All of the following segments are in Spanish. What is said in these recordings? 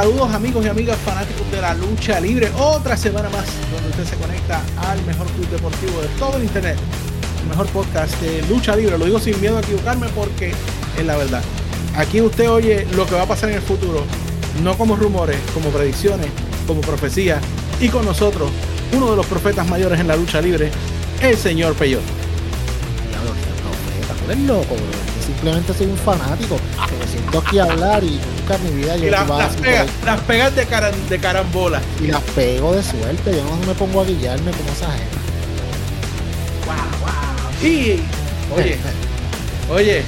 saludos amigos y amigas fanáticos de la lucha libre. Otra semana más donde usted se conecta al mejor club deportivo de todo el internet. El mejor podcast de lucha libre. Lo digo sin miedo a equivocarme porque es la verdad. Aquí usted oye lo que va a pasar en el futuro. No como rumores, como predicciones, como profecías. Y con nosotros, uno de los profetas mayores en la lucha libre, el señor Peyot. Tú eres loco, bro. Simplemente soy un fanático que me siento aquí a hablar y nunca en mi vida yo Y la- las, pegas, las pegas de, caran- de carambola. y las pego de suerte. Yo no me pongo a guillarme como esa gente. Y, oye, oye,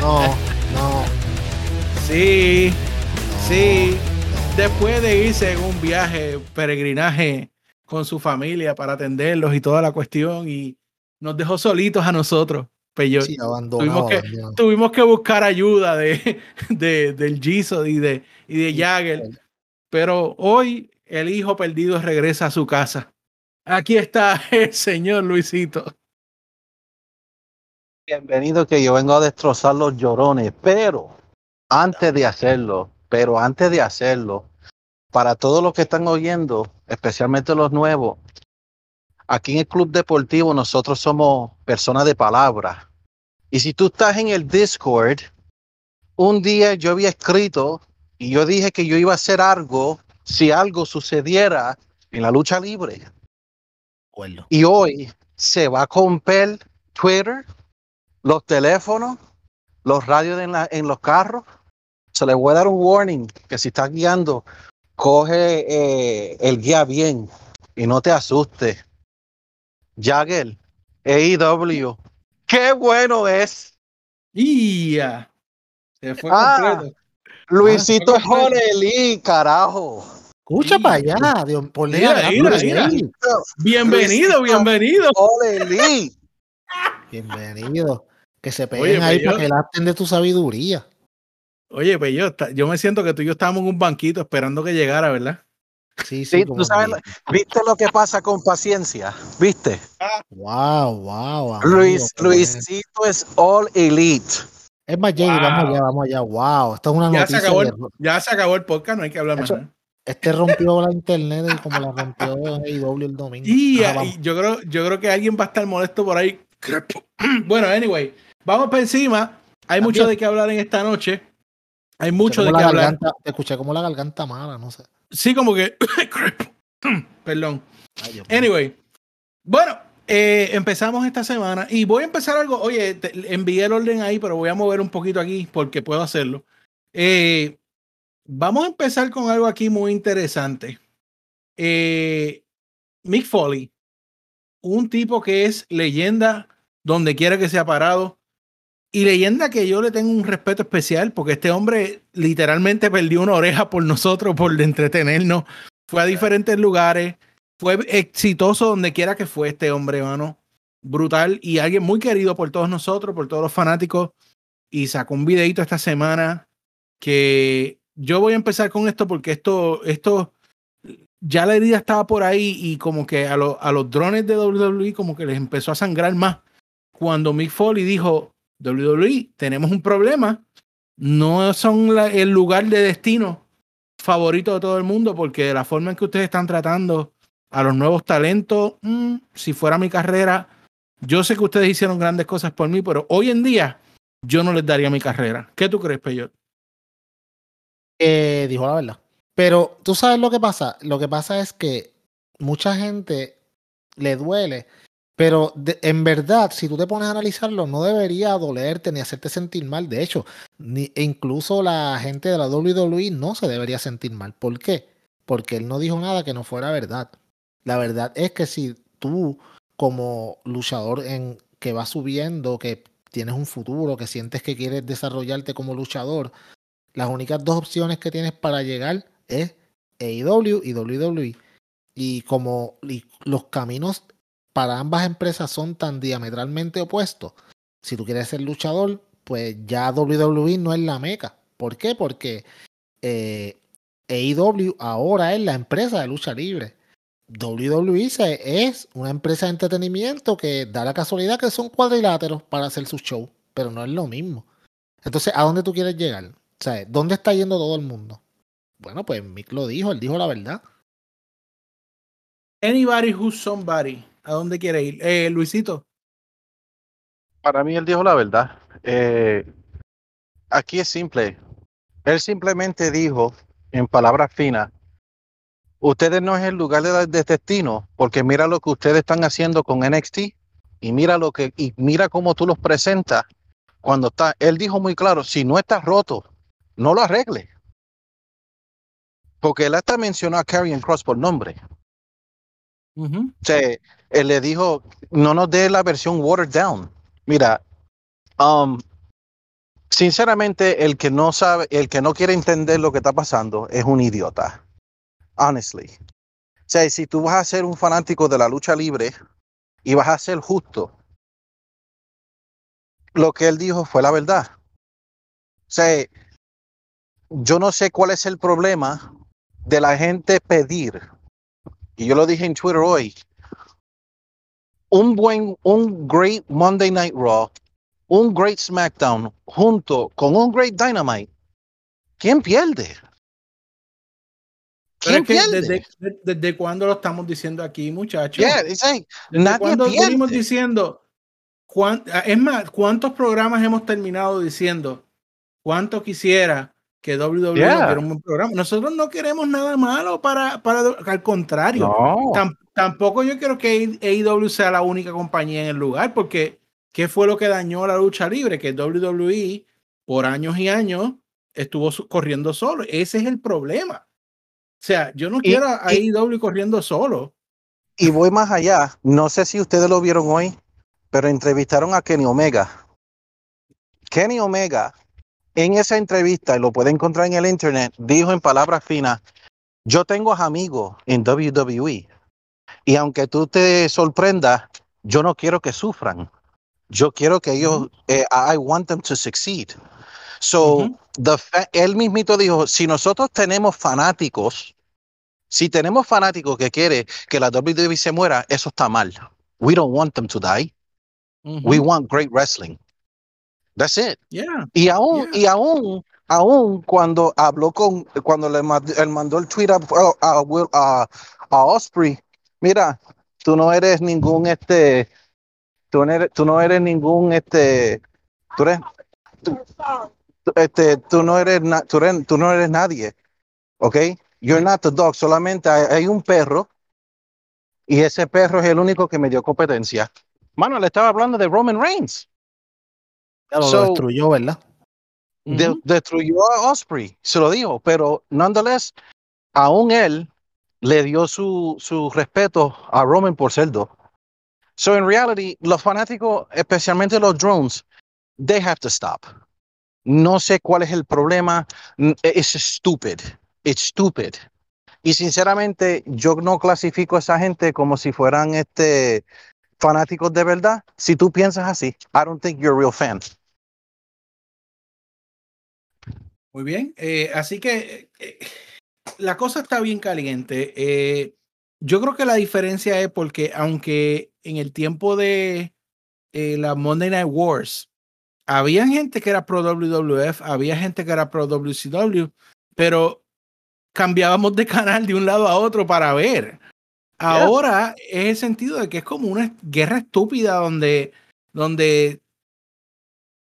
No, no, sí, no. sí. no. Después de irse en un viaje, peregrinaje con su familia para atenderlos y toda la cuestión, y nos dejó solitos a nosotros. Sí, abandonado, tuvimos que- abandonado. Tuvimos que buscar ayuda de, de- del Jesus y de, y de Jagger. Pero hoy el hijo perdido regresa a su casa. Aquí está el señor Luisito. Bienvenido que yo vengo a destrozar los llorones, pero antes de hacerlo, pero antes de hacerlo, para todos los que están oyendo, especialmente los nuevos, aquí en el Club Deportivo nosotros somos personas de palabra. Y si tú estás en el Discord, un día yo había escrito y yo dije que yo iba a hacer algo si algo sucediera en la lucha libre. Y hoy se va a romper Twitter, los teléfonos, los radios en, la- en los carros. Se le voy a dar un warning que si estás guiando, coge eh, el guía bien y no te asustes. Jagger, AEW, qué bueno es. Ya. Se fue Ah. completo. Luisito Ah, es carajo. Escucha Sí. para allá, Dios, por Mira, mira, mira. Bienvenido, Luisito. bienvenido. Jorelí. Bienvenido. Que se peguen Oye, ahí pero para que laten de tu sabiduría. Oye, pues yo, yo me siento que tú y yo estábamos en un banquito esperando que llegara, ¿verdad? Sí, sí, tú sabes, ¿viste lo que pasa con paciencia? ¿Viste? Wow, wow. amigo, Luis. Luisito es all elite. Es más, Jay, Wow. vamos allá, vamos allá. Wow, esto es una Ya se, noticia. acabó de- el, ya se acabó el podcast, no hay que hablar más. Este rompió la internet y como la rompió AEW el domingo. Y, Ajá, y vamos. yo creo, yo creo que alguien va a estar molesto por ahí. Bueno, anyway, vamos para encima. Hay mucho de qué hablar en esta noche. Hay mucho de qué la hablar. garganta- Te escuché como la garganta mala, no sé. Sí, como que. Perdón. Ay. Anyway, bueno, eh, empezamos esta semana y voy a empezar algo. Oye, te- envié el orden ahí, pero voy a mover un poquito aquí porque puedo hacerlo. Eh, vamos a empezar con algo aquí muy interesante. Eh, Mick Foley, un tipo que es leyenda donde quiera que sea parado y leyenda que yo le tengo un respeto especial porque este hombre literalmente perdió una oreja por nosotros, por entretenernos. Fue a diferentes lugares, fue exitoso donde quiera que fue este hombre, hermano. Brutal y alguien muy querido por todos nosotros, por todos los fanáticos. Y sacó un videito esta semana que yo voy a empezar con esto porque esto, esto, ya la herida estaba por ahí y como que a, lo- a los drones de WWE como que les empezó a sangrar más. Cuando Mick Foley dijo, WWE, tenemos un problema, no son el lugar de destino favorito de todo el mundo porque la forma en que ustedes están tratando a los nuevos talentos, mm, si fuera mi carrera, yo sé que ustedes hicieron grandes cosas por mí, pero hoy en día yo no les daría mi carrera. ¿Qué tú crees, Peyot? Eh, dijo la verdad. Pero tú sabes lo que pasa. Lo que pasa es que mucha gente le duele. Pero en verdad, si tú te pones a analizarlo, no debería dolerte ni hacerte sentir mal. De hecho, ni, e incluso la gente de la WWE no se debería sentir mal. ¿Por qué? Porque él no dijo nada que no fuera verdad. La verdad es que si tú, como luchador en, que va subiendo, que tienes un futuro, que sientes que quieres desarrollarte como luchador, las únicas dos opciones que tienes para llegar es AEW y WWE. Y como los caminos para ambas empresas son tan diametralmente opuestos, si tú quieres ser luchador, pues ya WWE no es la meca. ¿Por qué? Porque eh, AEW ahora es la empresa de lucha libre. WWE es una empresa de entretenimiento que da la casualidad que son cuadriláteros para hacer su show, pero no es lo mismo. Entonces, ¿a dónde tú quieres llegar? O ¿dónde está yendo todo el mundo? bueno, pues Mick lo dijo, él dijo la verdad. Anybody who's somebody. ¿A dónde quiere ir? Eh, Luisito. Para mí él dijo la verdad. Eh, aquí es simple. Él simplemente dijo, en palabras finas, ustedes no es el lugar de, de destino, porque mira lo que ustedes están haciendo con NXT y mira lo que y mira cómo tú los presentas cuando está. Él dijo muy claro, si no estás roto, no lo arregle. Porque él hasta mencionó a Karrion Cross por nombre. O sea, él le dijo, no nos dé la versión watered down. Mira, um, sinceramente, el que no sabe, el que no quiere entender lo que está pasando es un idiota. Honestly. O sea, si tú vas a ser un fanático de la lucha libre y vas a ser justo, lo que él dijo fue la verdad. O sea, yo no sé cuál es el problema de la gente pedir y yo lo dije en Twitter hoy, un buen, un great Monday Night Raw, un great SmackDown junto con un great Dynamite, ¿quién pierde? Pero ¿Quién es que pierde? desde, de- desde cuándo lo estamos diciendo aquí, muchachos. Yeah, like, ¿Desde cuándo pierde. diciendo? es más, ¿cuántos programas hemos terminado diciendo? ¿Cuánto quisiera que WWE Yeah. tuviera un buen programa? Nosotros no queremos nada malo para, para al contrario. No. Tam- tampoco yo quiero que AEW sea la única compañía en el lugar, porque ¿qué fue lo que dañó la lucha libre? Que WWE por años y años estuvo corriendo solo. Ese es el problema. O sea, yo no Y- quiero a AEW corriendo solo. Y voy más allá. No sé si ustedes lo vieron hoy, pero entrevistaron a Kenny Omega. Kenny Omega, en esa entrevista, y lo puede encontrar en el internet, dijo en palabras finas, yo tengo amigos en WWE. Y aunque tú te sorprendas, yo no quiero que sufran. Yo quiero que ellos, eh, I want them to succeed. So, Ujú. the fa- él mismito dijo, si nosotros tenemos fanáticos, si tenemos fanáticos que quiere que la WWE se muera, eso está mal. We don't want them to die. We want great wrestling. That's it. Yeah. Y aún, Yeah. y aún, aún cuando habló con, cuando le mandó el tweet a, a, Will- a, a Osprey, mira, tú no eres ningún este, tú no eres, tú no eres ningún este, tú eres, tú- este, tú no eres, na- tú eres, tú no eres nadie, ¿ok? You're not the dog, solamente hay, hay un perro y ese perro es el único que me dio competencia. Mano, le estaba hablando de Roman Reigns. Ya lo, So- destruyó, ¿verdad? de- destruyó a Osprey, se lo dijo, pero nonetheless, aún él le dio su, su respeto a Roman por ser dos. So in reality, los fanáticos, especialmente los drones, they have to stop. No sé cuál es el problema. It's stupid. It's stupid. Y sinceramente, yo no clasifico a esa gente como si fueran este fanáticos de verdad. Si tú piensas así, I don't think you're a real fan. Muy bien. eh, así que eh, la cosa está bien caliente. Eh, yo creo que la diferencia es porque aunque en el tiempo de la Monday Night Wars había gente que era pro WWF, había gente que era pro WCW, pero cambiábamos de canal de un lado a otro para ver. Ahora es el sentido de que es como una guerra estúpida donde, donde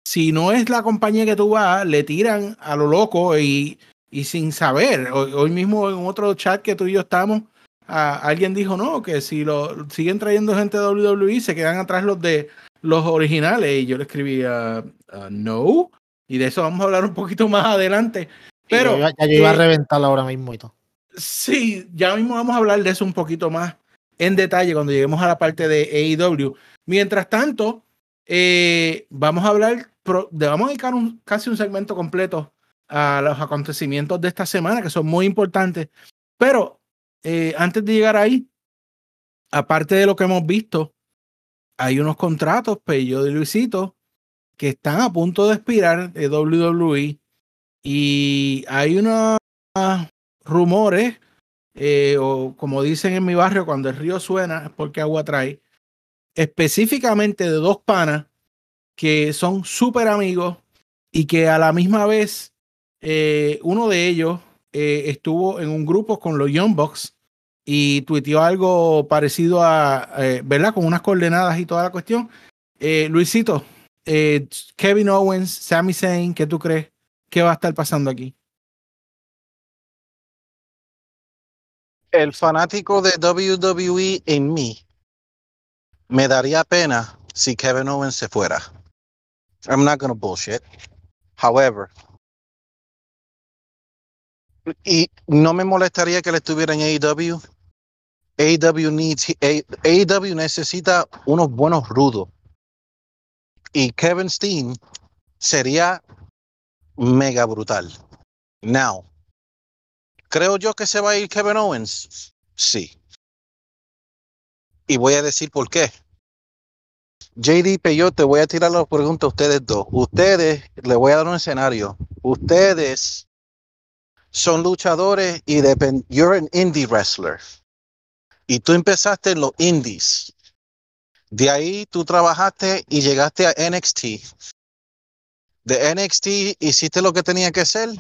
si no es la compañía que tú vas, le tiran a lo loco y, y sin saber. Hoy, hoy mismo en otro chat que tú y yo estamos, a- alguien dijo no, que si lo siguen trayendo gente de WWE, se quedan atrás los de los originales. Y yo le escribí ah, ah, no. Y de eso vamos a hablar un poquito más adelante. Pero ya yo iba a eh, reventar ahora mismo y todo. Sí, ya mismo vamos a hablar de eso un poquito más en detalle cuando lleguemos a la parte de AEW. Mientras tanto, eh, vamos a hablar, vamos a dedicar un, casi un segmento completo a los acontecimientos de esta semana, que son muy importantes. Pero eh, antes de llegar ahí, aparte de lo que hemos visto, hay unos contratos, Pello de Luisito, que están a punto de expirar de WWE. Y hay unos rumores, eh, o como dicen en mi barrio, cuando el río suena es porque agua trae, específicamente de dos panas que son súper amigos y que a la misma vez eh, uno de ellos eh, estuvo en un grupo con los Young Bucks y tuiteó algo parecido a, eh, ¿verdad? Con unas coordenadas y toda la cuestión. Luisito, Kevin Owens, Sami Zayn, ¿qué tú crees que va a estar pasando aquí? El fanático de WWE en mí me daría pena si Kevin Owens se fuera. I'm not gonna bullshit. However, y no me molestaría que él estuviera en AEW. AEW needs AEW necesita unos buenos rudos. Y Kevin Steen sería mega brutal. Now, ¿creo yo que se va a ir Kevin Owens? Sí. Y voy a decir por qué. JD Peyo, te voy a tirar la pregunta a ustedes dos. Ustedes, le voy a dar un escenario. Ustedes son luchadores y depend you're an indie wrestler. Y tú empezaste en los indies. De ahí tú trabajaste y llegaste a NXT. De NXT hiciste lo que tenía que hacer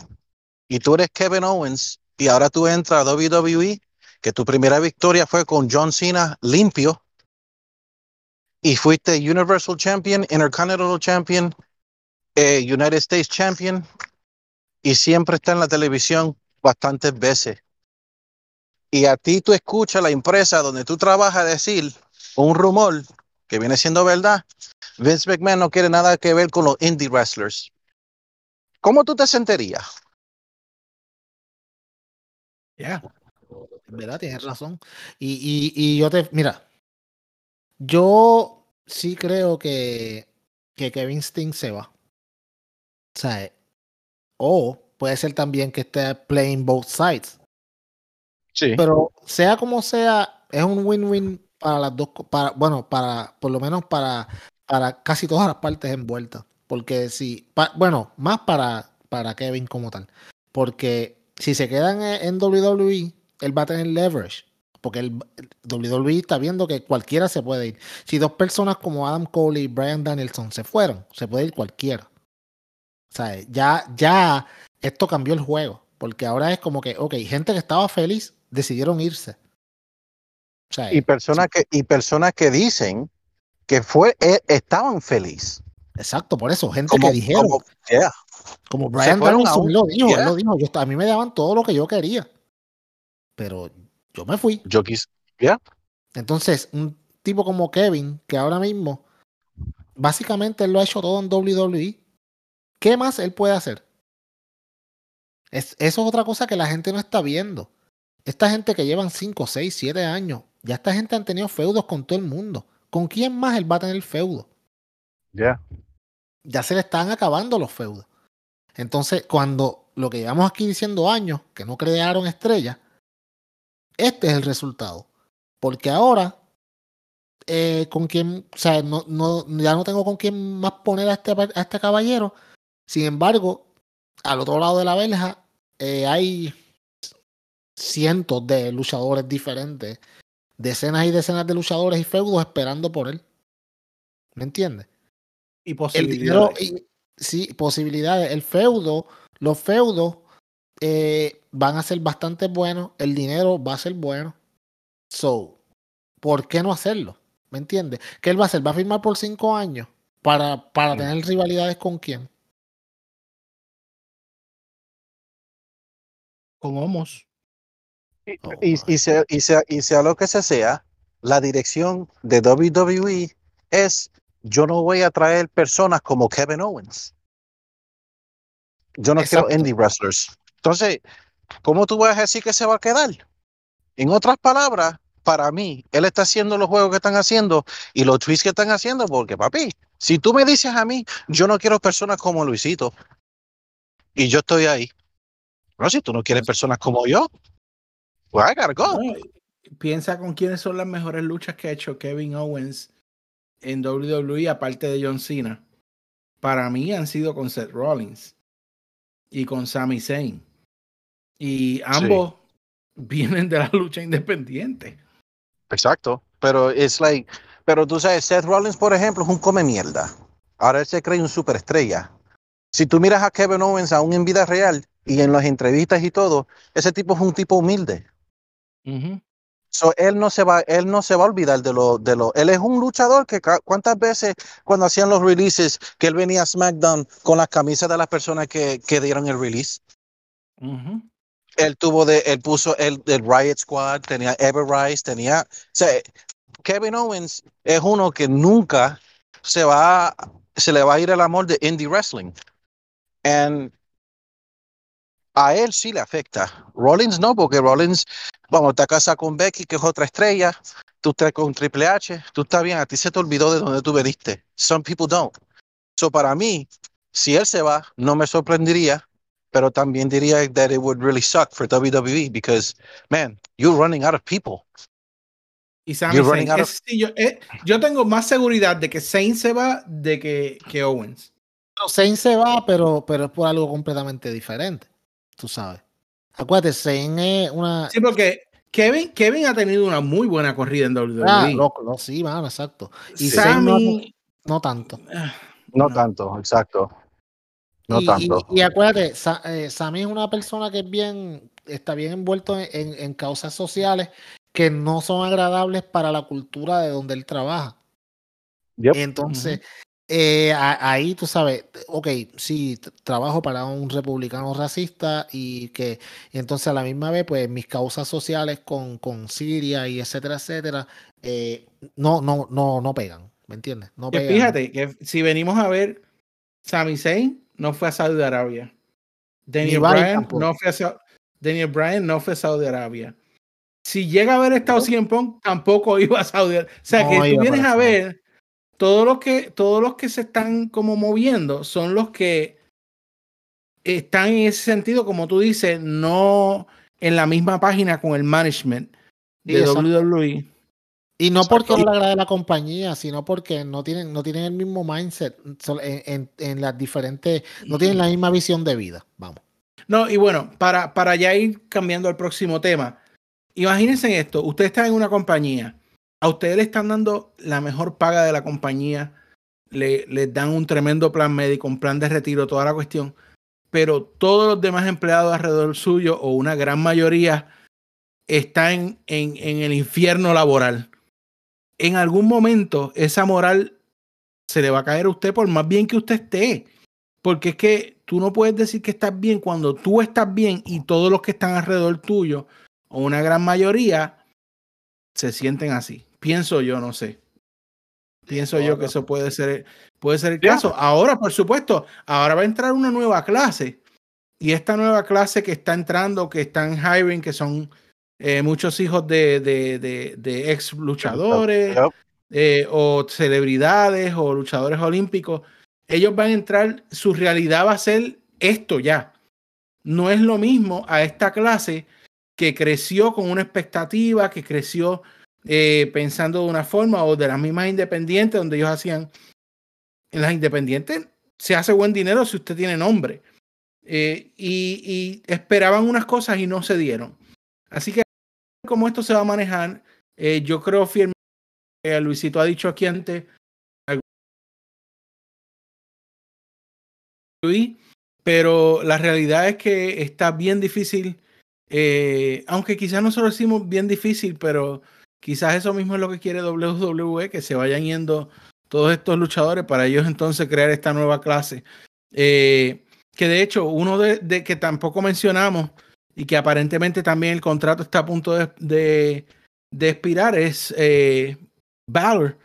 y tú eres Kevin Owens y ahora tú entras a WWE, que tu primera victoria fue con John Cena limpio y fuiste Universal Champion, Intercontinental Champion, eh, United States Champion y siempre está en la televisión bastantes veces. Y a ti tú escuchas la empresa donde tú trabajas decir un rumor que viene siendo verdad. Vince McMahon no quiere nada que ver con los indie wrestlers. ¿Cómo tú te sentirías? En verdad tienes razón. Y, y, y yo te, mira, yo sí creo que, que Kevin Sting se va. O sea, o puede ser también que esté playing both sides. Sí. Pero sea como sea, es un win-win para las dos, para, bueno, para, por lo menos para, para casi todas las partes envueltas. Porque si, pa- bueno, más para, para Kevin como tal. Porque si se quedan en, en WWE, él va a tener leverage. Porque el, WWE está viendo que cualquiera se puede ir. Si dos personas como Adam Cole y Brian Danielson se fueron, se puede ir cualquiera. O sea, ya, ya esto cambió el juego. Porque ahora es como que, ok, gente que estaba feliz decidieron irse. O sea, Y personas que y personas que dicen que fue eh, estaban felices. exacto, por eso, gente Como, que dijeron, como- yeah. como Brian Danielson lo dijo, él lo dijo, yo, a mí me daban todo lo que yo quería. Pero yo me fui. Yo quis- Entonces, un tipo como Kevin, que ahora mismo, básicamente él lo ha hecho todo en WWE, ¿qué más él puede hacer? Es, eso es otra cosa que la gente no está viendo. Esta gente que llevan 5, 6, 7 años, ya esta gente han tenido feudos con todo el mundo. ¿Con quién más él va a tener feudo? yeah. Ya se le están acabando los feudos. Entonces, cuando lo que llevamos aquí diciendo años, que no crearon estrellas, este es el resultado. Porque ahora, eh, con quien, o sea, no, no, ya no tengo con quién más poner a este, a este caballero. Sin embargo, al otro lado de la verja eh, hay cientos de luchadores diferentes, decenas y decenas de luchadores y feudos esperando por él. ¿Me entiendes? Y El dinero, posibilidades. y, sí, posibilidades. El feudo, los feudos eh, van a ser bastante buenos. El dinero va a ser bueno. So, ¿por qué no hacerlo? ¿Me entiendes? ¿Qué él va a hacer? ¿Va a firmar por cinco años? ¿Para, para Mm. tener rivalidades con quién? Con Homos. Oh, y, y, sea, y, sea, y sea lo que se sea, la dirección de WWE es yo no voy a traer personas como Kevin Owens. Yo no Exacto. quiero indie wrestlers. Entonces, ¿cómo tú vas a decir que se va a quedar? En otras palabras, para mí, él está haciendo los juegos que están haciendo y los tweets que están haciendo, porque papi, si tú me dices a mí, yo no quiero personas como Luisito, y yo estoy ahí. No, si tú no quieres personas como yo, pues. No, piensa con quiénes son las mejores luchas que ha hecho Kevin Owens en WWE, aparte de John Cena. Para mí han sido con Seth Rollins y con Sami Zayn. Y ambos vienen de la lucha independiente. Exacto. Pero es like, pero tú sabes, Seth Rollins, por ejemplo, es un come mierda. Ahora él se cree un superestrella. Si tú miras a Kevin Owens aún en vida real, y en las entrevistas y todo, ese tipo es un tipo humilde. So, él no se va, él no se va a olvidar de lo, de lo, él es un luchador que cuántas veces cuando hacían los releases que él venía a SmackDown con las camisas de las personas que, que dieron el release. Él tuvo de, él puso el, Riot Squad, tenía Ever Rise, tenía, o sea, Kevin Owens es uno que nunca se va, se le va a ir el amor de indie wrestling. And a él sí le afecta. Rollins no, porque Rollins, vamos, te casa con Becky, que es otra estrella, tú estás con Triple H, tú estás bien, a ti se te olvidó de donde tú veniste. Some people don't. So para mí, si él se va, no me sorprendería, pero también diría that it would really suck for WWE because, man, you're running out of people. Y Sami yo, eh, yo, tengo más seguridad de que Zayn se va de que, que Owens. No, Zayn se va, pero, pero es por algo completamente diferente tú sabes. Acuérdate, Zayn es una. Sí, porque Kevin, Kevin ha tenido una muy buena corrida en WWE. Ah, lo, sí, mano, exacto. Y Sammy, no, tanto. Ah, no, tanto, exacto. No tanto. Y, acuérdate, eh, Sammy es una persona que es bien, está bien envuelto en, en, causas sociales que no son agradables para la cultura de donde él trabaja. Entonces, eh, ahí tú sabes, ok, sí, trabajo para un republicano racista y que entonces a la misma vez, pues mis causas sociales con, con Siria y etcétera, etcétera, eh, no, no, no, no pegan, ¿me entiendes? No pegan. Fíjate que si venimos a ver, Sami Zayn no fue a Saudi Arabia. Daniel Bryan no fue a Daniel Bryan no fue a Saudi Arabia. Si llega a haber estado 100 Punk, tampoco iba a Saudi Arabia. O sea, que tú vienes a ver todos los que, todos los que se están como moviendo son los que están en ese sentido, como tú dices, no en la misma página con el management de WWE. Y no porque no le agrade la compañía, sino porque no tienen, no tienen el mismo mindset en, en, las diferentes, no tienen la misma visión de vida. Vamos. No, y bueno, para, para ya ir cambiando al próximo tema, imagínense esto, usted está en una compañía a ustedes le están dando la mejor paga de la compañía, le, les dan un tremendo plan médico, un plan de retiro, toda la cuestión, pero todos los demás empleados alrededor suyo, o una gran mayoría, están en, en el infierno laboral. En algún momento esa moral se le va a caer a usted por más bien que usted esté. Porque es que tú no puedes decir que estás bien cuando tú estás bien y todos los que están alrededor tuyo, o una gran mayoría, se sienten así. Pienso yo, no sé. Pienso yo que eso puede ser, puede ser el caso. Ahora, por supuesto, ahora va a entrar una nueva clase. Y esta nueva clase que está entrando, que están hiring, que son eh, muchos hijos de, de, de, ex luchadores eh, o celebridades o luchadores olímpicos, ellos van a entrar, su realidad va a ser esto ya. No es lo mismo a esta clase que creció con una expectativa, que creció eh, pensando de una forma o de las mismas independientes donde ellos hacían en las independientes se hace buen dinero si usted tiene nombre eh, y, esperaban unas cosas y no se dieron así que como esto se va a manejar eh, yo creo firmemente que Luisito ha dicho aquí antes pero la realidad es que está bien difícil aunque quizás nosotros decimos bien difícil pero Quizás eso mismo es lo que quiere WWE, que se vayan yendo todos estos luchadores para ellos entonces crear esta nueva clase. Eh, que de hecho, uno de, que tampoco mencionamos y que aparentemente también el contrato está a punto de, de, expirar es eh, Balor,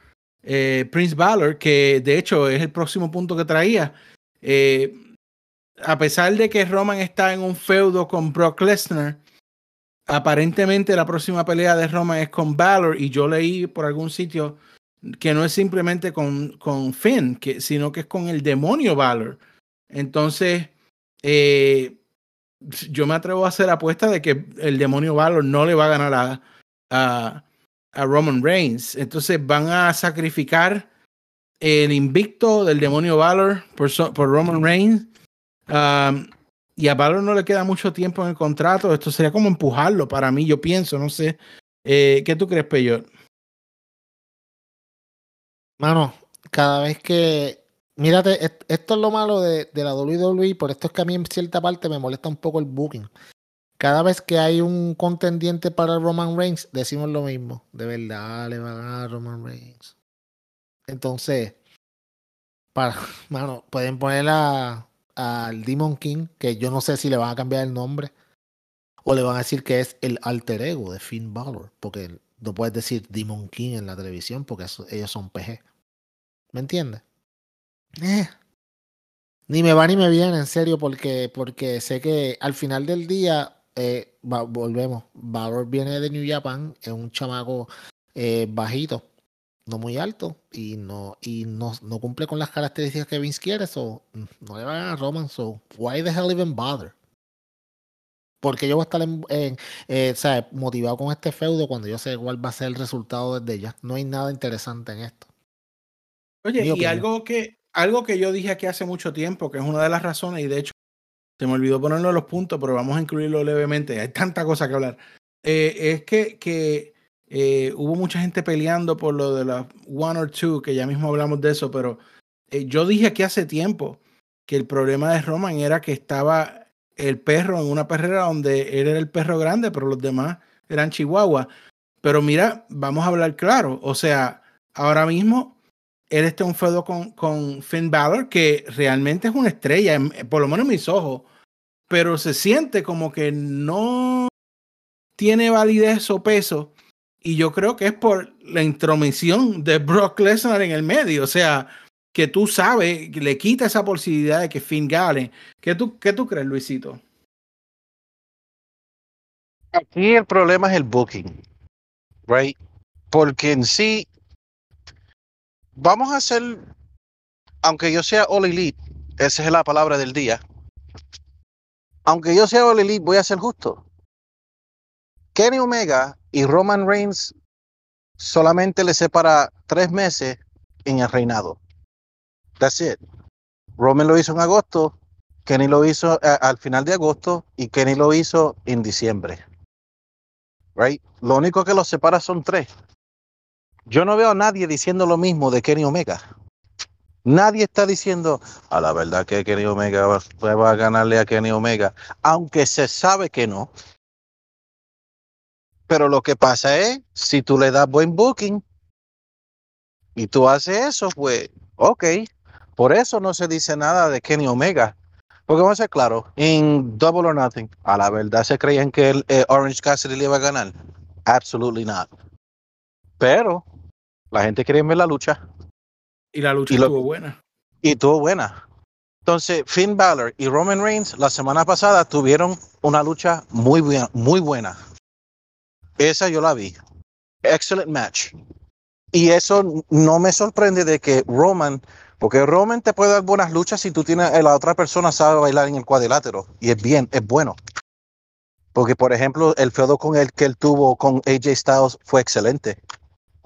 eh, Prince Balor, que de hecho es el próximo punto que traía. a pesar de que Roman está en un feudo con Brock Lesnar, aparentemente la próxima pelea de Roma es con Balor y yo leí por algún sitio que no es simplemente con, con Finn, que, sino que es con el demonio Balor. Entonces, eh, yo me atrevo a hacer apuesta de que el demonio Balor no le va a ganar a, a, Roman Reigns. Entonces van a sacrificar el invicto del demonio Valor por, por Roman Reigns. Um, y a Valor no le queda mucho tiempo en el contrato. Esto sería como empujarlo para mí, yo pienso, no sé. Eh, ¿Qué tú crees, Peyor? Mano, cada vez que mírate, esto es lo malo de, de la WWE, por esto es que a mí en cierta parte me molesta un poco el booking. Cada vez que hay un contendiente para Roman Reigns, decimos lo mismo. De verdad, le va a ganar Roman Reigns. Entonces, para, mano, pueden poner al Demon King, que yo no sé si le van a cambiar el nombre. O le van a decir que es el alter ego de Finn Balor. Porque no puedes decir Demon King en la televisión porque ellos son PG. ¿Me entiendes? Eh. Ni me va ni me viene, en serio, porque, porque sé que al final del día, eh, volvemos, Valor viene de New Japan, es un chamaco eh, bajito, no muy alto, y no y no, no, cumple con las características que Vince quiere, so, no le va a ganar a Roman, so why the hell even bother? Porque yo voy a estar en, eh, motivado con este feudo cuando yo sé cuál va a ser el resultado desde ya. No hay nada interesante en esto. Oye, y algo que, algo que yo dije aquí hace mucho tiempo, que es una de las razones, y de hecho se me olvidó ponerlo en los puntos, pero vamos a incluirlo levemente, hay tanta cosa que hablar, eh, es que, que eh, hubo mucha gente peleando por lo de la one or two, que ya mismo hablamos de eso, pero yo dije aquí hace tiempo que el problema de Roman era que estaba el perro en una perrera donde él era el perro grande, pero los demás eran chihuahuas. Pero mira, vamos a hablar claro. O sea, ahora mismo él está un feudo con, con Finn Balor, que realmente es una estrella, por lo menos en mis ojos, pero se siente como que no tiene validez o peso. Y yo creo que es por la intromisión de Brock Lesnar en el medio. O sea, que tú sabes, le quita esa posibilidad de que Finn gane. ¿Qué tú, qué tú crees, Luisito? Aquí el problema es el booking, right? Porque en sí, vamos a hacer, aunque yo sea All Elite, esa es la palabra del día. Aunque yo sea All Elite, voy a ser justo. Kenny Omega y Roman Reigns solamente le separa tres meses en el reinado. That's it. Roman lo hizo en agosto, Kenny lo hizo eh, al final de agosto y Kenny lo hizo en diciembre. Right? Lo único que los separa son tres. Yo no veo a nadie diciendo lo mismo de Kenny Omega. Nadie está diciendo, a la verdad que Kenny Omega va, a ganarle a Kenny Omega, aunque se sabe que no. Pero lo que pasa es, si tú le das buen booking y tú haces eso, pues, ok, por eso no se dice nada de Kenny Omega. Porque vamos a ser claros, en Double or Nothing, a la verdad se creían que el, eh, Orange Cassidy le iba a ganar. Absolutely not. Pero la gente quería ver la lucha. Y la lucha estuvo buena. Y estuvo buena. Entonces, Finn Balor y Roman Reigns la semana pasada tuvieron una lucha muy buena, muy buena. Esa yo la vi. Excellent match. Y eso no me sorprende de que Roman porque Roman te puede dar buenas luchas si tú tienes, eh, la otra persona sabe bailar en el cuadrilátero. Y es bien, es bueno. Porque, por ejemplo, el feudo con el que él tuvo con AJ Styles fue excelente.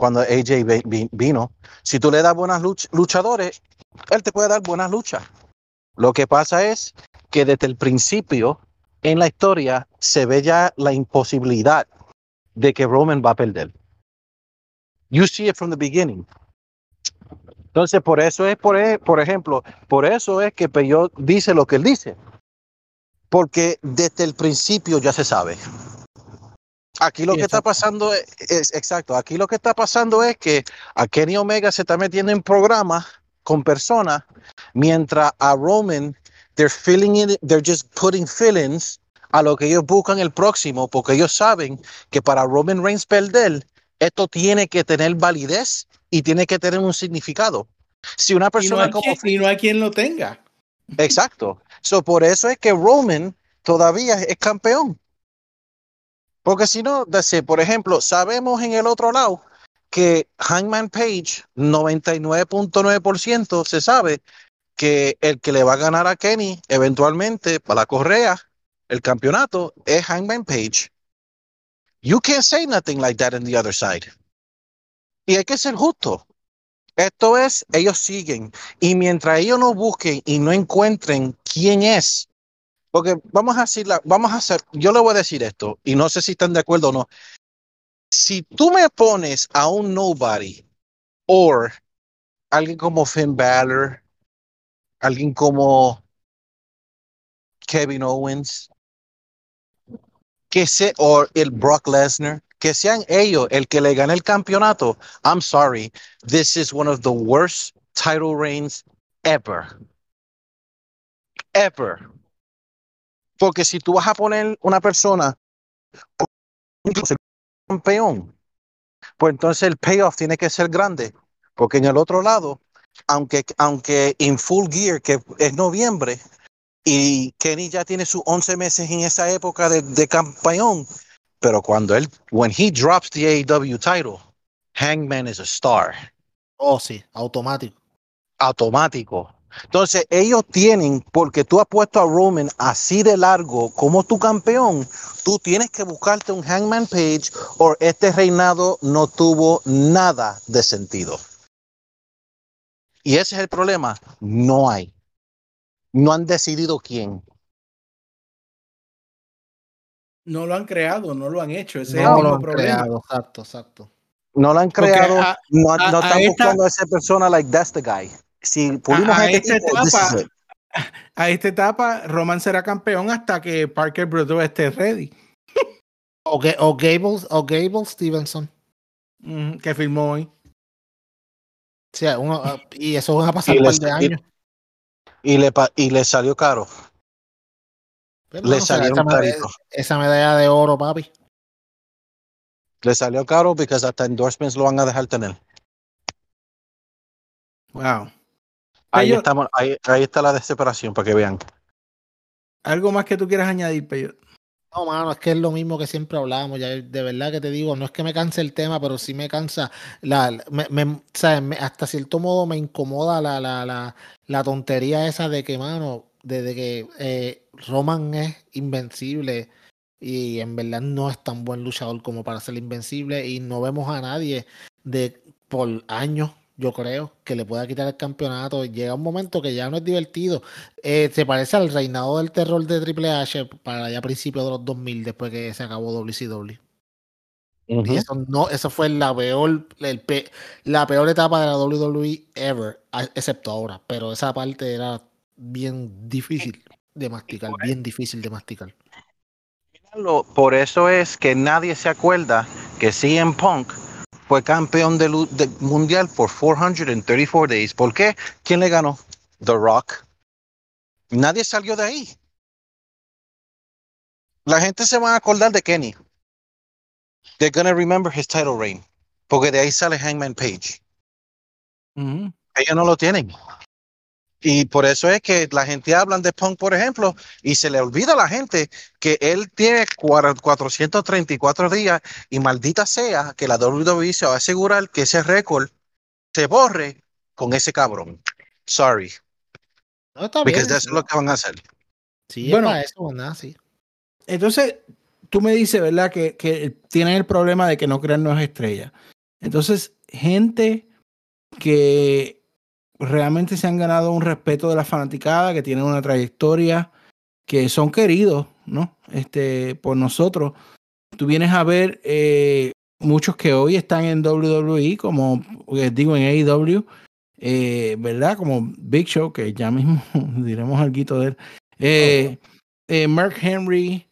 Cuando AJ vino. Si tú le das buenas luchadores, él te puede dar buenas luchas. Lo que pasa es que desde el principio en la historia se ve ya la imposibilidad de que Roman va a perder. You see it from the beginning. Entonces, por eso es, por, e, por ejemplo, por eso es que Peyot dice lo que él dice. Porque desde el principio ya se sabe. Aquí lo que está pasando es, exacto, aquí lo que está pasando es que a Kenny Omega se está metiendo en programas con personas, mientras a Roman, they're feeling it, they're just putting feelings a lo que ellos buscan el próximo, porque ellos saben que para Roman Reigns perder, esto tiene que tener validez y tiene que tener un significado. Si una persona y no como quien, y no hay quien lo tenga. Exacto. So, por eso es que Roman todavía es campeón. Porque si no, por ejemplo, sabemos en el otro lado que Hangman Page, 99.9% se sabe que el que le va a ganar a Kenny eventualmente para la correa, el campeonato, es Hangman Page. You can't say nothing like that on the other side. Y hay que ser justo. Esto es, ellos siguen. Y mientras ellos no busquen y no encuentren quién es, porque vamos a decirla, vamos a hacer, yo le voy a decir esto, y no sé si están de acuerdo o no. Si tú me pones a un nobody, o alguien como Finn Balor, alguien como Kevin Owens, que se, o el Brock Lesnar, que sean ellos el que le gane el campeonato. I'm sorry, this is one of the worst title reigns ever. Ever. Porque si tú vas a poner una persona campeón, pues entonces el payoff tiene que ser grande. Porque en el otro lado, aunque, aunque en full gear, que es noviembre, y Kenny ya tiene sus 11 meses en esa época de, de campeón, pero cuando él, when he drops the AEW title, Hangman is a star. Oh, sí, automático. Automático. Entonces, ellos tienen, porque tú has puesto a Roman así de largo como tu campeón, tú tienes que buscarte un Hangman Page o este reinado no tuvo nada de sentido. Y ese es el problema. No hay. No han decidido quién. No lo han creado, no lo han hecho. Ese no es el lo mismo han problema. creado, exacto, exacto. No lo han creado. a- no a- no a están esta- buscando a esa persona like that's the guy. Si pulimos a a, este esta tipo, etapa-. A esta etapa, Roman será campeón hasta que Parker Bruto esté ready. O, o Gable, o Gable Stevenson. Que firmó hoy. O sea, uno, ah, y eso van a pasar un par de y- años. y le, y le salió caro. Pero, le no, o sea, salió esa, medalla, carito. esa medalla de oro, papi. Le salió caro porque hasta endorsements lo van a dejar tener. Wow. Ahí, estamos, ahí, ahí está la desesperación para que vean. ¿Algo más que tú quieras añadir, Peyo? No, mano, es que es lo mismo que siempre hablábamos. Ya, de verdad que te digo, no es que me canse el tema, pero sí me cansa. La, me, me- me- hasta cierto modo me incomoda la, la, la, la tontería esa de que, mano, desde que eh, Roman es invencible y en verdad no es tan buen luchador como para ser invencible y no vemos a nadie de por años, yo creo, que le pueda quitar el campeonato. Llega un momento que ya no es divertido. Eh, se parece al reinado del terror de Triple H para allá a principios de los 2000, después que se acabó WCW. Y eso, no, eso fue la peor, el pe- la peor etapa de la WWE ever, excepto ahora. Pero esa parte era bien difícil de masticar, bien difícil de masticar. Por eso es que nadie se acuerda que CM Punk fue campeón de, lu- de mundial por 434 days. ¿Por qué? ¿Quién le ganó? The Rock. Nadie salió de ahí. La gente se va a acordar de Kenny. They're gonna remember his title reign. Porque de ahí sale Hangman Page. Ujú. Ellos no lo tienen. Y por eso es que la gente habla de Punk, por ejemplo, y se le olvida a la gente que él tiene cuar- 434 días y maldita sea que la WWE se va a asegurar que ese récord se borre con ese cabrón. Sorry, No, está porque bien. eso es lo que van a hacer. Sí, es Bueno. para eso, nada, sí. Entonces, tú me dices, ¿verdad? Que, que tienen el problema de que no crean nuevas estrellas. Entonces, gente que realmente se han ganado un respeto de la fanaticada, que tienen una trayectoria, que son queridos, ¿no? Este, por nosotros. Tú vienes a ver eh, muchos que hoy están en WWE, como eh, digo en AEW, eh, ¿verdad? Como Big Show, que ya mismo diremos algo de él. Eh, eh, Mark Henry,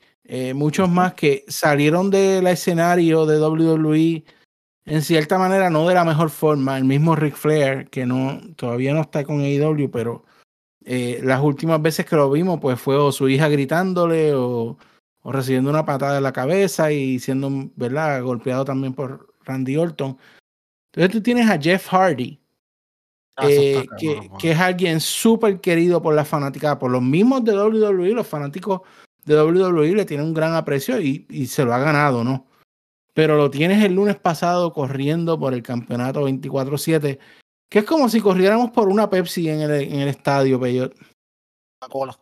muchos más que salieron del escenario de WWE en cierta manera, no de la mejor forma. El mismo Ric Flair, que no todavía no está con AEW, pero eh, las últimas veces que lo vimos, pues fue o su hija gritándole o, o recibiendo una patada en la cabeza y siendo, ¿verdad?, golpeado también por Randy Orton. Entonces tú tienes a Jeff Hardy, Ah, eh, que es alguien súper querido por la fanaticada, por los mismos de WWE, los fanáticos de WWE le tienen un gran aprecio y, y se lo ha ganado, ¿no? Pero lo tienes el lunes pasado corriendo por el campeonato 24-7, que es como si corriéramos por una Pepsi en el, en el estadio, Peyot. La cola.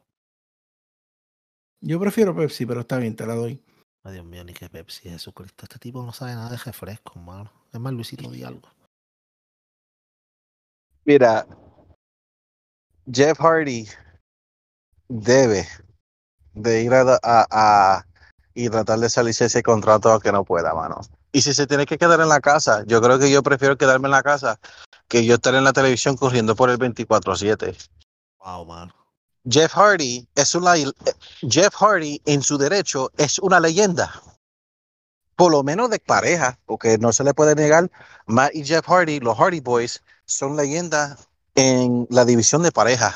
Yo prefiero Pepsi, pero está bien, te la doy. Ay, Dios mío, ni que Pepsi, Jesucristo. Este tipo no sabe nada de refresco, mano. Es más, Luisito, di algo. Mira, Jeff Hardy debe de ir a, a- a- y tratar de salirse ese contrato aunque no pueda, mano. Y si se tiene que quedar en la casa, yo creo que yo prefiero quedarme en la casa que yo estar en la televisión corriendo por el 24-7. Wow, mano. Jeff Hardy es una Jeff Hardy en su derecho es una leyenda. Por lo menos de pareja, porque no se le puede negar, Matt y Jeff Hardy, los Hardy Boys, son leyendas en la división de pareja.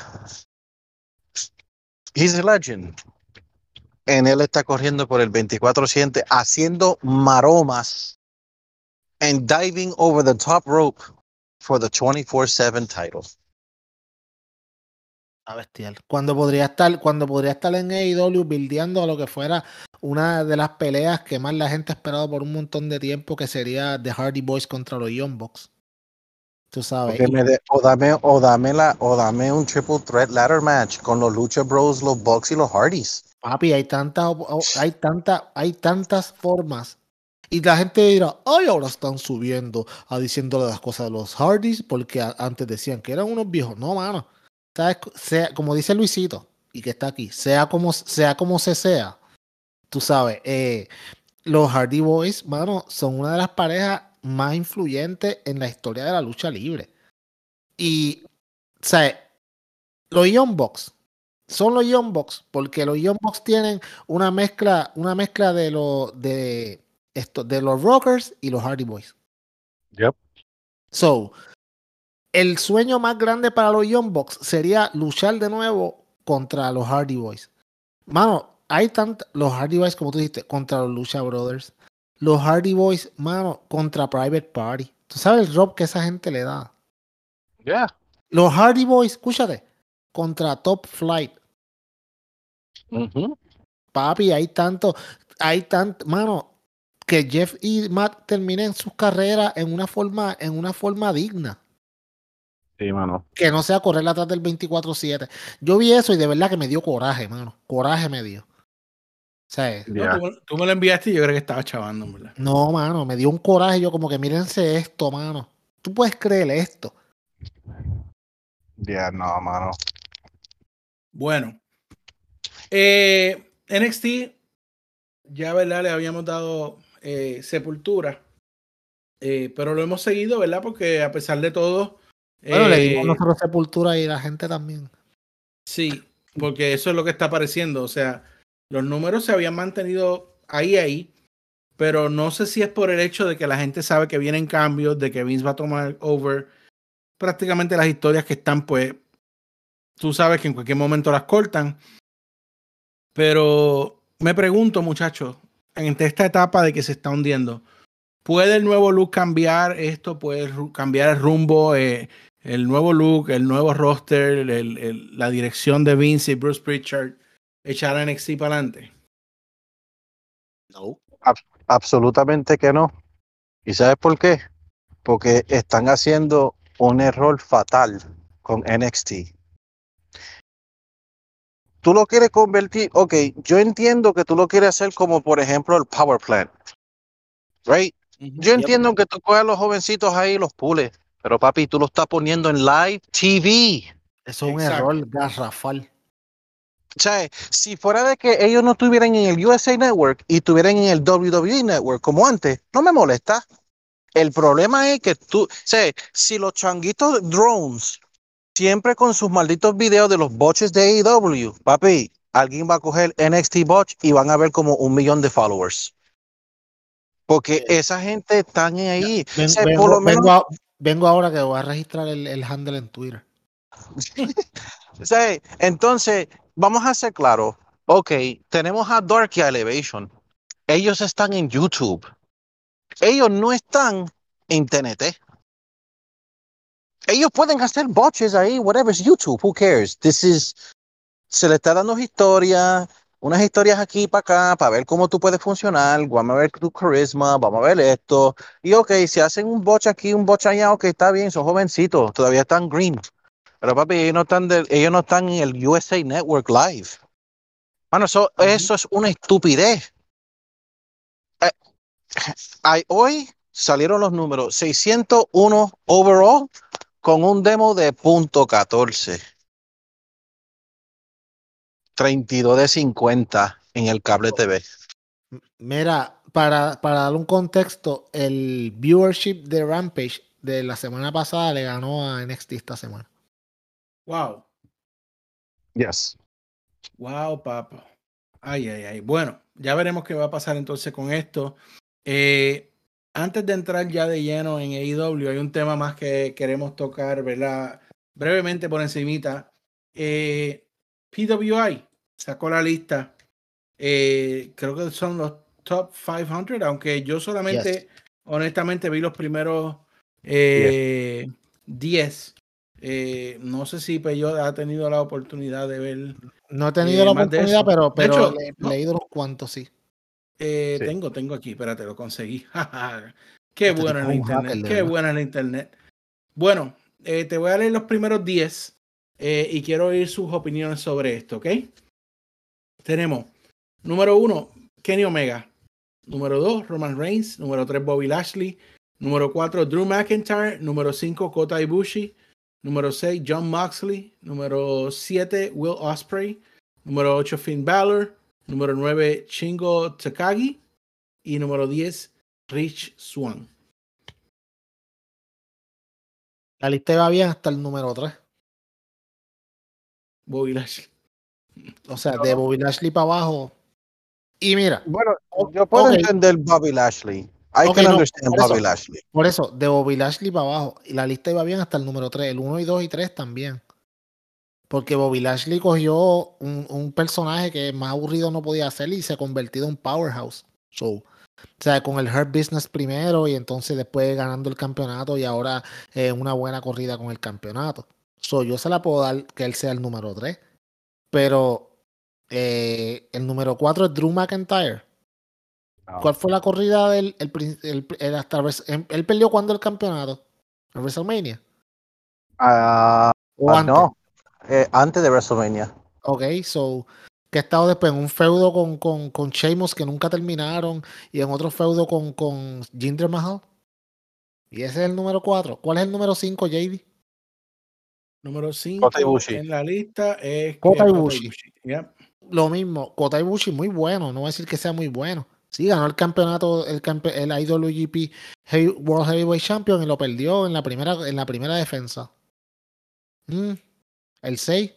He's a legend. En él está corriendo por el 24-7, haciendo maromas and diving over the top rope for the 24-7 title. A bestial. Cuando podría estar, cuando podría estar en AEW buildeando a lo que fuera una de las peleas que más la gente ha esperado por un montón de tiempo, que sería The Hardy Boys contra los Young Bucks. Tú sabes. o, dame, o, dame la, o dame un triple threat ladder match con los Lucha Bros, los Bucks y los Hardys. Papi, hay tantas, hay tanta, hay tantas formas. Y la gente dirá, ay, ahora están subiendo a diciéndole las cosas de los Hardys, porque antes decían que eran unos viejos. No, mano. Sea, como dice Luisito, y que está aquí, sea como, sea como se sea, tú sabes, eh, los Hardy Boys, mano, son una de las parejas más influyentes en la historia de la lucha libre. Y, sea, los Young Bucks son los Young Bucks porque los Young Bucks tienen una mezcla, una mezcla de los de esto, de los Rockers y los Hardy Boys. Yep. So, el sueño más grande para los Young Bucks sería luchar de nuevo contra los Hardy Boys. Mano, hay tantos, los Hardy Boys, como tú dijiste, contra los Lucha Brothers. Los Hardy Boys, mano, contra Private Party. ¿Tú sabes el drop que esa gente le da? Yeah. Los Hardy Boys, escúchate, contra Top Flight. Papi, hay tanto, hay tanto, mano, que Jeff y Matt terminen sus carreras en una forma, en una forma digna. Sí, mano. Que no sea correr atrás del 24-7. Yo vi eso y de verdad que me dio coraje, mano. Coraje me dio. O sea, tú, me lo enviaste y yo creo que estaba chavando, ¿verdad? No, mano, me dio un coraje. Yo como que mírense esto, mano. Tú puedes creerle esto. Ya, no, mano. Bueno. Eh, NXT, ya, ¿verdad? Le habíamos dado eh, sepultura. Eh, pero lo hemos seguido, ¿verdad? Porque a pesar de todo. Bueno, le dimos nosotros sepultura y la gente también. Sí, porque eso es lo que está apareciendo. O sea, los números se habían mantenido ahí, ahí, pero no sé si es por el hecho de que la gente sabe que vienen cambios, de que Vince va a tomar over prácticamente las historias que están, pues, tú sabes que en cualquier momento las cortan. Pero me pregunto, muchachos, en esta etapa de que se está hundiendo, ¿puede el nuevo look cambiar esto? ¿Puede cambiar el rumbo? Eh, el nuevo look, el nuevo roster, la dirección de Vince y Bruce Pritchard echar a NXT para adelante? No. absolutamente que no. ¿Y sabes por qué? Porque están haciendo un error fatal con NXT. Tú lo quieres convertir, ok, yo entiendo que tú lo quieres hacer como por ejemplo el Power Plant. Right? Yo entiendo que tú coges a los jovencitos ahí y los pules, pero papi, tú lo estás poniendo en live TV. Eso es un error garrafal. O sea, si fuera de que ellos no estuvieran en el USA Network y estuvieran en el WWE Network como antes, no me molesta. El problema es que tú, o sea, si los changuitos drones siempre con sus malditos videos de los boches de AEW, papi, alguien va a coger NXT botch y van a ver como un millón de followers. Porque esa gente está ahí. vengo, ahora que voy a registrar el, el handle en Twitter. o sea, entonces, vamos a ser claros. Ok, tenemos a Darky Elevation. Ellos están en YouTube. Ellos no están en TNT. Ellos pueden hacer botches ahí, whatever, es YouTube, who cares? This is, se le está dando historia, unas historias aquí para acá, para ver cómo tú puedes funcionar, vamos a ver tu carisma, vamos a ver esto. Y ok, si hacen un botch aquí, un botch allá, ok, está bien, son jovencitos, todavía están green. Pero papi, ellos no están, ellos no están en el USA Network Live. Bueno, eso, eso es una estupidez. Eh, hoy salieron los números 601 overall con un demo de punto 14. 32 de 50 en el cable TV. Mira, para, para dar un contexto, el viewership de Rampage de la semana pasada le ganó a NXT esta semana. Wow. Yes. Wow, papá. Ay, ay, ay. Bueno, ya veremos qué va a pasar entonces con esto. Eh, antes de entrar ya de lleno en AEW, hay un tema más que queremos tocar, ¿verdad? Brevemente por encimita. Eh, PWI sacó la lista. Eh, creo que son los top 500, aunque yo solamente, honestamente, vi los primeros eh, 10. Eh, no sé si Peyo ha tenido la oportunidad de ver. No he tenido la oportunidad, pero, pero hecho, le, no. leído unos cuantos, sí. Eh, Sí. Tengo, tengo aquí, espérate, lo conseguí. Qué Este bueno el hacker, internet, de qué bueno el internet. Bueno, eh, te voy a leer los primeros 10 eh, y quiero oír sus opiniones sobre esto, ¿ok? Tenemos número 1, Kenny Omega. Número 2, Roman Reigns. Número 3, Bobby Lashley. Número 4, Drew McIntyre. Número 5, Kota Ibushi. Número 6, John Moxley. Número 7, Will Ospreay. Número 8, Finn Balor. Número 9, Shingo Takagi. Y número 10, Rich Swan. La lista va bien hasta el número 3. Bobby Lashley. O sea, de Bobby Lashley para abajo. Y mira, Bueno, yo puedo ok. entender Bobby Lashley. I Ok, can no, understand por Bobby eso. Lashley. por eso, de Bobby Lashley para abajo. Y la lista iba bien hasta el número 3. El 1 y 2 y 3 también. Porque Bobby Lashley cogió un, un personaje que más aburrido no podía hacer y se ha convertido en un powerhouse. So, o sea, con el Hurt Business primero y entonces después ganando el campeonato y ahora eh, una buena corrida con el campeonato. So, yo se la puedo dar que él sea el número 3. Pero eh, el número 4 es Drew McIntyre. ¿Cuál fue la corrida del el, el- el hasta Wres- él, perdió cuando el campeonato? ¿En WrestleMania? Ah, ¿O ah, antes? no, eh, antes de WrestleMania. Ok, so que ha estado después en un feudo con, con, con Sheamus que nunca terminaron y en otro feudo con, con Jinder Mahal. Y ese es el número 4. ¿Cuál es el número 5, JD? Número 5 Kota Ibushi. en la lista es Kota eh, Ibushi. Yep. Lo mismo, Kota Ibushi muy bueno, no voy a decir que sea muy bueno. Sí, ganó el campeonato, el, campe- el IWGP Heavy- World Heavyweight Champion y lo perdió en la primera, en la primera defensa. Mm, El 6,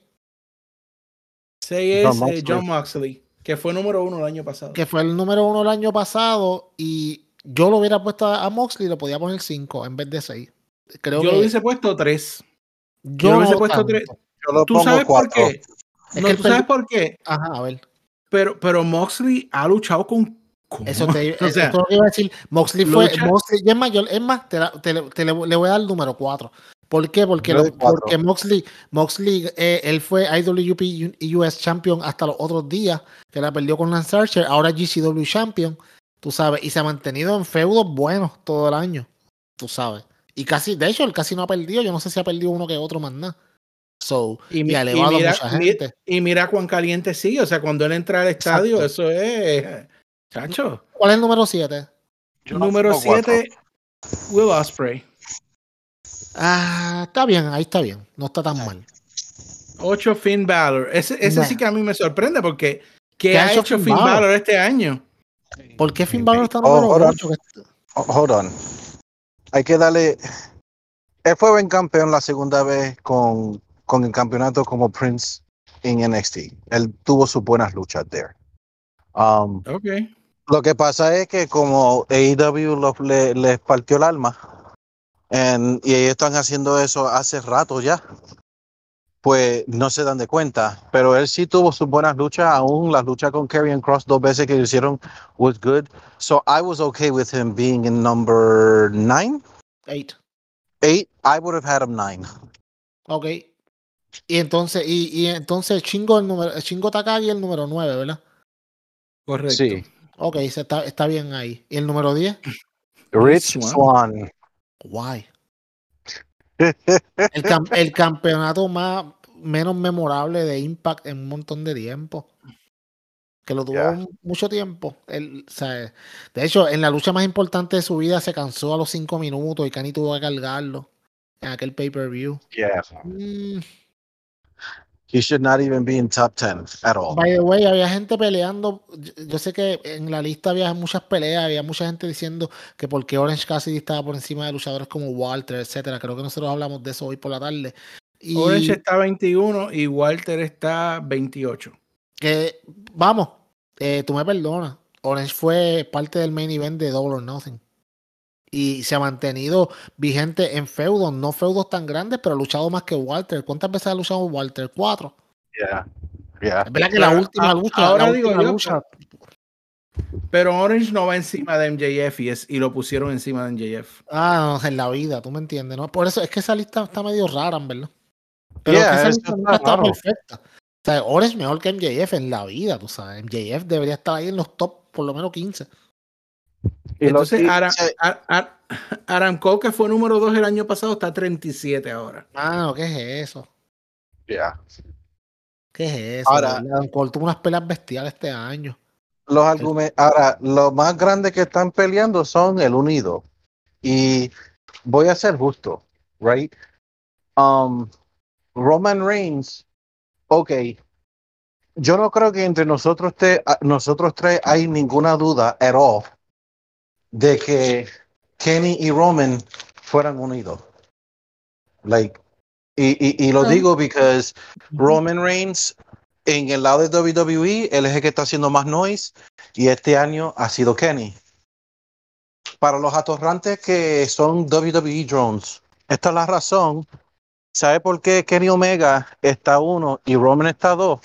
6 es John eh, Moxley. John Moxley, que fue número uno el año pasado. que fue el número uno el año pasado y yo lo hubiera puesto a Moxley y lo podía poner 5 en vez de 6. Creo Yo que lo hubiese puesto 3. yo yo lo hubiese puesto tanto. tres. Yo lo ¿Tú pongo sabes por cuatro. qué? Es no, que ¿tú sabes por qué? Ajá, a ver. Pero, pero Moxley ha luchado con. con- Eso te o sea, esto es lo que iba a decir. Moxley fue. Moxley, y es más, yo- es más, te, la- te le- te le, le voy a dar el número 4. ¿Por qué? Porque, lo- porque Moxley, Moxley eh, él fue IWGP y US Champion hasta los otros días, que la perdió con Lance Archer, ahora GCW Champion, tú sabes, y se ha mantenido en feudos buenos todo el año, tú sabes. Y casi, de hecho, él casi no ha perdido, yo no sé si ha perdido uno que otro más nada. So, Y y, mi- ha y elevado mira- a mucha gente. y mira cuán caliente sigue. O sea, cuando él entra al estadio, Exacto. eso es. Chacho. ¿Cuál es el número 7? Yo Número pongo cuatro. 7, Will Osprey. Ah, está bien, ahí está bien, no está tan mal. 8, Finn Balor. Ese, ese Nah. sí que a mí me sorprende porque. ¿Qué ¿Qué ha hecho hecho Finn Finn Balor? Balor este año? ¿Por qué Finn Balor está Oh, número hold on. 8? Oh, Hold on. Hay que darle. Él fue buen campeón la segunda vez con, con el campeonato como Prince en NXT. Él tuvo sus buenas luchas there. Um, Ok. Lo que pasa es que como AEW lo- le- les partió el alma en- y ellos están haciendo eso hace rato ya, pues no se dan de cuenta. Pero él sí tuvo sus buenas luchas, aún la lucha con Karrion Cross dos veces que hicieron was good. So I was okay with him being in number nine, 8. eight. I would have had him nine. Ok. Y entonces, y, y entonces Chingo el número, Chingo Takagi el número 9, ¿verdad? Correcto. Sí. Ok, se está, está bien ahí. ¿Y el número 10? Rich Swan. Swan. Guay. El, cam- el campeonato más menos memorable de Impact en un montón de tiempo. Que lo tuvo mucho tiempo. Él, o sea, de hecho, en la lucha más importante de su vida se cansó a los 5 minutos y Cani tuvo que cargarlo en aquel pay-per-view. yeah. Mm, He should not even be in top 10 at all. By the way, había gente peleando. Yo, sé que en la lista había muchas peleas, había mucha gente diciendo que porque Orange Cassidy estaba por encima de luchadores como Walter, etcétera. Creo que nosotros hablamos de eso hoy por la tarde. Y Orange está 21 y Walter está 28. que, vamos, eh, tú me perdonas. Orange fue parte del main event de Double or Nothing. Y se ha mantenido vigente en feudos, no feudos tan grandes, pero ha luchado más que Walter. ¿Cuántas veces ha luchado Walter? Cuatro. Yeah, yeah. Es verdad que la última a- lucha, ahora la digo última yo, lucha, Pero Orange no va encima de MJF y, es- y lo pusieron encima de MJF. Ah, no, en la vida, tú me entiendes, ¿no? Por eso es que esa lista está medio rara, en verdad. Pero Yeah, esa lista está nunca está raro. perfecta. O sea, Orange mejor que MJF en la vida, tú sabes. MJF debería estar ahí en los top por lo menos 15. Y Entonces, y- Aram, se- Ar- Ar- Aram Cole, que fue número 2 el año pasado, está 37 ahora. Ah, ¿qué es eso? yeah. ¿Qué es eso? Ahora- Adam Cole tuvo unas peleas bestiales este año. Los argumentos, ahora, lo más grande que están peleando son el unido. Y voy a ser justo, right? Um, Roman Reigns, ok. Yo no creo que entre nosotros, te, nosotros tres hay ninguna duda at all de que Kenny y Roman fueran unidos. Like, y, y, y lo digo because Roman Reigns en el lado de WWE, él es el que está haciendo más noise y este año ha sido Kenny. Para los atorrantes que son WWE drones, esta es la razón. ¿Sabe por qué Kenny Omega está uno y Roman está dos?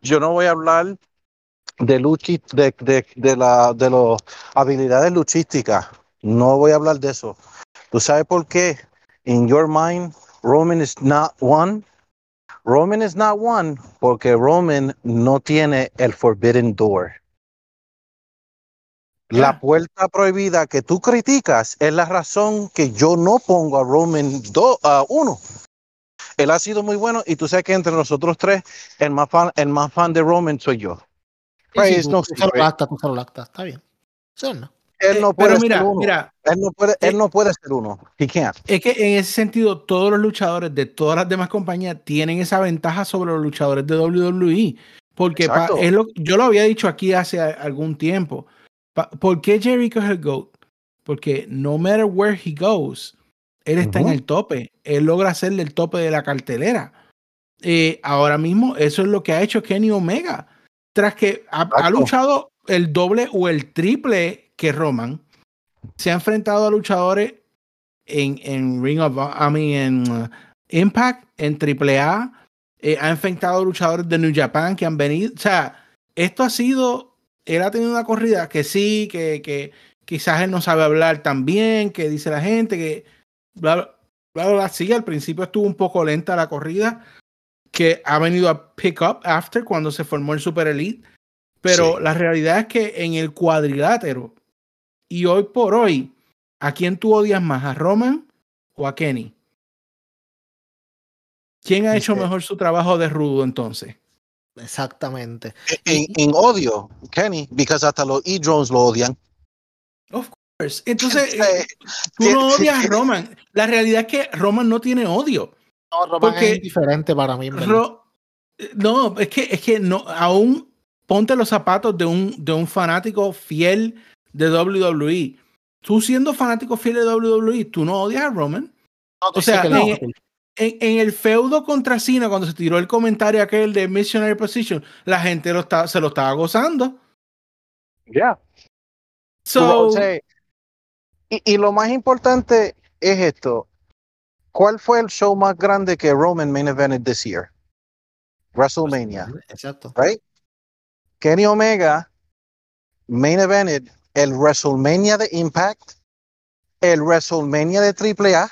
Yo no voy a hablar de luchi, de, de, de la de las habilidades luchísticas. No voy a hablar de eso. ¿Tú sabes por qué? In your mind, Roman is not one. Roman is not one porque Roman no tiene el Forbidden Door. La puerta prohibida que tú criticas es la razón que yo no pongo a Roman 1. Él ha sido muy bueno y tú sabes que entre nosotros tres, el más fan, el más fan de Roman soy yo. Tú, no tú se lo secret. lactas, tú se lo lactas, está bien. Eso no. Él Eh, no puede pero mira, ser uno. mira, él no puede, eh, él no puede ser uno. He can't. es que en ese sentido, todos los luchadores de todas las demás compañías tienen esa ventaja sobre los luchadores de WWE. Porque pa- es lo- yo lo había dicho aquí hace algún tiempo. Pa- ¿Por qué Jericho es el GOAT? Porque no matter where he goes, él está Ujú. en el tope. Él logra hacerle el tope de la cartelera. Eh, ahora mismo, eso es lo que ha hecho Kenny Omega. Tras que ha, luchado el doble o el triple que Roman, se ha enfrentado a luchadores en, en Ring of I mean, en uh, Impact, en AAA, eh, ha enfrentado a luchadores de New Japan que han venido. O sea, esto ha sido. Él ha tenido una corrida que sí, que, que quizás él no sabe hablar tan bien, que dice la gente, que bla, bla, bla, bla. Sí, al principio estuvo un poco lenta la corrida, que ha venido a pick up after cuando se formó el Super Elite. Pero Sí. la realidad es que en el cuadrilátero, y hoy por hoy, ¿a quién tú odias más? ¿A Roman o a Kenny? ¿Quién ha hecho Dice- mejor su trabajo de rudo entonces? Exactamente. En, en odio, Kenny, because hasta los E-Drones lo odian. Pues, Entonces, Eh, eh, tú no odias a Roman. La realidad es que Roman no tiene odio. No, Roman Porque- es indiferente para mí. no, es que, es que no, aún ponte los zapatos de un, de un fanático fiel de WWE. Tú siendo fanático fiel de WWE, tú no odias a Roman. No, o sea, sí que no. en- En, en el feudo contra Cena, cuando se tiró el comentario aquel de Missionary Position, la gente lo estaba, se lo estaba gozando. Yeah. So, O sea, y, y lo más importante es esto. ¿Cuál fue el show más grande que Roman main evented this year? WrestleMania, Exacto. right? Kenny Omega main evented el WrestleMania de Impact, el WrestleMania de AAA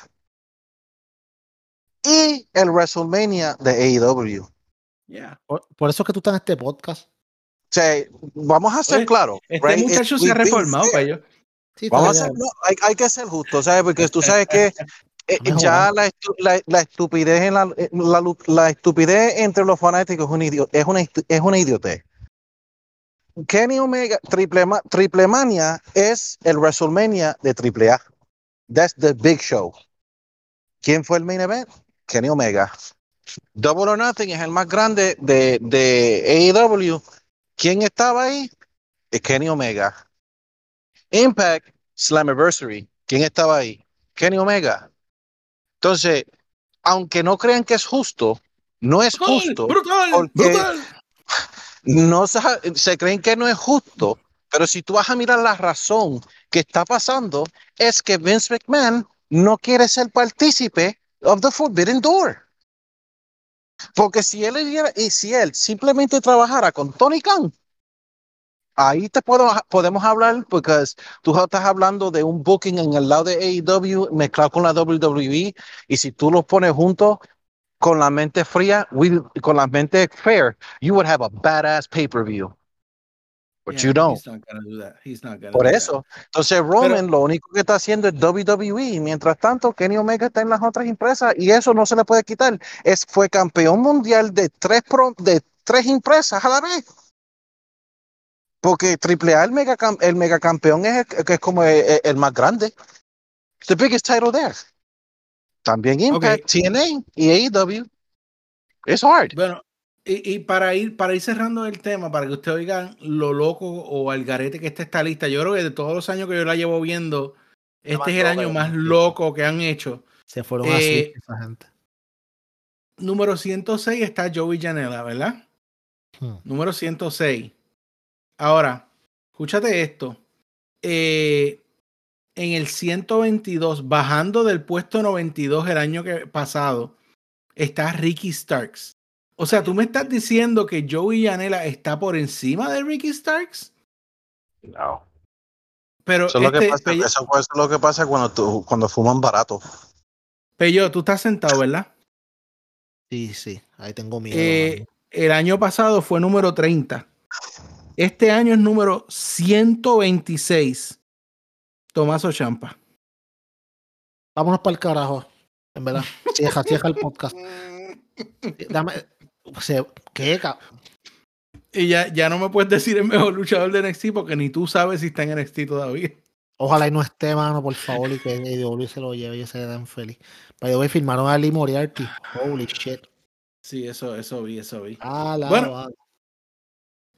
y el WrestleMania de AEW. yeah. Por, por eso es que tú estás en este podcast. O sea, vamos a ser claros. Este right? muchacho It's- se ha reformado, para ello. Sí, Vamos a ser, no, hay, hay que ser justo, ¿sabes? Porque tú sabes que eh, ya la, la, la estupidez en la, eh, la, estupidez entre los fanáticos es un es una es una idiotez. Kenny Omega Triple, Triple Mania es el WrestleMania de Triple A. That's the big show. ¿Quién fue el main event? Kenny Omega. Double or Nothing es el más grande de, de AEW. ¿Quién estaba ahí? Eh, Kenny Omega. Impact Slammiversary. ¿Quién estaba ahí? Kenny Omega. Entonces, aunque no crean que es justo, no es Brutal, justo. brutal, porque- brutal. No se, se creen que no es justo, pero si tú vas a mirar la razón que está pasando, es que Vince McMahon no quiere ser partícipe of the Forbidden Door. Porque si él, y si él simplemente trabajara con Tony Khan, ahí te puedo, podemos hablar, porque tú estás hablando de un booking en el lado de AEW mezclado con la WWE, y si tú los pones juntos con la mente fría, we- con la mente fair, you would have a badass pay-per-view. But Yeah, you don't. He's not gonna do that. He's not gonna Por do that. eso. Entonces Roman lo único que está haciendo es WWE. Mientras tanto, Kenny Omega está en las otras empresas y eso no se le puede quitar. Es, fue campeón mundial de tres, pro- de tres empresas a la vez. Porque AAA, el mega, cam- el mega campeón es, el, que es como el, el más grande. The biggest title there. También Impact, TNA y AEW. It's hard. Bueno, y, y para ir para ir cerrando el tema, para que ustedes oigan lo loco o al garete que está esta lista, yo creo que de todos los años que yo la llevo viendo, este es el año más loco que han hecho. Se fueron Eh, así esa gente. Número 106 está Joey Janela, ¿verdad? Hmm. Número 106. Ahora, escúchate esto. Eh, en el 122, bajando del puesto 92 el año que pasado, está Ricky Starks. O sea, tú me estás diciendo que Joey Janela está por encima de Ricky Starks, No. pero Eso es lo que este, pasa, Pello, eso es lo que pasa cuando, tú- cuando fuman barato. Pello, tú estás sentado, ¿verdad? Sí, sí, ahí tengo miedo. Eh, el año pasado fue número 30. Este año es número 126. Tomaso Champa. Vámonos para el carajo. En verdad. Cieja, cieja el podcast. Dame. se- ¿Qué? ca- Y ya, ya no me puedes decir el mejor luchador de NXT porque ni tú sabes si está en NXT todavía. Ojalá y no esté, mano, por favor, y que AEW se lo lleve y se den feliz. The way, firmaron a Lee Moriarty. Holy shit. Sí, eso, eso vi, eso vi. Ala, Bueno. ala.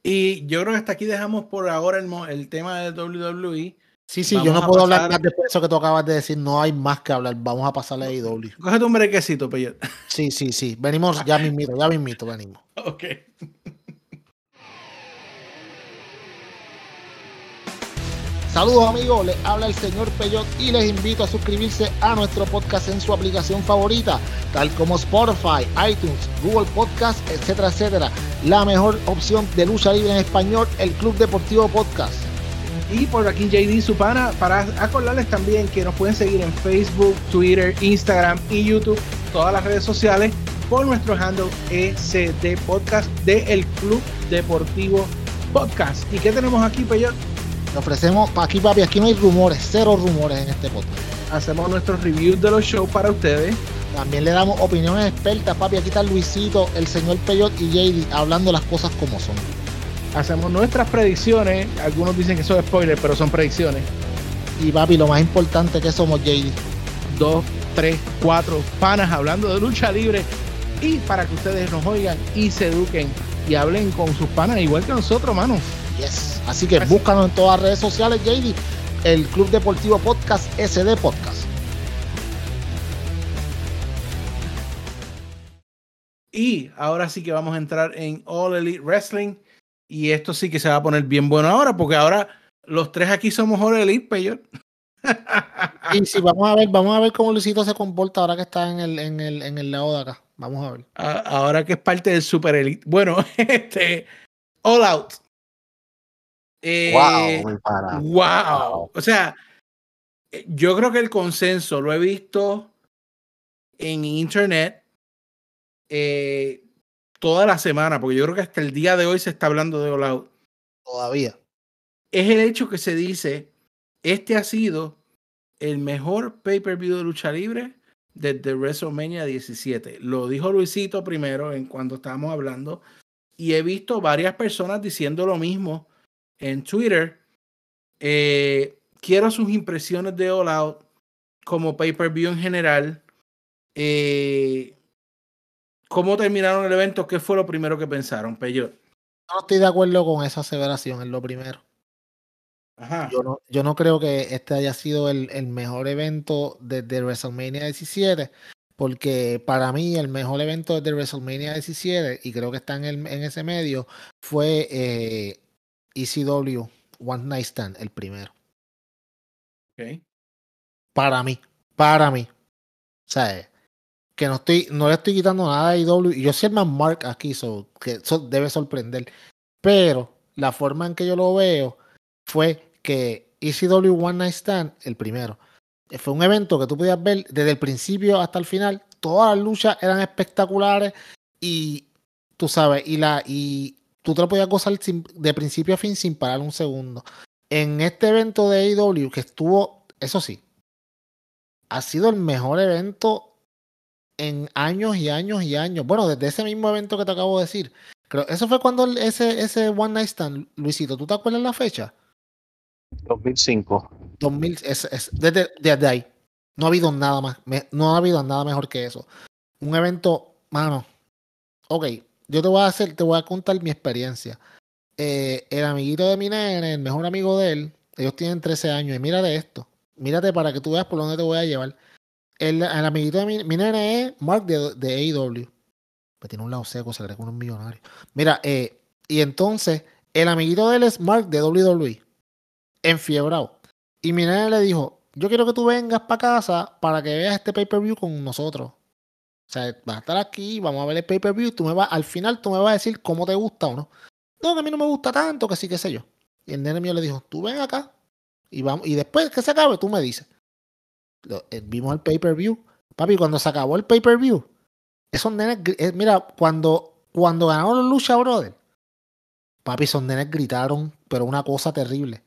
Y yo creo que hasta aquí dejamos por ahora el, el tema de WWE. Sí, sí, yo no puedo pasar- hablar más después de eso que tú acabas de decir. No hay más que hablar. Vamos a pasarle a AEW. Cógete un brequecito, Pello. Sí, sí, sí. Venimos, ya mismito, ya mismito, venimos. Ok. Saludos amigos, les habla el señor Peyot y les invito a suscribirse a nuestro podcast en su aplicación favorita, tal como Spotify, iTunes, Google Podcast, etcétera, etcétera. La mejor opción de lucha libre en español, el Club Deportivo Podcast. Y por aquí JD Supana, para acordarles también que nos pueden seguir en Facebook, Twitter, Instagram y YouTube, todas las redes sociales, por nuestro handle ECD Podcast de Club Deportivo Podcast. ¿Y qué tenemos aquí, Peyot? Le ofrecemos, aquí papi, aquí no hay rumores, cero rumores en este podcast. Hacemos nuestros reviews de los shows para ustedes. También le damos opiniones expertas, papi. Aquí está Luisito, el señor Peyot y JD hablando las cosas como son. Hacemos nuestras predicciones. Algunos dicen que son spoilers, pero son predicciones. Y papi, lo más importante que somos JD. Dos, tres, cuatro panas hablando de lucha libre. Y para que ustedes nos oigan y se eduquen y hablen con sus panas igual que nosotros, mano. Yes. Así que Así. búscanos en todas las redes sociales, JD. El Club Deportivo Podcast, SD Podcast. Y ahora sí que vamos a entrar en All Elite Wrestling. Y esto sí que se va a poner bien bueno ahora, porque ahora los tres aquí somos All Elite, Peyot. Y sí, vamos a ver, vamos a ver cómo Luisito se comporta ahora que está en el, en el, en el lado de acá. Vamos a ver. A- ahora que es parte del Super Elite. Bueno, este All Out. Eh, wow. Wow. O sea, eh, yo creo que el consenso lo he visto en internet eh, toda la semana, porque yo creo que hasta el día de hoy se está hablando de All Out. Todavía. Es el hecho que se dice, este ha sido el mejor pay-per-view de lucha libre desde WrestleMania 17. Lo dijo Luisito primero en cuando estábamos hablando y he visto varias personas diciendo lo mismo en Twitter. Eh, quiero sus impresiones de All Out como pay-per-view en general. Eh, ¿Cómo terminaron el evento? ¿Qué fue lo primero que pensaron, Peyot? No estoy de acuerdo con esa aseveración, es lo primero. Ajá. Yo no, yo no creo que este haya sido el, el mejor evento desde WrestleMania 17, porque para mí el mejor evento de WrestleMania 17, y creo que está en, el, en ese medio, fue eh, ECW One Night Stand, el primero. Ok. Para mí, para mí. O sea, que no estoy, no le estoy quitando nada a IW. Y yo soy el más Mark aquí, so, que eso debe sorprender. Pero la forma en que yo lo veo fue que ECW One Night Stand, el primero, fue un evento que tú podías ver desde el principio hasta el final. Todas las luchas eran espectaculares y tú sabes, y la y tú te lo podías gozar sin- de principio a fin sin parar un segundo. En este evento de AEW que estuvo, eso sí, ha sido el mejor evento en años y años y años. Bueno, desde ese mismo evento que te acabo de decir. Creo, eso fue cuando el- ese, ese One Night Stand, Luisito, ¿tú te acuerdas la fecha? 2005. 2000, es, es- desde, desde ahí. No ha habido nada más. me- no ha habido nada mejor que eso. Un evento, mano. Ok, yo te voy a hacer, te voy a contar mi experiencia. Eh, el amiguito de mi nene, el mejor amigo de él, ellos tienen 13 años. Y mírate esto. Mírate para que tú veas por dónde te voy a llevar. El, el amiguito de mi, nene es Mark de, de AEW. Pues tiene un lado seco, se cree que uno es millonario. Mira, eh, y entonces, el amiguito de él es Mark de WWE. Enfiebrado. Y mi nene le dijo, yo quiero que tú vengas para casa para que veas este pay-per-view con nosotros. O sea, vas a estar aquí, vamos a ver el pay-per-view tú me vas, al final tú me vas a decir cómo te gusta o no. No, que a mí no me gusta tanto, que sí, qué sé yo. Y el nene mío le dijo, tú ven acá y vamos, y después que se acabe, tú me dices. Eh, vimos el pay-per-view. Papi, cuando se acabó el pay-per-view, esos nenes, eh, mira, cuando, cuando ganaron los Lucha Brothers, papi, esos nenes gritaron, pero una cosa terrible.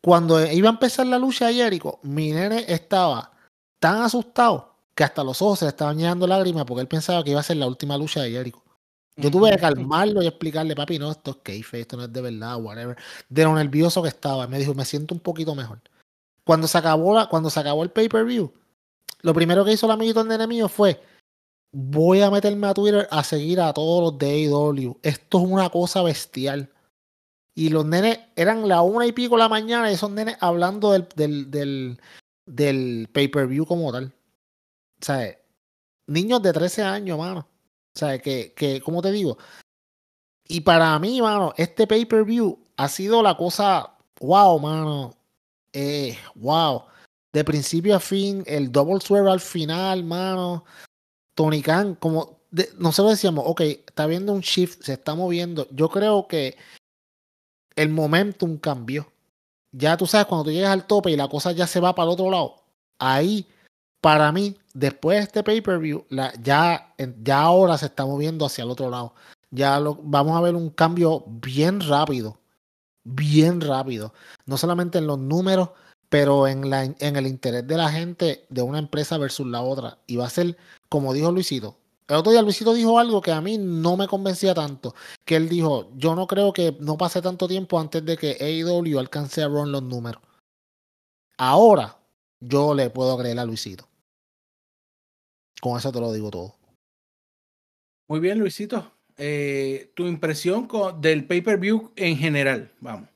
Cuando iba a empezar la lucha de Jericho, mi nene estaba tan asustado que hasta los ojos se le estaban llenando lágrimas porque él pensaba que iba a ser la última lucha de Jericho. Yo tuve que calmarlo y explicarle, papi, no, esto es kayfabe, esto no es de verdad, whatever. De lo nervioso que estaba. Me dijo, me siento un poquito mejor. Cuando se acabó, la, cuando se acabó el pay-per-view, lo primero que hizo el amiguito del nene mío fue, voy a meterme a Twitter a seguir a todos los de AEW. Esto es una cosa bestial. Y los nenes eran la una y pico de la mañana y esos nenes hablando del, del, del, del pay-per-view como tal. Sea, niños de 13 años, mano. Sea, que, que, ¿cómo te digo? Y para mí, mano, este pay-per-view ha sido la cosa, wow, mano. Eh, wow. De principio a fin, el double swerve al final, mano. Tony Khan, como nosotros decíamos, ok, está viendo un shift, se está moviendo. Yo creo que el momentum cambió. Ya tú sabes, cuando tú llegas al tope y la cosa ya se va para el otro lado, ahí, para mí, después de este pay-per-view, ya, ahora se está moviendo hacia el otro lado. Ya vamos a ver un cambio bien rápido. Bien rápido. No solamente en los números, pero en el interés de la gente de una empresa versus la otra. Y va a ser, como dijo Luisito. El otro día Luisito dijo algo que a mí no me convencía tanto. Que él dijo, yo no creo que no pase tanto tiempo antes de que AEW alcance a Ron los números. Ahora, yo le puedo creer a Luisito. Con eso te lo digo todo. Muy bien, Luisito. Eh, tu impresión con- del pay-per-view en general. Vamos.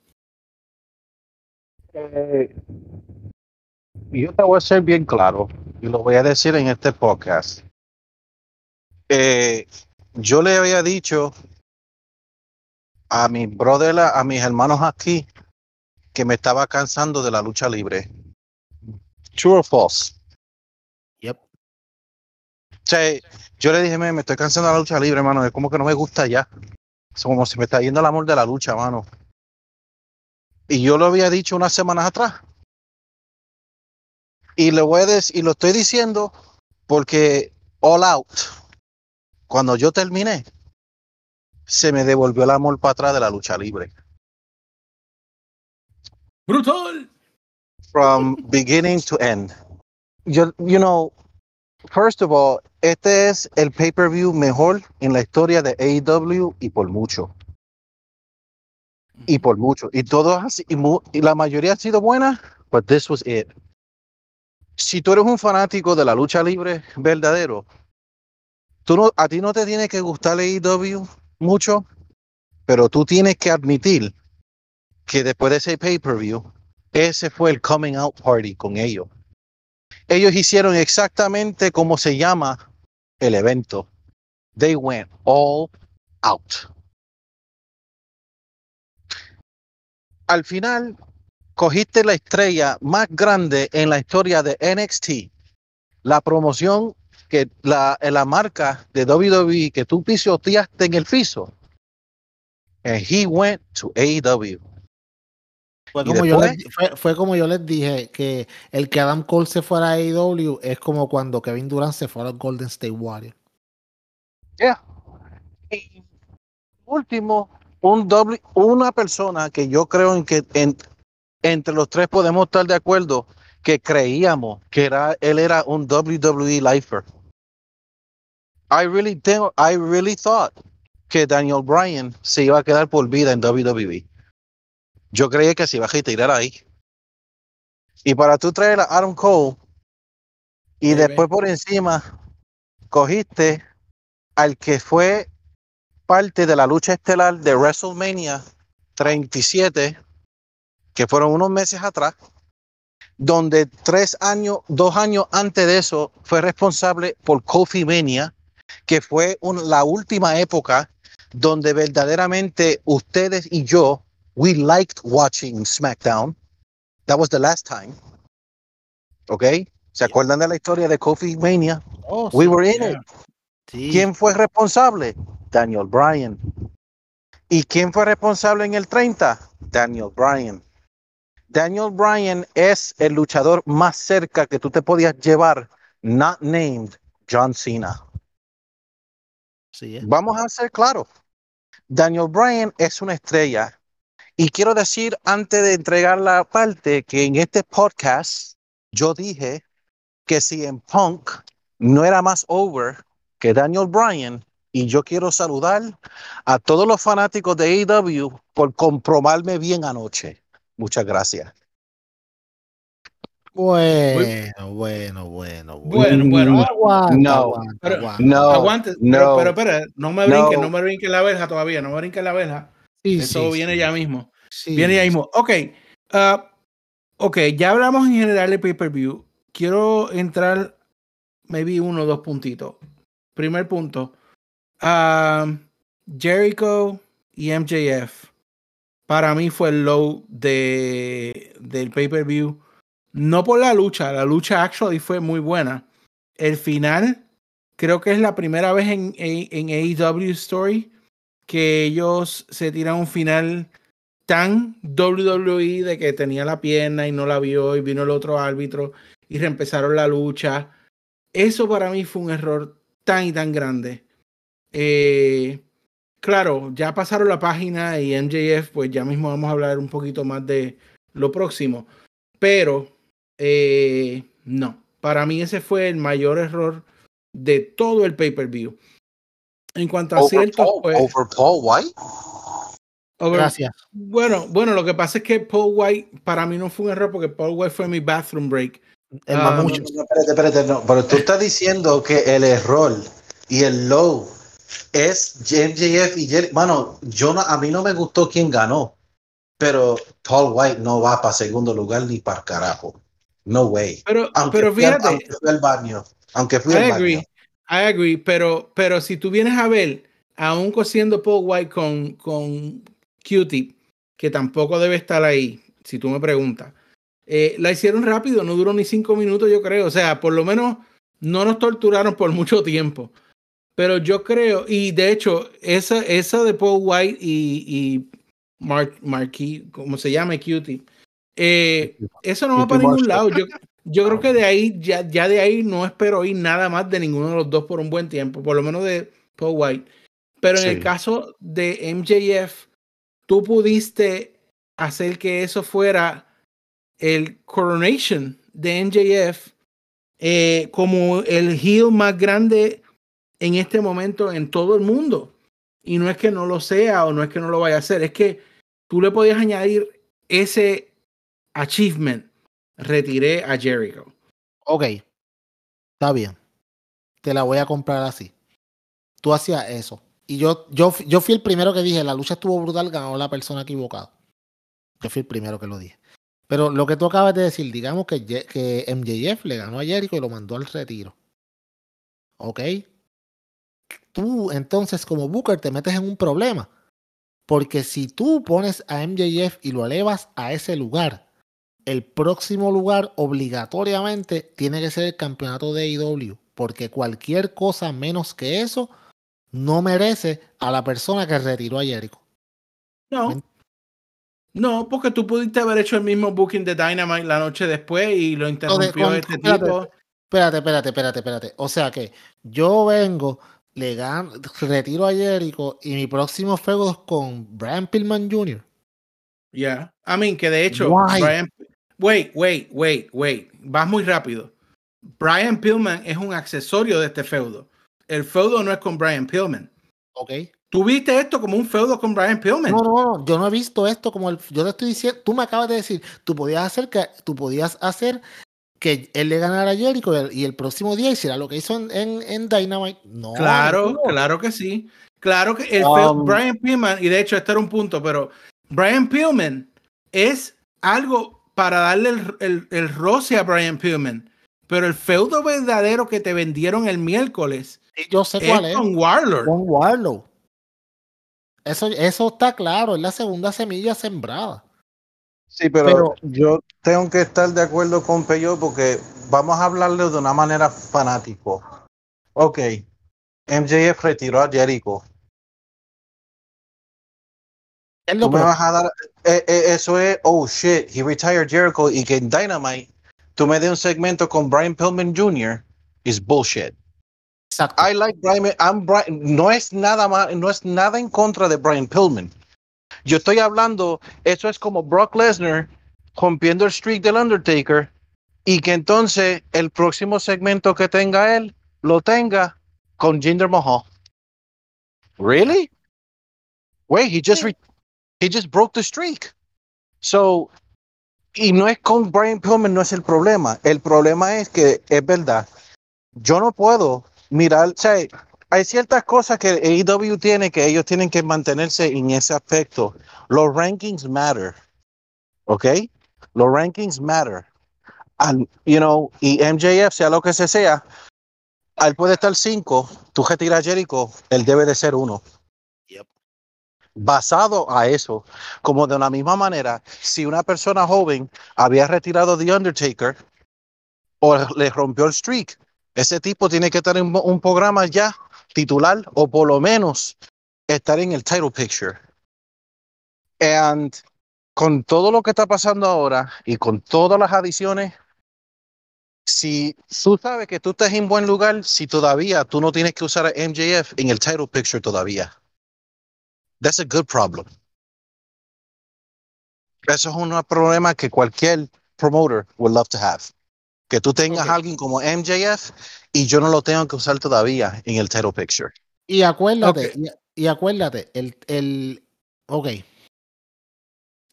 Eh, yo te voy a ser bien claro y lo voy a decir en este podcast. Eh, yo le había dicho a mi brother, a a mis hermanos aquí, que me estaba cansando de la lucha libre. True or false? Sea, yo le dije, "Me, me estoy cansando de la lucha libre, hermano. Es como que no me gusta ya. Es como si me está yendo el amor de la lucha, mano. Y yo lo había dicho unas semanas atrás. Y lo voy a decir, y lo estoy diciendo porque All Out, cuando yo terminé, se me devolvió el amor para atrás de la lucha libre. ¡Brutal! From beginning to end. Yo, you know, first of all, este es el pay-per-view mejor en la historia de AEW y por mucho. Y por mucho. Y todo así, y, y la mayoría ha sido buena, but this was it. Si tú eres un fanático de la lucha libre verdadero, tú no, a ti no te tiene que gustar AEW mucho, pero tú tienes que admitir que después de ese pay-per-view, ese fue el coming out party con ellos. Ellos hicieron exactamente como se llama el evento, they went all out. Al final, cogiste la estrella más grande en la historia de NXT, la promoción que la, la marca de WWE que tú pisoteaste en el piso. And he went to AEW. Fue como, yo les, fue, fue como yo les dije que el que Adam Cole se fuera a AEW es como cuando Kevin Durant se fuera a Golden State Warriors. Yeah. Y último, un doble, una persona que yo creo en que en- entre los tres podemos estar de acuerdo que creíamos que era él era un WWE lifer. I really think, I really thought que Daniel Bryan se iba a quedar por vida en WWE. Yo creía que se iba a retirar ahí. Y para tú traer a Adam Cole y después por encima cogiste al que fue parte de la lucha estelar de WrestleMania 37, que fueron unos meses atrás, donde tres años, dos años antes de eso, fue responsable por Kofi Mania, que fue un- la última época donde verdaderamente ustedes y yo, we liked watching SmackDown. That was the last time. ¿Ok? ¿Se acuerdan de la historia de Kofi Mania? Oh, We sí, were in yeah. it. sí. ¿Quién fue responsable? Daniel Bryan. ¿Y quién fue responsable en el 30? Daniel Bryan. Daniel Bryan es el luchador más cerca que tú te podías llevar, not named John Cena. Sí, eh. Vamos a ser claros. Daniel Bryan es una estrella. Y quiero decir, antes de entregar la parte, que en este podcast yo dije que si en Punk no era más over que Daniel Bryan, y yo quiero saludar a todos los fanáticos de AEW por comprobarme bien anoche. Muchas gracias. Bueno, bueno, bueno, Bueno, bueno. Aguanta, No. aguanta, Pero-. No, Aguante, no, pero, pero no me no. brinques, no me brinques la verja todavía, no me brinques la verja. Sí, Eso sí, viene sí. ya mismo. Viene ya mismo. Ok. ah, ok, ya hablamos en general de pay-per-view. Quiero entrar, maybe uno o dos puntitos. Primer punto. ah, Jericho y MJF. Para mí fue el low de, del pay-per-view. No por la lucha, la lucha actually fue muy buena. El final, creo que es la primera vez en, en AEW Story que ellos se tiran un final tan WWE de que tenía la pierna y no la vio y vino el otro árbitro y reempezaron la lucha. Eso para mí fue un error tan y tan grande. Eh, claro, ya pasaron la página y MJF, pues ya mismo vamos a hablar un poquito más de lo próximo. Pero eh, no, para mí ese fue el mayor error de todo el pay-per-view. En cuanto a Over ciertos, Paul, pues, over Paul White. over- Gracias. bueno, bueno, lo que pasa es que Paul White para mí no fue un error porque Paul White fue mi bathroom break. El mamucho. No, no, espérate, espérate, no. Pero tú estás diciendo que el error y el low es MJF y Jerry. Mano, yo no, a mí no me gustó quién ganó, pero Paul White no va para segundo lugar ni para carajo. No way. Pero, Aunque pero fui al- fíjate, aunque fui al baño. Aunque fui I al agree, baño. I agree, pero, pero si tú vienes a ver, aún cosiendo Paul White con, con Q-Tip, que tampoco debe estar ahí, si tú me preguntas, eh, la hicieron rápido, no duró ni cinco minutos, yo creo. O sea, por lo menos no nos torturaron por mucho tiempo. Pero yo creo, y de hecho, esa, esa de Paul White y, y Mark, Marquis, como se llama, Q-Tip, eh, eso no va para ningún lado. Yo, yo creo que de ahí, ya, ya de ahí no espero oír nada más de ninguno de los dos por un buen tiempo, por lo menos de Paul White. Pero en el caso de MJF, tú pudiste hacer que eso fuera el coronation de MJF eh, como el heel más grande en este momento en todo el mundo. Y no es que no lo sea o no es que no lo vaya a hacer, es que tú le podías añadir ese achievement. Retiré a Jericho. Ok. Está bien. Te la voy a comprar así. Tú hacías eso. Y yo, yo, yo fui el primero que dije, la lucha estuvo brutal, ganó la persona equivocada. Yo fui el primero que lo dije. Pero lo que tú acabas de decir, digamos que, que MJF le ganó a Jericho y lo mandó al retiro. Ok. tú entonces como Booker te metes en un problema. Porque si tú pones a MJF y lo elevas a ese lugar, el próximo lugar obligatoriamente tiene que ser el campeonato de AEW. Porque cualquier cosa menos que eso no merece a la persona que retiró a Jericho. No. No, porque tú pudiste haber hecho el mismo booking de Dynamite la noche después y lo interrumpió este espérate, tipo. Espérate, espérate, espérate, espérate. O sea que yo vengo, le gan- retiro a Jericho y mi próximo feudo es con Brian Pillman Jr. Yeah. I mean, que de hecho? Brian. Wait, wait, wait, wait. Vas muy rápido. Brian Pillman es un accesorio de este feudo. El feudo no es con Brian Pillman. ¿Ok? Tú viste esto como un feudo con Brian Pillman. No, no, no, yo no he visto esto como el. Yo te estoy diciendo, tú me acabas de decir, tú podías hacer que, tú podías hacer que él le ganara a Jericho y el, y el próximo día hiciera lo que hizo en, en, en Dynamite. No. Claro, no. claro que sí. Claro que el Um, feu- Brian Pillman, y de hecho este era un punto, pero Brian Pillman es algo para darle el, el- el roce a Brian Pillman. Pero el feudo verdadero que te vendieron el miércoles Sí, Yo sé cuál es es. con Warlord. Con Warlow. Eso, eso está claro, es la segunda semilla sembrada. Sí, pero, Pero- yo tengo que estar de acuerdo con Peyo porque vamos a hablarle de una manera fanático. Ok, MJF retiró a Jericho. Me vas a dar, eh, eh, eso es, oh shit, he retired Jericho y que en Dynamite tú me des un segmento con Brian Pillman Jr. is bullshit. Exacto. I like Brian, I'm Brian, no es nada más, no es nada en contra de Brian Pillman. Yo estoy hablando, eso es como Brock Lesnar rompiendo el streak del Undertaker y que entonces el próximo segmento que tenga él lo tenga con Jinder Mahal. Really? Wait, he just re- He just broke the streak. So, y no es con Brian Pillman, no es el problema. El problema es que es verdad. Yo no puedo mirar, o sea, hay ciertas cosas que AEW tiene que ellos tienen que mantenerse en ese aspecto. Los rankings matter. ¿Ok? Los rankings matter. And, you know, y MJF, sea lo que se sea, al puede estar cinco. tú que a Jericho, él debe de ser uno. Basado a eso, como de la misma manera, si una persona joven había retirado The Undertaker o le rompió el streak, ese tipo tiene que estar en un programa ya titular o por lo menos estar en el title picture. And con todo lo que está pasando ahora y con todas las adiciones, si tú sabes que tú estás en buen lugar, si todavía tú no tienes que usar a MJF en el title picture todavía. That's a good problem. Eso es un problema que cualquier promoter would love to have. Que tú tengas Ok. a alguien como MJF y yo no lo tengo que usar todavía en el title picture. Y acuérdate, Ok. y, y acuérdate, el, el, ok.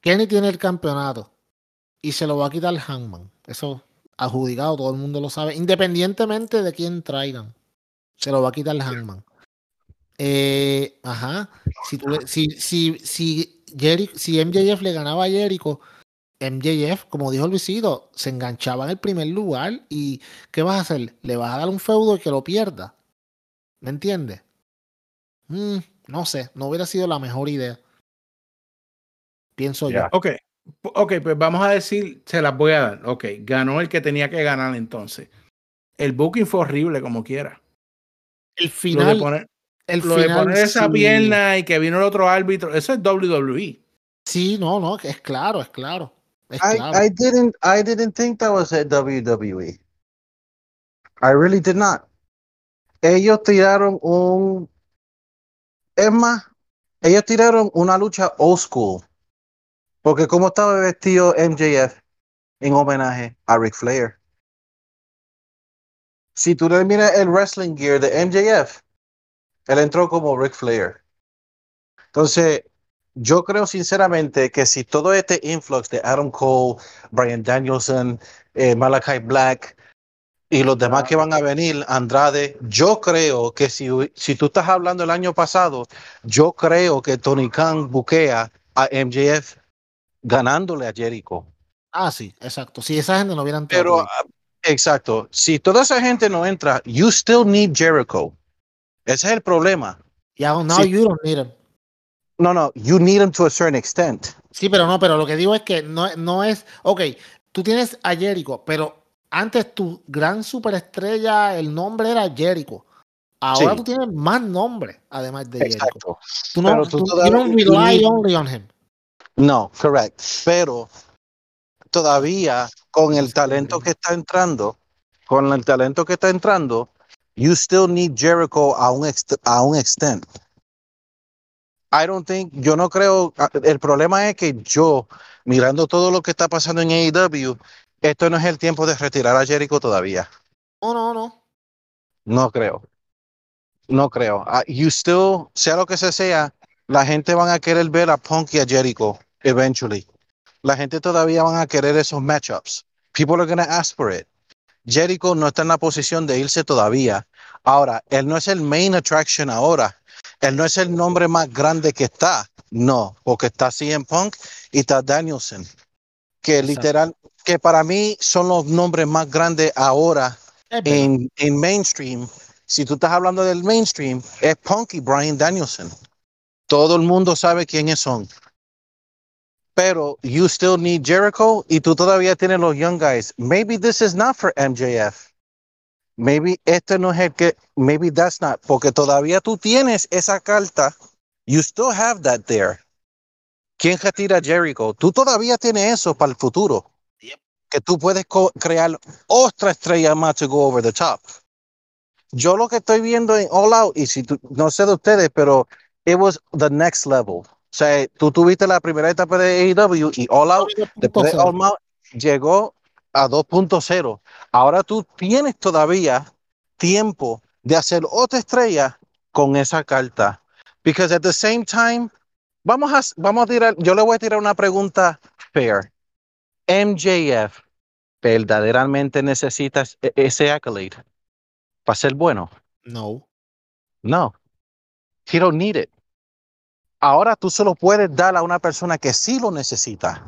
Kenny tiene el campeonato y se lo va a quitar Hangman. Eso adjudicado, todo el mundo lo sabe, independientemente de quién traigan. Se lo va a quitar Hangman. Eh, ajá. Si, tú le- si, si, si, Jeri- si MJF le ganaba a Jericho, MJF, como dijo Luisito, se enganchaba en el primer lugar y ¿qué vas a hacer? ¿Le vas a dar un feudo y que lo pierda? ¿Me entiendes? Mm, no sé, no hubiera sido la mejor idea. Pienso Ya. Ok, ok, pues vamos a decir, se las voy a dar. Ok, ganó el que tenía que ganar entonces. El booking fue horrible como quiera. yo. El Lo de final, poner, el lo de poner esa sí. pierna y que vino el otro árbitro, eso es WWE. Sí, no, no, que es claro, es claro. Es I, claro. I didn't I didn't think that was at WWE. I really did not. Ellos tiraron un es más, ellos tiraron una lucha old school. Porque como estaba vestido MJF en homenaje a Ric Flair. Si tú le miras el wrestling gear de MJF, él entró como Ric Flair. Entonces, yo creo sinceramente que si todo este influx de Adam Cole, Brian Danielson, eh, Malachi Black y los demás que van a venir, Andrade, yo creo que si, si tú estás hablando el año pasado, yo creo que Tony Khan buquea a MJF ganándole a Jericho. Ah, sí, exacto. Si esa gente no hubiera entrado Pero, ah, exacto, si toda esa gente no entra, you still need Jericho. Ese es el problema. Yeah, now Sí. you don't need him. No, no, you need him to a certain extent. Sí, pero no, pero lo que digo es que no, no es. Ok, tú tienes a Jericho, pero antes tu gran superestrella, el nombre era Jericho. Ahora Sí. tú tienes más nombres, además de Jericho. Exacto. Tú no, Pero tú tú- todavía- you don't rely only on him. No, correct. Pero todavía con el talento que está entrando, con el talento que está entrando, you still need Jericho a un, ext- a un extent. I don't think, yo no creo, ah, el problema es que yo, mirando todo lo que está pasando en AEW, esto no es el tiempo de retirar a Jericho todavía. No, no, no. No creo. No creo. Ah, you still, sea lo que se sea, la gente van a querer ver a Punk y a Jericho eventually. La gente todavía van a querer esos matchups. People are going to ask for it. Jericho no está en la posición de irse todavía. Ahora, él no es el main attraction ahora. Él no es el nombre más grande que está. No, porque está CM Punk y está Danielson. Que Exacto. literal, que para mí son los nombres más grandes ahora en, en mainstream, si tú estás hablando del mainstream, es Punk y Brian Danielson. Todo el mundo sabe quiénes son. Pero you still need Jericho y tú todavía tienes los young guys. Maybe this is not for MJF. Maybe este no es el que, maybe that's not, porque todavía tú tienes esa carta. You still have that there. ¿Quién retira Jericho? Tú todavía tienes eso para el futuro. Yep. Que tú puedes crear otra estrella más to go over the top. Yo lo que estoy viendo en All Out, y si tú, no sé de ustedes, pero it was the next level. O sea, tú tuviste la primera etapa de AEW y All Out, después de All Out llegó a 2.0. Ahora tú tienes todavía tiempo de hacer otra estrella con esa carta. Because at the same time, vamos a, vamos a tirar, yo le voy a tirar una pregunta fair. MJF verdaderamente necesita e- ese accolade para ser bueno. No. No. He don't need it. Ahora tú solo puedes dar a una persona que sí lo necesita.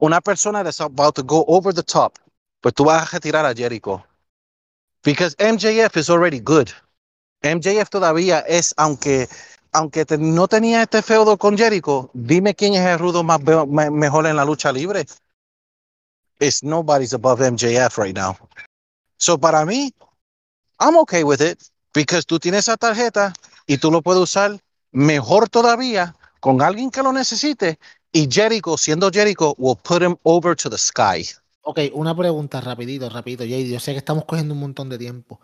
Una persona that's about to go over the top. Pues tú vas a retirar a Jericho. Because MJF is already good. MJF todavía es, aunque, aunque no tenía este feudo con Jericho, dime quién es el rudo más mejor en la lucha libre. It's nobody's above MJF right now. So para mí, I'm okay with it because tú tienes esa tarjeta y tú lo puedes usar mejor todavía con alguien que lo necesite y Jericho, siendo Jericho, will put him over to the sky. Ok, una pregunta rapidito, rapidito, Jay. Yo sé que estamos cogiendo un montón de tiempo.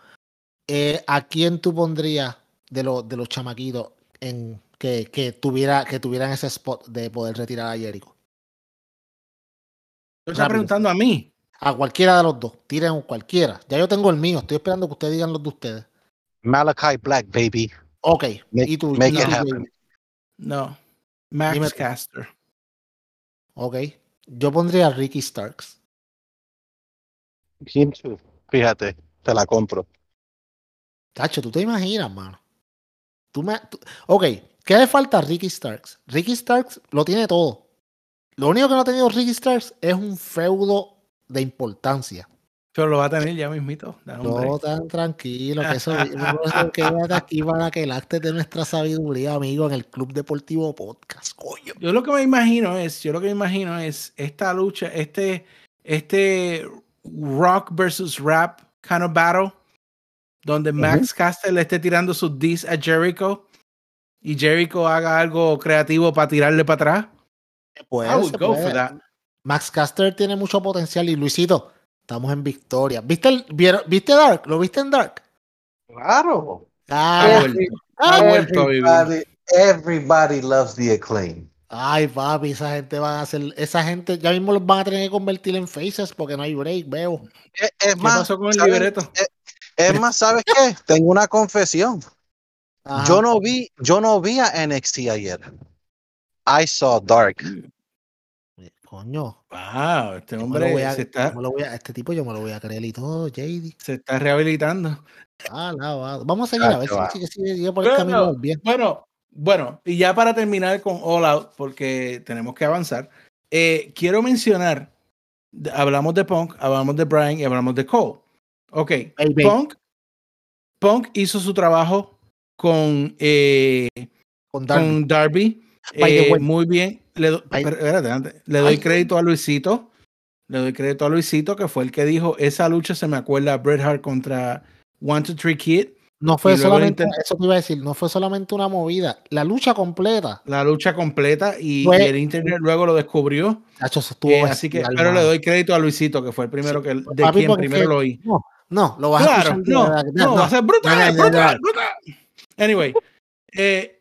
Eh, ¿A quién tú pondrías de los de los chamaquitos en que, que tuviera que tuvieran ese spot de poder retirar a Jericho? Estás Rápido. preguntando a mí. A cualquiera de los dos. Tiren cualquiera. Ya yo tengo el mío. Estoy esperando que ustedes digan los de ustedes. Malachi Black, baby. Ok. Make- y tú, make y it tú, happen. Jay? No. Max Dime. Caster. Ok. Yo pondría a Ricky Starks. Him too. Fíjate, te la compro. Tacho, tú te imaginas, mano. Tú me, tú- ok, ¿qué le falta a Ricky Starks? Ricky Starks lo tiene todo. Lo único que no ha tenido Ricky Starks es un feudo de importancia. Pero lo va a tener ya mismito. No tan tranquilo, que eso, quédate aquí para que el acte de nuestra sabiduría, amigo, en el Club Deportivo Podcast, coño. Yo lo que me imagino es, yo lo que me imagino es esta lucha, este, este rock versus rap kind of battle, donde Max Caster le esté tirando sus diss a Jericho y Jericho haga algo creativo para tirarle para atrás. Puede, I would go puede. for that. Max Caster tiene mucho potencial y Luisito, estamos en victoria. ¿Viste, el, vieron- ¿viste Dark? ¿Lo viste en Dark? Claro. Ha Ah, vuelto, ha vuelto a vivir. Everybody, everybody loves the acclaim. Ay, papi, esa gente va a hacer, esa gente ya mismo los van a tener que convertir en faces porque no hay break, veo. Es, es ¿Qué más, pasó con el ¿sabes? libreto? Es, es más, ¿sabes qué? Tengo una confesión. Ajá. Yo no vi, yo no vi a NXT ayer. I saw Dark. Coño, Wow, este voy hombre a- se está, me lo voy a- este tipo yo me lo voy a creer y todo, JD. se está rehabilitando. Ah, no, va. Vamos a seguir a ver va. si sigue, por el Bueno, camino bien. Bueno, bueno, y ya para terminar con All Out, porque tenemos que avanzar, eh, quiero mencionar, hablamos de Punk, hablamos de Brian y hablamos de Cole. Ok, Baby. Punk, Punk hizo su trabajo con, eh, Con Darby. con Darby. Eh, muy bien. Le, do- espérate, doy crédito a Luisito. Le doy crédito a Luisito, que fue el que dijo, esa lucha se me acuerda a Bret Hart contra One, Two, Three Kid. No fue solamente, eso te iba a decir, no fue solamente una movida, la lucha completa. La lucha completa y, Fue- y el internet luego lo descubrió. Estuvo Eh, así que, pero le doy crédito a Luisito, que fue el primero que, de Papi, quien primero que- lo oí. No, no, lo vas a Claro, escuchar. de no, verdad, no, va a ser brutal, No, no, no, brutal, no. brutal. Anyway, eh,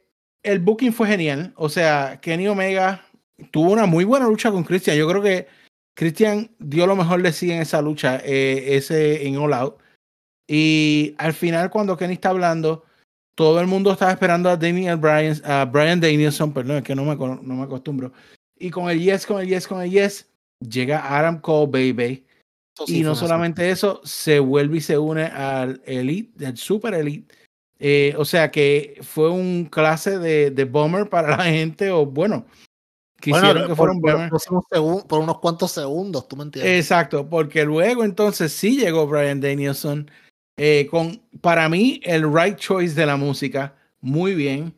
el booking fue genial. O sea, Kenny Omega tuvo una muy buena lucha con Christian. Yo creo que Christian dio lo mejor de sí en esa lucha, eh, ese en All Out. Y al final, cuando Kenny está hablando, todo el mundo estaba esperando a Daniel Bryan, a Brian Danielson, perdón, es que no me, aco- no me acostumbro. Y con el yes, con el yes, con el yes, llega Adam Cole, baby. Sí y no solamente eso, se vuelve y se une al Elite, del Super Elite. Eh, o sea que fue un clase de, de bomber para la gente, o bueno, quisieron Bueno, que por, fuera un por bomber. por unos cuantos segundos, tú me entiendes. Exacto, porque luego entonces sí llegó Brian Danielson eh, con, para mí, el right choice de la música, muy bien.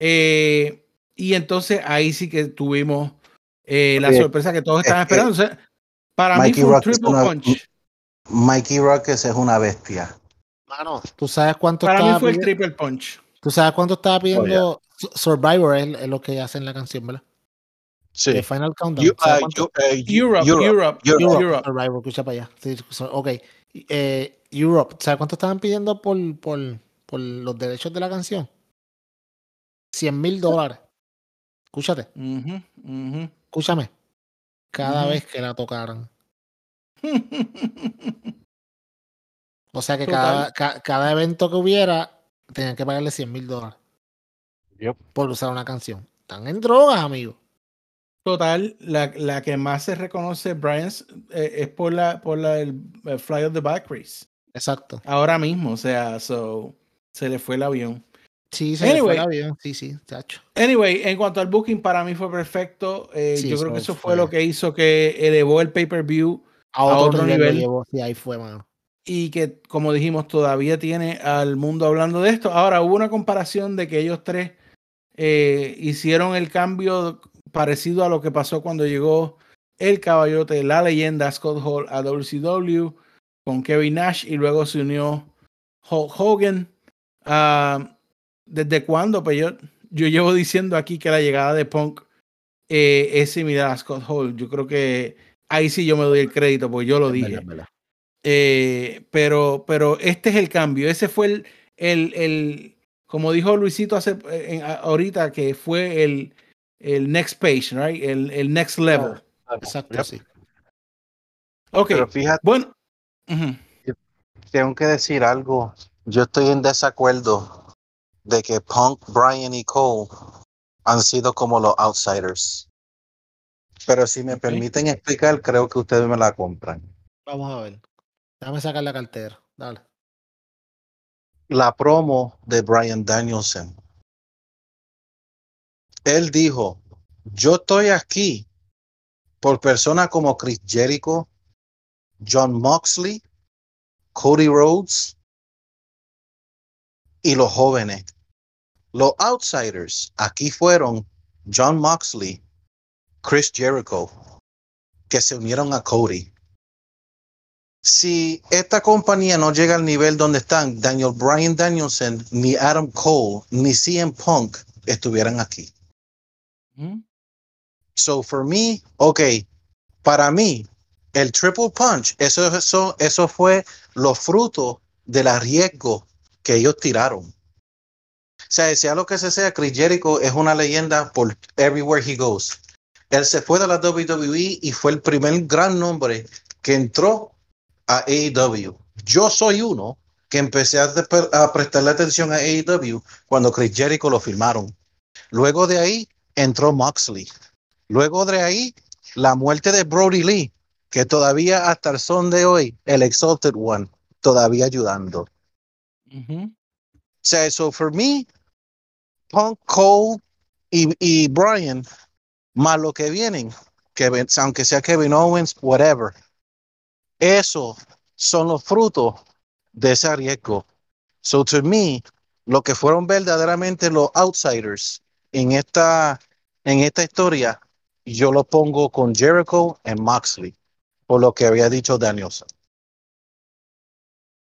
Eh, y entonces ahí sí que tuvimos eh, la sorpresa que todos estaban esperando. O sea, para Mikey mí fue un Rock triple una- punch. Mikey Rockets es una bestia. Mano, tú sabes cuánto Para mí fue el pidiendo, triple punch. tú sabes cuánto estaba pidiendo Su- Survivor es, es lo que hace en la canción, ¿verdad? Sí. De Final Countdown. You- ¿Sabes uh, you- uh, Europe, Europe, Europe, Europe. Europe, Survivor, escucha para allá. Sí, ok. Eh, Europe, ¿sabes cuánto estaban pidiendo por, por, por los derechos de la canción? 100 mil dólares. Escúchate, Ujú, ujú. escúchame. Cada vez que la tocaran. O sea que cada, ca- cada evento que hubiera, tenían que pagarle 100 mil dólares Yep. por usar una canción. Están en drogas, amigo. Total, la, la que más se reconoce Brian eh, es por la por la el, el Fly of the Back Race. Exacto. Ahora mismo, o sea, so, se le fue el avión. Sí, se le fue el avión. Sí, sí, chacho. Anyway, en cuanto al booking, para mí fue perfecto. Eh, Sí, yo creo que eso fue- fue lo que hizo que elevó el pay-per-view A otro, otro nivel, nivel. llevó. Sí, ahí fue, mano. Y que, como dijimos, todavía tiene al mundo hablando de esto. Ahora, hubo una comparación de que ellos tres eh, hicieron el cambio parecido a lo que pasó cuando llegó el caballote, la leyenda Scott Hall a WCW con Kevin Nash y luego se unió Hulk Hogan. Ah, ¿Desde cuándo? Pues yo, yo llevo diciendo aquí que la llegada de Punk eh, es similar a Scott Hall. Yo creo que ahí sí yo me doy el crédito, porque yo lo dije. Eh, pero, pero este es el cambio. Ese fue el, el, el como dijo Luisito hace, eh, en- ahorita, que fue el, el next page, right? El, el next level. Exacto, Yep. sí. Ok, Pero fíjate, bueno. tengo que decir algo. Yo estoy en desacuerdo de que Punk, Brian y Cole han sido como los outsiders. Pero si me permiten explicar, creo que ustedes me la compran. Vamos a ver. Déjame sacar la cartera. Dale. La promo de Brian Danielson. Él dijo, yo estoy aquí por personas como Chris Jericho, John Moxley, Cody Rhodes y los jóvenes. Los outsiders aquí fueron John Moxley, Chris Jericho, que se unieron a Cody. Si esta compañía no llega al nivel donde están Daniel Bryan Danielson, ni Adam Cole, ni CM Punk estuvieran aquí. Ujú. So for me, ok, para mí, el triple punch, eso, eso, eso fue los frutos del arriesgo que ellos tiraron. O sea, sea lo que se sea, Chris Jericho es una leyenda por everywhere he goes. Él se fue de la WWE y fue el primer gran nombre que entró a AEW. Yo soy uno que empecé a, prestarle atención a AEW cuando Chris Jericho lo firmaron. Luego de ahí entró Moxley. Luego de ahí, la muerte de Brody Lee, que todavía hasta el son de hoy, el Exalted One, todavía ayudando. Ujú. O sea, so for me, Punk, Cole y, y Brian, más lo que vienen, Kevin, aunque sea Kevin Owens, whatever, eso son los frutos de ese arriesgo. So to me, lo que fueron verdaderamente los outsiders en esta, en esta historia, yo lo pongo con Jericho y Moxley, por lo que había dicho Danielson.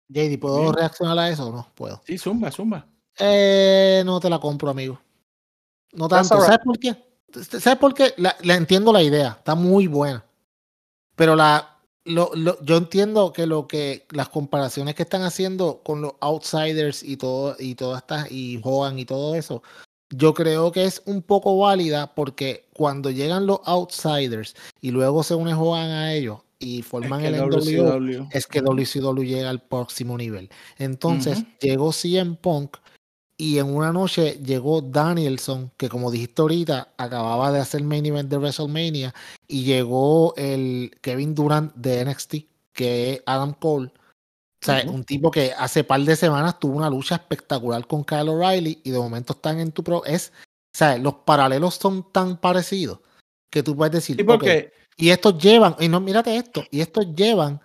JD, ¿puedo Bien. reaccionar a eso o no? Puedo. Sí, zumba, zumba. Eh, no te la compro, amigo. No tanto. right. ¿Sabes por qué? ¿Sabes por qué? La, la entiendo la idea, está muy buena. Pero la, lo, lo- yo entiendo que lo que las comparaciones que están haciendo con los outsiders y todo y todas estas y Hogan y todo eso, yo creo que es un poco válida porque cuando llegan los outsiders y luego se une Hogan a ellos y forman Es que el WCW. es que WCW llega al próximo nivel. Entonces Ujú. llegó CM Punk y en una noche llegó Danielson, que como dijiste ahorita, acababa de hacer main event de WrestleMania, y llegó el Kevin Durant de NXT, que es Adam Cole. O sea, un tipo que hace par de semanas tuvo una lucha espectacular con Kyle O'Reilly y de momento están en tu pro. Es, o sea, los paralelos son tan parecidos que tú puedes decir, Sí, "Ok, porque y estos llevan, y no, mírate esto, y estos llevan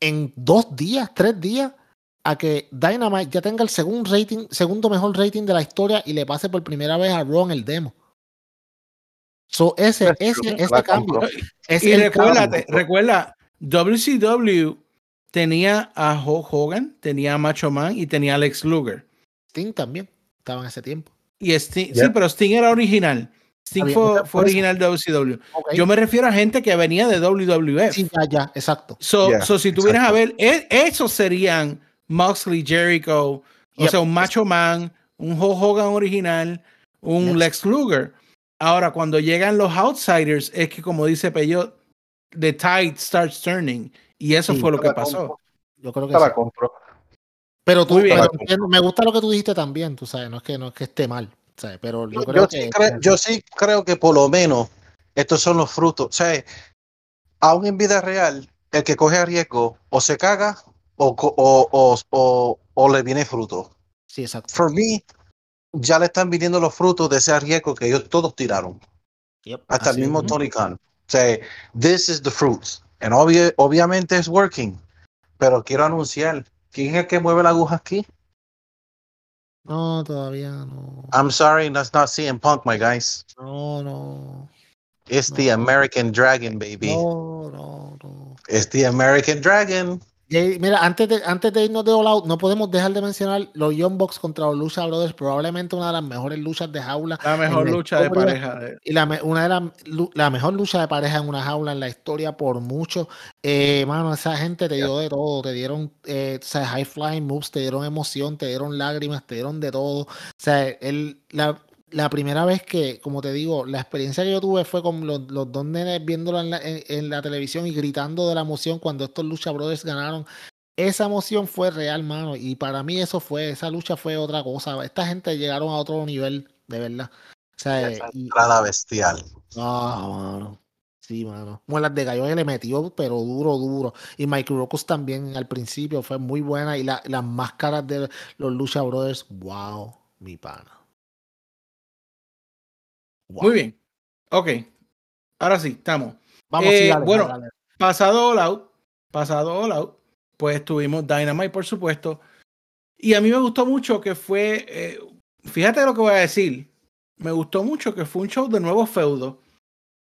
en dos días, tres días, a que Dynamite ya tenga el segundo rating, segundo mejor rating de la historia y le pase por primera vez a Ron el demo. So, ese, ese, ese cambio. es Y recuérdate, cambio. recuerda, WCW tenía a Hulk Hogan, tenía a Macho Man y tenía a Lex Luger. Sting también estaba en ese tiempo. Y Sting, sí, pero Sting era original. Sting fue, fue original de WCW. Yo me refiero a gente que venía de WWF. Sí, ya, ya, exacto. So, Yeah, so si tú vienes a ver, e- esos serían Moxley, Jericho, o sea, un Macho Man, un Hulk Hogan original, un Yes. Lex Luger. Ahora, cuando llegan los outsiders, es que como dice Peyot, the tide starts turning. Y eso Sí, fue lo que pasó. compro. Yo creo que sí. compro. Pero tú, bien. pero me gusta lo que tú dijiste también, tú sabes, no es que no es que esté mal, ¿sabes? Pero yo Yo, creo yo que sí cre- yo sí creo que por lo menos estos son los frutos. O sea, aún en vida real, el que coge riesgo o se caga o, o, o, o, le viene fruto. sí, exacto. For me, ya le están viniendo los frutos de ese riesgo que ellos todos tiraron. Yep, Hasta el mismo. Tony Khan. Sea, this is the fruits. And obvi- obviamente es working. Pero quiero anunciar, ¿quién es el que mueve la aguja aquí? No, todavía no. I'm sorry, that's not CM Punk, my guys. No, no. It's the No. American Dragon, baby. No, no, no. It's the American Dragon. Jay, mira, antes de, antes de irnos de All Out, no podemos dejar de mencionar los Young Bucks contra los Lucha Brothers, probablemente una de las mejores luchas de jaula La mejor la lucha de pareja. y la, una de lu- la mejor lucha de pareja en una jaula en la historia por mucho. Eh, mano, esa gente te dio de todo, te dieron eh, o sea, high flying moves, te dieron emoción, te dieron lágrimas, te dieron de todo. O sea, el, la, la primera vez que, como te digo, la experiencia que yo tuve fue con los, los dos nenes viéndolo en la, en- en la televisión y gritando de la emoción cuando estos Lucha Brothers ganaron. Esa emoción fue real, mano, y para mí eso fue, esa lucha fue otra cosa. Esta gente llegaron a otro nivel, de verdad. O sea, Esa y- entrada bestial. Ah, mano. Sí, mano. Muelas de gallo le metió, pero duro, duro. Y Mike Rocos también al principio fue muy buena. Y la- las máscaras de los Lucha Brothers, wow, mi pana. Wow. Muy bien. Ok. Ahora sí, estamos. Vamos, Eh, dale, bueno, dale. Pasado All Out, pasado All Out, pues tuvimos Dynamite, por supuesto. Y a mí me gustó mucho que fue, eh, fíjate lo que voy a decir, me gustó mucho que fue un show de nuevos feudos,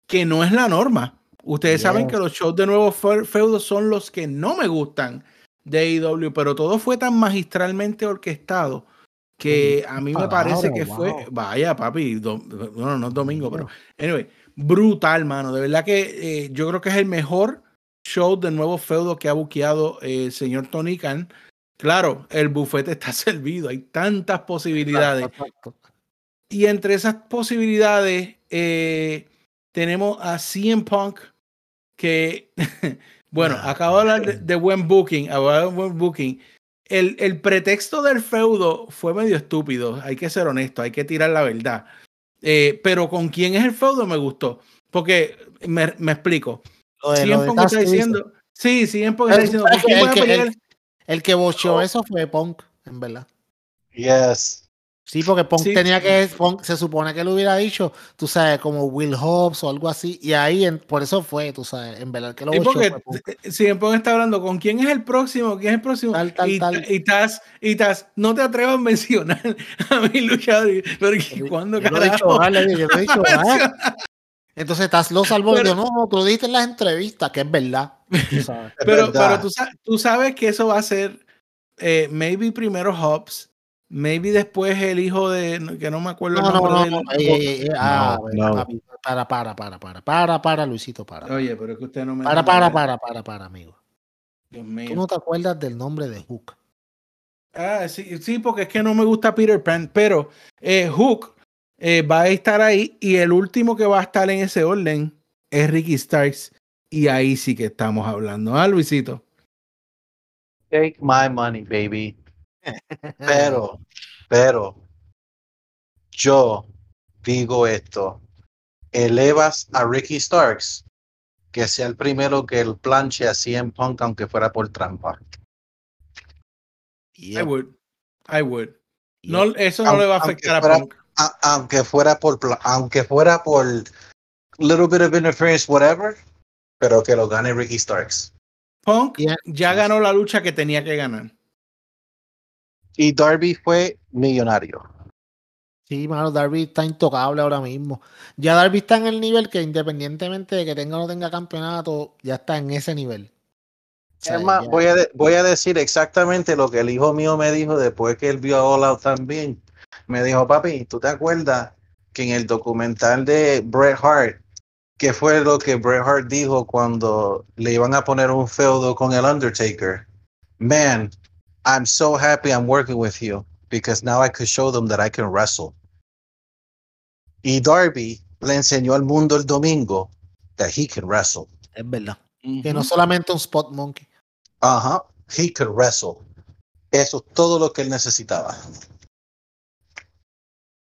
que no es la norma. Ustedes saben que los shows de nuevos fe- feudos son los que no me gustan de AEW, pero todo fue tan magistralmente orquestado que a mí me parece que fue, vaya papi, dom- no, no es domingo, pero anyway, brutal, mano. De verdad que eh, yo creo que es el mejor show de nuevo feudo que ha buqueado eh, el señor Tony Khan. Claro, el bufete está servido, hay tantas posibilidades. Exacto. Y entre esas posibilidades eh, tenemos a CM Punk, que, bueno, Ah, acabo de hablar de, de buen booking, hablar de buen booking. El, el pretexto del feudo fue medio estúpido, hay que ser honesto, hay que tirar la verdad. Eh, pero con quién es el feudo me gustó, porque me, me explico. Está diciendo, sí, Pero está diciendo, sabes ¿con quién que voy a el que-? El bocheó eso fue Punk, en verdad. Yes. Sí, porque Punk Sí. tenía que, Punk se supone que lo hubiera dicho, tú sabes, como Will Hobbs o algo así, y ahí en- por eso fue, tú sabes, en verdad que lo Sí, porque fue Punk. eh, CM Punk está hablando con quién es el próximo, quién es el próximo. Tal, tal, y, tal. y Taz, y Taz, no te atrevas a mencionar a mi luchador. Pero ¿y ¿cuándo Yo no he dicho carajo? le yo he dicho. Entonces Taz lo salvó, Pero- yo no, no, tú lo dijiste en las entrevistas, que es verdad. tú sabes. Es Pero, verdad. pero tú sabes que eso va a ser, eh, maybe primero Hobbs, maybe después el hijo de, que no me acuerdo No, el no, nombre no, del- no, ey, ey, ey, ah, No, para, para, para, para, para, para, Luisito, para. Oye, pero es que usted no me... Para, para, para, para, para, amigo. Dios Tú no te acuerdas del nombre de Hook. Ah, sí, sí, porque es que no me gusta Peter Pan, pero eh, Hook eh, va a estar ahí y el último que va a estar en ese orden es Ricky Starks y ahí sí que estamos hablando, ¿ah, Luisito? Take my money, baby. Pero, pero, yo digo esto. Elevas a Ricky Starks, que sea el primero que el planche a CM Punk, aunque fuera por trampa. I would. I would. yep. No, eso no le va a Aunque afectar a fuera- Punk. A- aunque fuera por, aunque fuera por little bit of interference, whatever, pero que lo gane Ricky Starks. Punk Yeah. ya ganó la lucha que tenía que ganar. Y Darby fue millonario. Sí, mano, Darby está intocable ahora mismo. Ya Darby está en el nivel que independientemente de que tenga o no tenga campeonato, ya está en ese nivel. O sea, Es más, ya- voy a, de- voy a decir exactamente lo que el hijo mío me dijo después que él vio a All Out también. Me dijo, papi, ¿tú te acuerdas que en el documental de Bret Hart, qué fue lo que Bret Hart dijo cuando le iban a poner un feudo con el Undertaker? Man, I'm so happy I'm working with you because now I could show them that I can wrestle. Y Darby le enseñó al mundo el domingo that he can wrestle. es verdad. Que no solamente un spot monkey. Ajá, he could wrestle. Eso es todo lo que él necesitaba.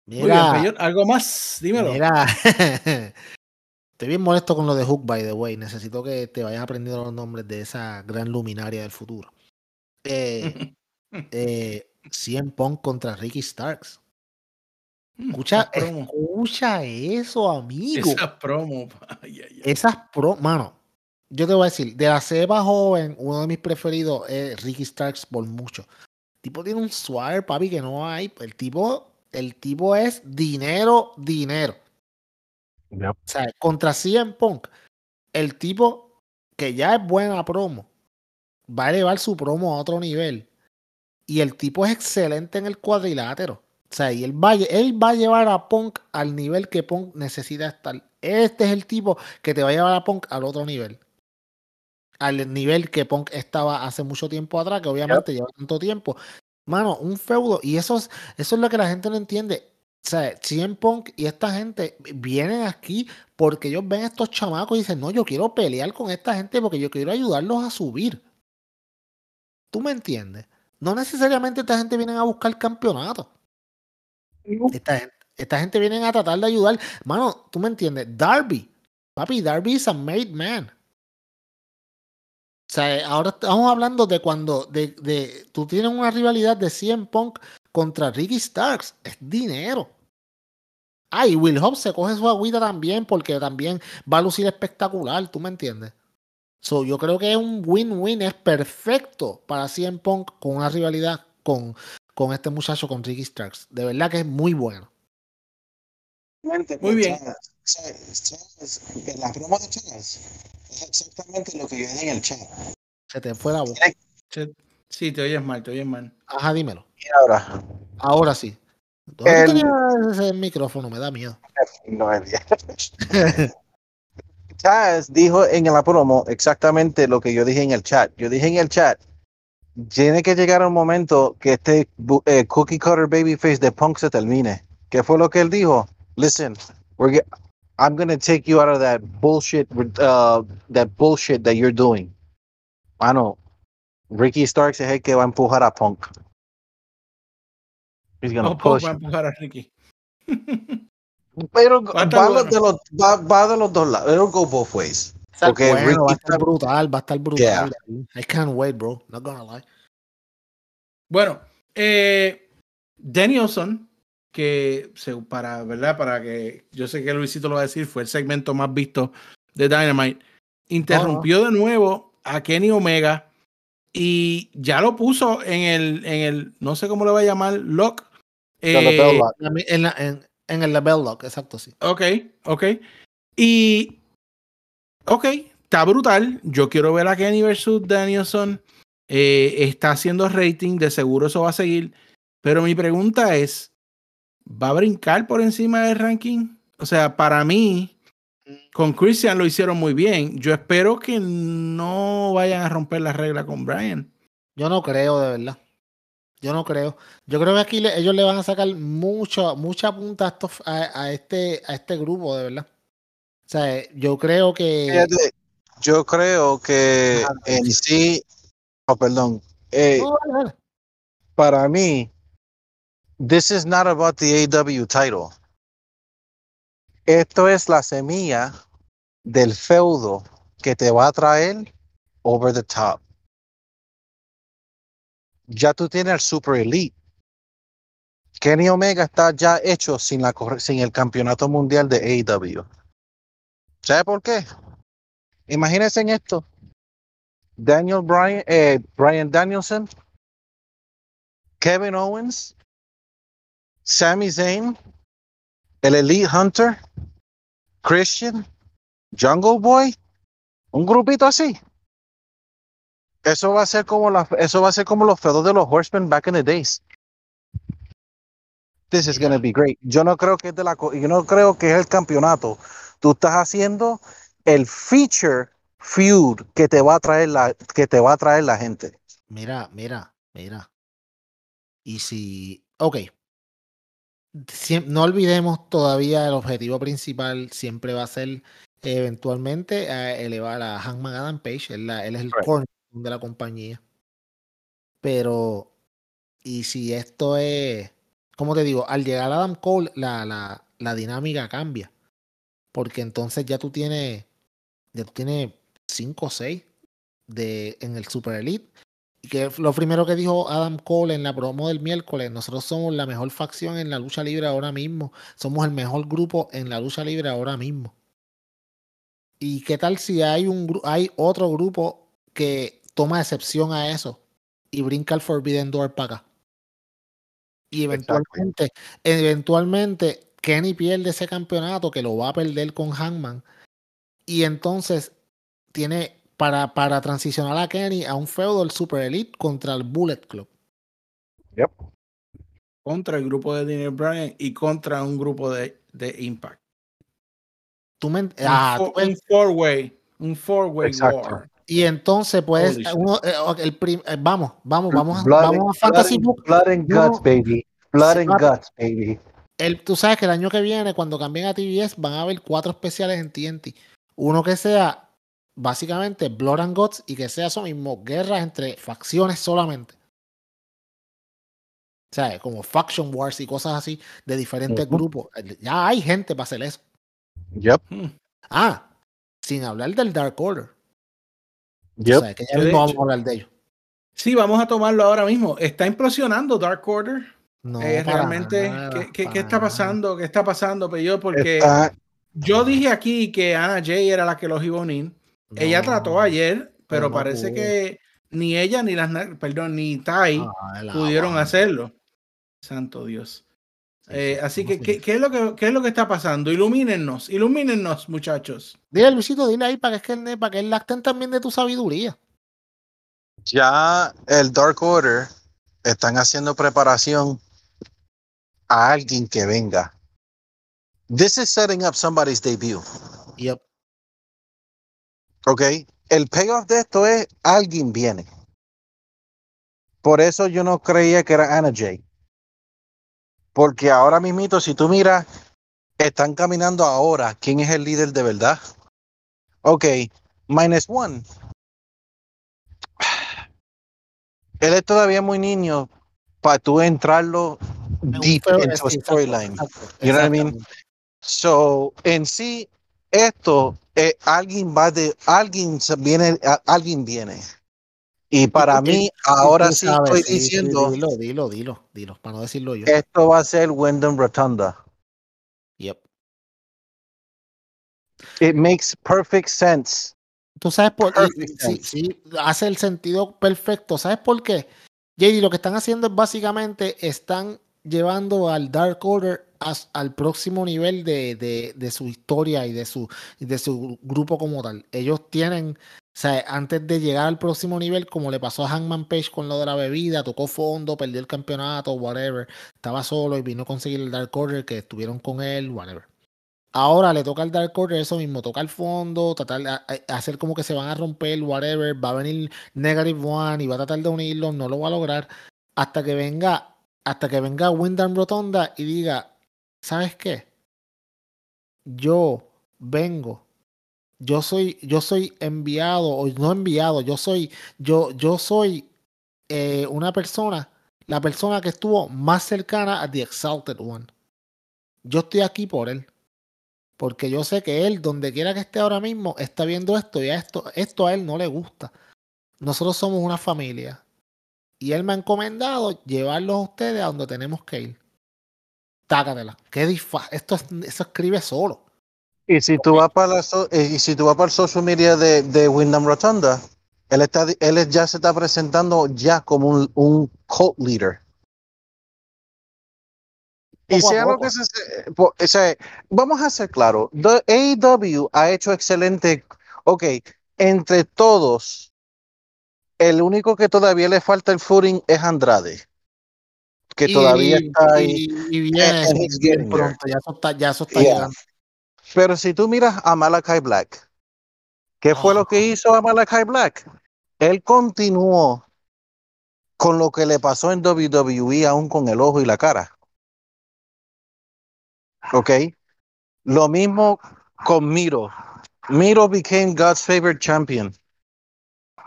Muy bien, Mira, algo más, dímelo. mira. Estoy bien molesto con lo de Hook, by the way. Necesito que te vayas aprendiendo los nombres de esa gran luminaria del futuro. Eh, eh, CM Punk contra Ricky Starks. Escucha, promo. escucha eso, amigo. Esa promo. Ay, ay, ay. Esas pro, mano, yo te voy a decir, de la cepa joven, uno de mis preferidos es Ricky Starks por mucho. El tipo tiene un swagger, papi, que no hay. El tipo, el tipo es dinero, dinero. O sea, contra CM Punk, el tipo que ya es buena promo, va a elevar su promo a otro nivel. Y el tipo es excelente en el cuadrilátero. O sea, y él va, él va a llevar a Punk al nivel que Punk necesita estar. Este es el tipo que te va a llevar a Punk al otro nivel. Al nivel que Punk estaba hace mucho tiempo atrás, que obviamente lleva tanto tiempo. Mano, un feudo. Y eso es, eso es lo que la gente no entiende. O sea, CM Punk y esta gente vienen aquí porque ellos ven a estos chamacos y dicen, no, yo quiero pelear con esta gente porque yo quiero ayudarlos a subir. ¿Tú me entiendes? No necesariamente esta gente viene a buscar campeonato. Esta gente, esta gente viene a tratar de ayudar. Mano, ¿tú me entiendes? Darby. Papi, Darby is a made man. O sea, ahora estamos hablando de cuando de, de, tú tienes una rivalidad de CM Punk contra Ricky Starks. Es dinero. Ah, y Will Hobbs se coge su agüita también porque también va a lucir espectacular, ¿tú me entiendes? So, yo creo que es un win-win, es perfecto para CM Punk con una rivalidad con, con este muchacho, con Ricky Starks. De verdad que es muy bueno. Muy bien. En la promo de Chávez es exactamente lo que yo dije en el chat. Se te fue la voz. Sí, te oyes mal, te oyes mal. Ajá, dímelo. Y ahora, Ahora sí. ¿Dónde El- tenías ese micrófono? Me da miedo. no es Chaz dijo en la promo exactamente lo que yo dije en el chat. Yo dije en el chat, tiene que llegar un momento que este eh, cookie cutter babyface de Punk se termine. ¿Qué fue lo que él dijo? Listen, we're I'm gonna take you out of that bullshit, uh, that bullshit that you're doing. Mano, Ricky Starks es el que va a empujar a Punk. He's gonna Oh, Punk push. va a empujar a Ricky. Pero Va bueno. de los, va, va de los dos lados. It'll go both ways. Porque bueno, Ricky va a estar está- brutal, va a estar brutal. Yeah. I can't wait, bro. Not gonna lie. Bueno, eh, Danielson que se, para, ¿verdad? Para que yo sé que Luisito lo va a decir, fue el segmento más visto de Dynamite. Interrumpió de nuevo a Kenny Omega y ya lo puso en el, en el, no sé cómo le va a llamar, lock. Eh, en, en, en, el label lock, exacto, sí. Ok, ok. Y, ok, está brutal. Yo quiero ver a Kenny versus Danielson. Eh, está haciendo rating, de seguro eso va a seguir. Pero mi pregunta es, ¿va a brincar por encima del ranking? O sea, para mí, con Christian lo hicieron muy bien. Yo espero que no vayan a romper la regla con Brian. Yo no creo, de verdad. Yo no creo. Yo creo que aquí ellos le van a sacar mucho, mucha punta a, este, a este grupo, de verdad. O sea, yo creo que. yo creo que en sí. Oh, perdón. Eh, para mí, this is not about the AW title. Esto es la semilla del feudo que te va a traer over the top. Ya tú tienes el Super Elite. Kenny Omega está ya hecho sin, la, sin el campeonato mundial de AEW. ¿Sabe por qué? Imagínense en esto. Daniel Bryan, eh, Brian Danielson, Kevin Owens, Sami Zayn, el Elite Hunter, Christian, Jungle Boy, un grupito así. Eso va a ser como la, eso va a ser como los feudos de los Horsemen back in the days. This is gonna be great. Yo no creo que es de la, yo no creo que es el campeonato. Tú estás haciendo el feature feud que te va a traer la, que te va a traer la gente. Mira, mira, mira. Y si, ok, no olvidemos todavía el objetivo principal siempre va a ser eventualmente eh, elevar a Hangman Adam Page, él, es el core de la compañía. Pero, y si esto es, como te digo, al llegar a Adam Cole, la, la, la dinámica cambia. Porque entonces ya tú tienes, ya tú tienes 5 o 6 de, en el Super Elite y que lo primero que dijo Adam Cole en la promo del miércoles, nosotros somos la mejor facción en la lucha libre ahora mismo, somos el mejor grupo en la lucha libre ahora mismo. ¿Y qué tal si hay un hay otro grupo que toma excepción a eso y brinca el Forbidden Door para acá? Y eventualmente, eventualmente Kenny pierde ese campeonato que lo va a perder con Hangman. Y entonces tiene para, para transicionar a Kenny a un feudo del Super Elite contra el Bullet Club. Yep. Contra el grupo de Daniel Bryan y contra un grupo de, de Impact. Tú me, un, ah, un four-way. Un four-way war. Y entonces, pues, uno, eh, el prim, eh, vamos, vamos, vamos, vamos a Fantasy Book. Blood and Guts, baby. Blood and Guts, baby. El, tú sabes que el año que viene, cuando cambien a TBS, van a haber cuatro especiales en TNT. Uno que sea básicamente Blood and Gods y que sea eso mismo, guerras entre facciones solamente. O sea, como Faction Wars y cosas así de diferentes grupos. Ya hay gente para hacer eso. Yep. Hmm. Ah, sin hablar del Dark Order. Yep. O sea, que ya mismo vamos a hablar de ellos. Sí, vamos a tomarlo ahora mismo. ¿Está implosionando Dark Order? No, eh, realmente, ¿qué, qué, está pasando? ¿Qué está pasando? Pero yo, porque yo dije aquí que Ana Jay era la que los iba a unir ella trató ayer, pero, parece que ni ella ni las perdón, ni Tai pudieron hacerlo. Santo Dios. Eh, así que ¿qué, ¿qué, es lo que, ¿qué es lo que está pasando? Ilumínenos, ilumínenos, muchachos. Dile, Luisito, dile ahí para que, es para que lacten también de tu sabiduría. Ya el Dark Order están haciendo preparación a alguien que venga. This is setting up somebody's debut. Yep. Ok, el payoff de esto es alguien viene. Por eso yo no creía que era Anna Jay. Porque ahora mismito, si tú miras, están caminando ahora. ¿Quién es el líder de verdad? Ok, minus one. Él es todavía muy niño para tú entrarlo deep into storyline. You know what I mean? So, en sí, esto, eh, alguien va de, alguien viene, alguien viene. Y para mí, ahora sí sabes, estoy diciendo, dilo, dilo, dilo, dilo, para no decirlo yo. esto va a ser Wyndham Rotunda. Yep. It makes perfect sense. Tú sabes por Perfect sí, hace el sentido perfecto. ¿Sabes por qué? JD, lo que están haciendo es básicamente están llevando al Dark Order al próximo nivel de, de- de su historia y de su, de su grupo como tal. Ellos tienen, sea, antes de llegar al próximo nivel, como le pasó a Hangman Page con lo de la bebida, tocó fondo, perdió el campeonato, whatever. Estaba solo y vino a conseguir el Dark Order que estuvieron con él, whatever. Ahora le toca al Dark Order eso mismo, tocar fondo, tratar a- a- hacer como que se van a romper, whatever, va a venir Negative One y va a tratar de unirlos, no lo va a lograr hasta que venga, hasta que venga Wyndham Rotonda y diga, ¿sabes qué? Yo vengo, yo soy, yo soy enviado, o no enviado, yo soy, yo, yo soy eh, una persona, la persona que estuvo más cercana a The Exalted One. Yo estoy aquí por él. Porque yo sé que él, donde quiera que esté ahora mismo, está viendo esto y a esto, esto a él no le gusta. Nosotros somos una familia. Y él me ha encomendado llevarlos a ustedes a donde tenemos que ir. Tácatela. Qué esto, es- eso escribe solo. Y si tú vas para la so- eh, y si tú vas para el social media de, de Wyndham Rotunda, él está él ya se está presentando ya como un, un cult leader. Y sea lo que se, o sea, vamos a ser claros, the AEW ha hecho excelente, ok, entre todos, el único que todavía le falta el footing es Andrade, que Y- todavía está ahí. Y, y And he's bien pronto. Ya eso está, ya eso está Yeah. llegando. Pero si tú miras a Malachi Black, ¿qué fue lo que hizo a Malachi Black? Él continuó con lo que le pasó en WWE aún con el ojo y la cara. ¿Ok? Lo mismo con Miro. Miro became God's favorite champion.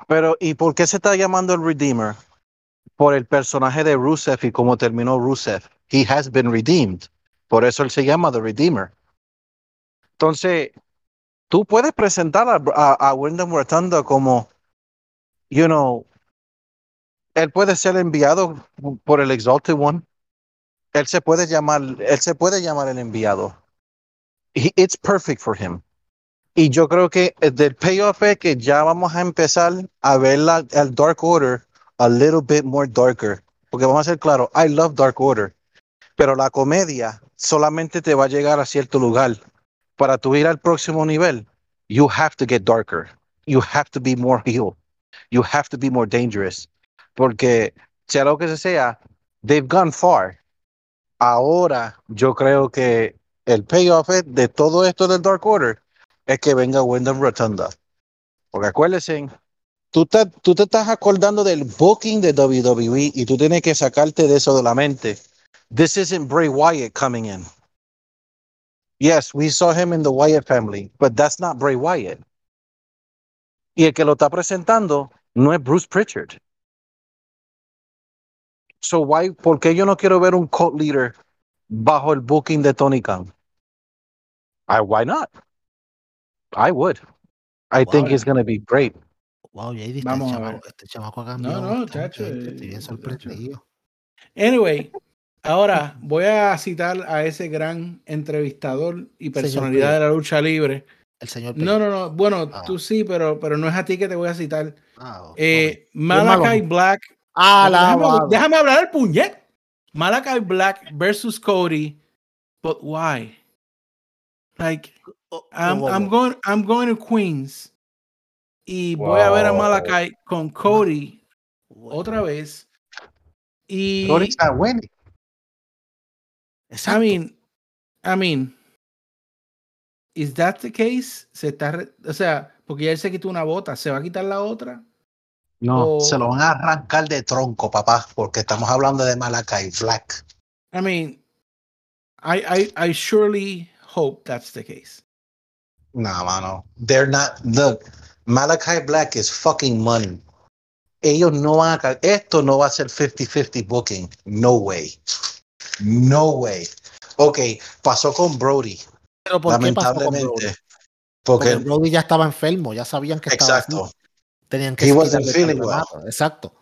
Pero, ¿y por qué se está llamando el Redeemer? Por el personaje de Rusev y cómo terminó Rusev. He has been redeemed. Por eso él se llama The Redeemer. Entonces, tú puedes presentar a, a, a Wyndham Rotunda como, you know, él puede ser enviado por el Exalted One. Él se puede llamar, él se puede llamar el enviado. It's perfect for him. Y yo creo que el del payoff es que ya vamos a empezar a ver la, el Dark Order a little bit more darker. Porque vamos a ser claros, I love Dark Order. Pero la comedia solamente te va a llegar a cierto lugar. Para tu ir al próximo nivel, you have to get darker. You have to be more heel. You have to be more dangerous. Porque sea lo que sea, they've gone far. Ahora yo creo que el payoff de todo esto del Dark Order es que venga Wyndham Rotunda. Porque acuérdense, tú tú te estás acordando del booking de WWE y tú tienes que sacarte de eso de la mente. This isn't Bray Wyatt coming in. Yes, we saw him in the Wyatt family, but that's not Bray Wyatt. Y el que lo está presentando no es Bruce Pritchard. So why, ¿por qué yo no quiero ver un cult leader bajo el booking de Tony Khan? I, why not? I would. I think Wow. it's going to be great. Wow, JD, este, Vamos a chamaco, ver. este chamaco ha cambiado. No, no, chacho, ¿viste? eh, Estoy bien chacho. sorprendido. Anyway, ahora voy a citar a ese gran entrevistador y personalidad Pérez. de la lucha libre. El señor No, no, no. Bueno, Ah. tú sí, pero, pero no es a ti que te voy a citar. Ah, ok. Eh, ¿no? Black. Ah, déjame, Alabado. déjame hablar el puñet. Malachi Black versus Cody. But why? Like, Oh, I'm, oh, I'm oh, going, I'm going to Queens. Y voy a ver a Wow. Malachi con Cody otra vez. Y Cody's not I mean, I mean, is that the case? Se está, o sea, porque ya él se quitó una bota, ¿se va a quitar la otra? No, o- se lo van a arrancar de tronco, papá, porque estamos hablando de Malakai Black. I mean, I, I, I surely hope that's the case. No, mano. They're not. Look, Malachi Black is fucking money. Ellos no van a. Esto no va a ser 50-50 booking. No way. No way. Ok, pasó con Brody, Pero ¿por qué pasó con Brody? lamentablemente. Porque Porque, Brody ya estaba enfermo, ya sabían que estaba así. exacto. Tenían que He wasn't feeling well. Exacto.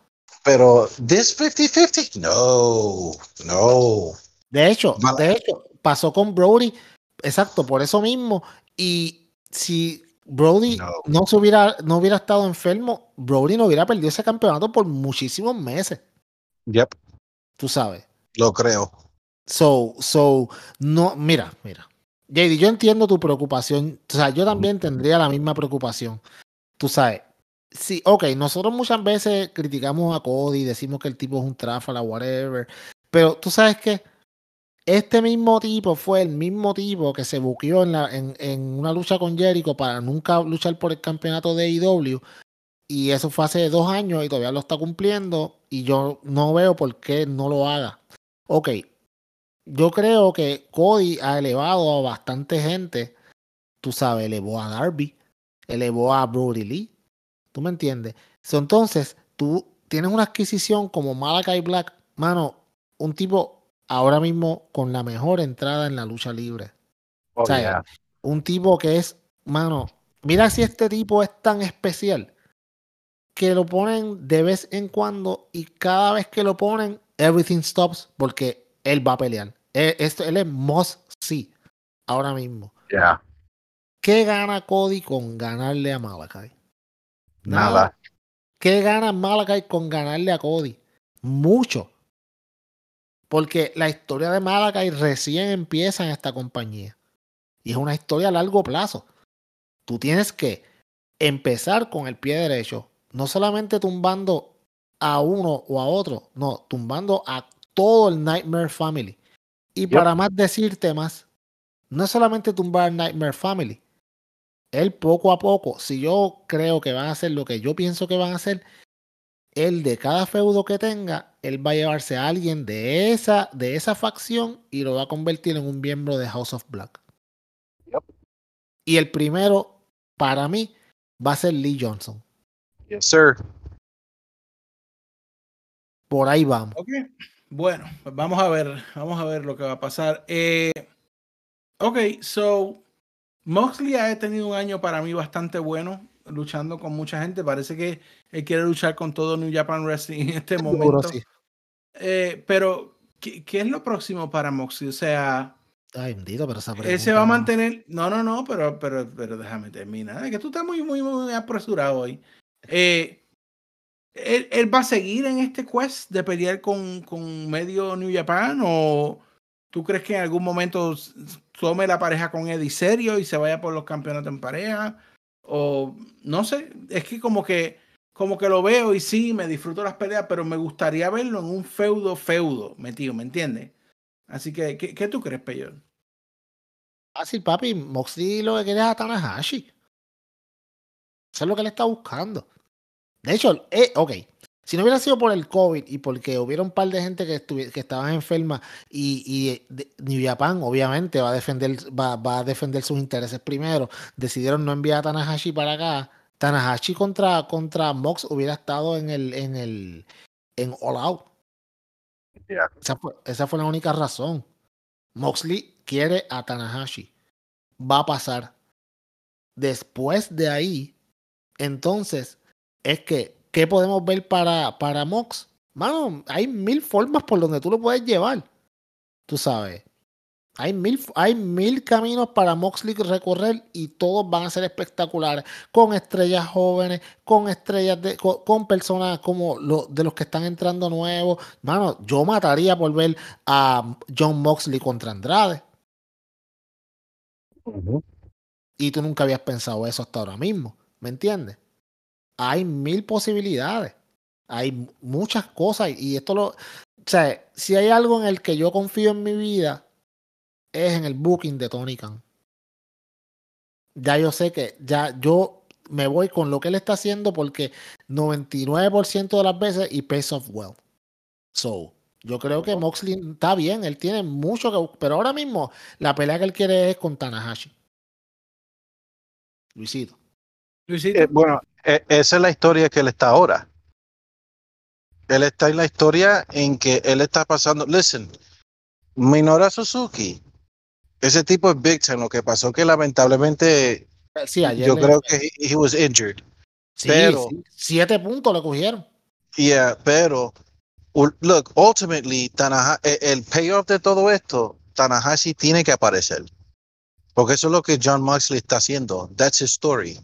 Pero, this 50-50, no, no. De hecho, de hecho, pasó con Brody, exacto, por eso mismo. Y si Brody No. no. se hubiera, no hubiera estado enfermo, Brody no hubiera perdido ese campeonato por muchísimos meses. Yep, Tú sabes. Lo creo. So, so, no, mira, mira. JD, yo entiendo tu preocupación. O sea, yo también tendría la misma preocupación. Tú sabes. Sí, ok, nosotros muchas veces criticamos a Cody, decimos que el tipo es un tráfala, whatever. Pero tú sabes que este mismo tipo fue el mismo tipo que se buqueó en, la, en, en una lucha con Jericho para nunca luchar por el campeonato de AEW. Y eso fue hace dos años y todavía lo está cumpliendo. Y yo no veo por qué no lo haga. Ok, yo creo que Cody ha elevado a bastante gente. Tú sabes, elevó a Darby, elevó a Brody Lee. ¿Tú me entiendes? So, entonces, tú tienes una adquisición como Malakai Black, mano, un tipo ahora mismo con la mejor entrada en la lucha libre. Oh, O sea, yeah. Un tipo que es, mano, mira si este tipo es tan especial que lo ponen de vez en cuando y cada vez que lo ponen, everything stops porque él va a pelear. Él, esto, él es must see ahora mismo. Yeah. ¿Qué gana Cody con ganarle a Malakai? Nada. ¿Qué gana Malakai con ganarle a Cody? Mucho. Porque la historia de Malakai recién empieza en esta compañía. Y es una historia a largo plazo. Tú tienes que empezar con el pie derecho. No solamente tumbando a uno o a otro. No, tumbando a todo el Nightmare Family. Y Yep. para más decirte más, no es solamente tumbar Nightmare Family. Él poco a poco, si yo creo que van a hacer lo que yo pienso que van a hacer, él de cada feudo que tenga, él va a llevarse a alguien de esa, de esa facción y lo va a convertir en un miembro de House of Black. Yep. Y el primero, para mí, va a ser Lee Johnson. Yes, sir. Por ahí vamos. Ok, bueno, pues vamos a ver, vamos a ver lo que va a pasar. Eh, ok, so Moxley ha tenido un año para mí bastante bueno, luchando con mucha gente. Parece que él quiere luchar con todo New Japan Wrestling en este Seguro, momento. sí. Eh, pero, ¿qué, qué es lo próximo para Moxley? O sea, Ay, bendito, pero esa él se va a mantener. No, no, no, pero, pero, pero déjame terminar. Es que tú estás muy, muy, muy apresurado hoy. Eh, ¿él, va a seguir en este quest de pelear con, con medio New Japan? ¿O tú crees que en algún momento tome la pareja con Eddie serio y se vaya por los campeonatos en pareja? O no sé, es que como que como que lo veo y sí, me disfruto las peleas, pero me gustaría verlo en un feudo feudo metido, ¿me entiendes? Así que, ¿qué, tú crees, Peyor? Fácil, papi. Moxley lo que quiere es a Tanahashi. Eso es lo que él está buscando. De hecho, eh, ok. Si no hubiera sido por el COVID y porque hubiera un par de gente que, que estaban enferma y, y de- New Japan obviamente va a defender va, va a defender sus intereses primero, decidieron no enviar a Tanahashi para acá. Tanahashi contra, contra Mox hubiera estado en el en el en All Out. Yeah. Esa fue, esa fue la única razón. Moxley quiere a Tanahashi. Va a pasar. Después de ahí, entonces, es que, ¿qué podemos ver para, para Mox? Mano, hay mil formas por donde tú lo puedes llevar. Tú sabes. Hay mil, hay mil caminos para Moxley recorrer y todos van a ser espectaculares. Con estrellas jóvenes, con estrellas de, con, con personas como lo, de los que están entrando nuevos. Mano, yo mataría por ver a John Moxley contra Andrade. Y tú nunca habías pensado eso hasta ahora mismo. ¿Me entiendes? Hay mil posibilidades. Hay muchas cosas. Y esto lo. O sea, si hay algo en el que yo confío en mi vida, es en el booking de Tony Khan. Ya yo sé que ya yo me voy con lo que él está haciendo porque 99% de las veces y pays off well. So, yo creo que Moxley está bien, él tiene mucho que pero ahora mismo la pelea que él quiere es con Tanahashi. Luisito. Luisito. Eh, bueno, eh, esa es la historia que él está ahora. Él está en la historia en que él está pasando. Listen, Minoru Suzuki, ese tipo es big time. Lo que pasó que lamentablemente Sí, ayer yo le- creo que he, he was injured. Sí, Pero- sí, siete puntos le cogieron. Yeah, pero look, ultimately, Tanaha- eh, el payoff de todo esto, Tanahashi tiene que aparecer. Porque eso es lo que John Moxley está haciendo. That's his story.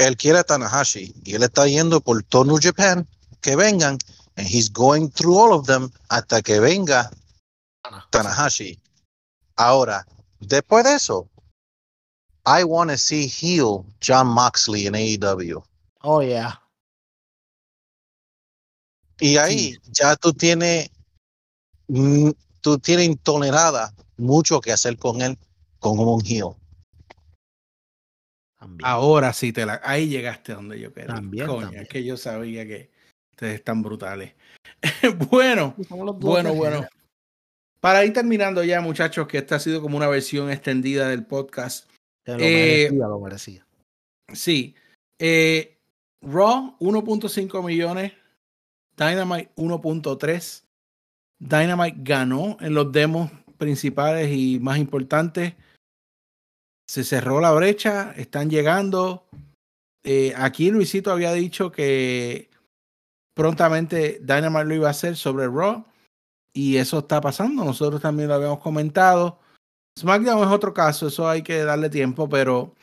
Él quiere a Tanahashi y él está yendo por todo New Japan que vengan and he's going through all of them hasta que venga Tanahashi. Ahora, después de eso, I want to see heel John Moxley en AEW. Oh, yeah. Y ahí ya tú tienes, mm, tú tienes intolerada mucho que hacer con él como un heel. También. Ahora sí te la. Ahí llegaste donde yo quería. También, Coño, también. es que yo sabía que ustedes están brutales. bueno, bueno, bueno. Para ir terminando ya, muchachos, que esta ha sido como una versión extendida del podcast. Lo Eh, merecía, lo merecía. Sí. Eh, Raw 1.5 millones. Dynamite 1.3. Dynamite ganó en los demos principales y más importantes. Se cerró la brecha. Están llegando. Eh, aquí Luisito había dicho que prontamente Dynamite lo iba a hacer sobre Raw. Y eso está pasando. Nosotros también lo habíamos comentado. SmackDown es otro caso. Eso hay que darle tiempo, pero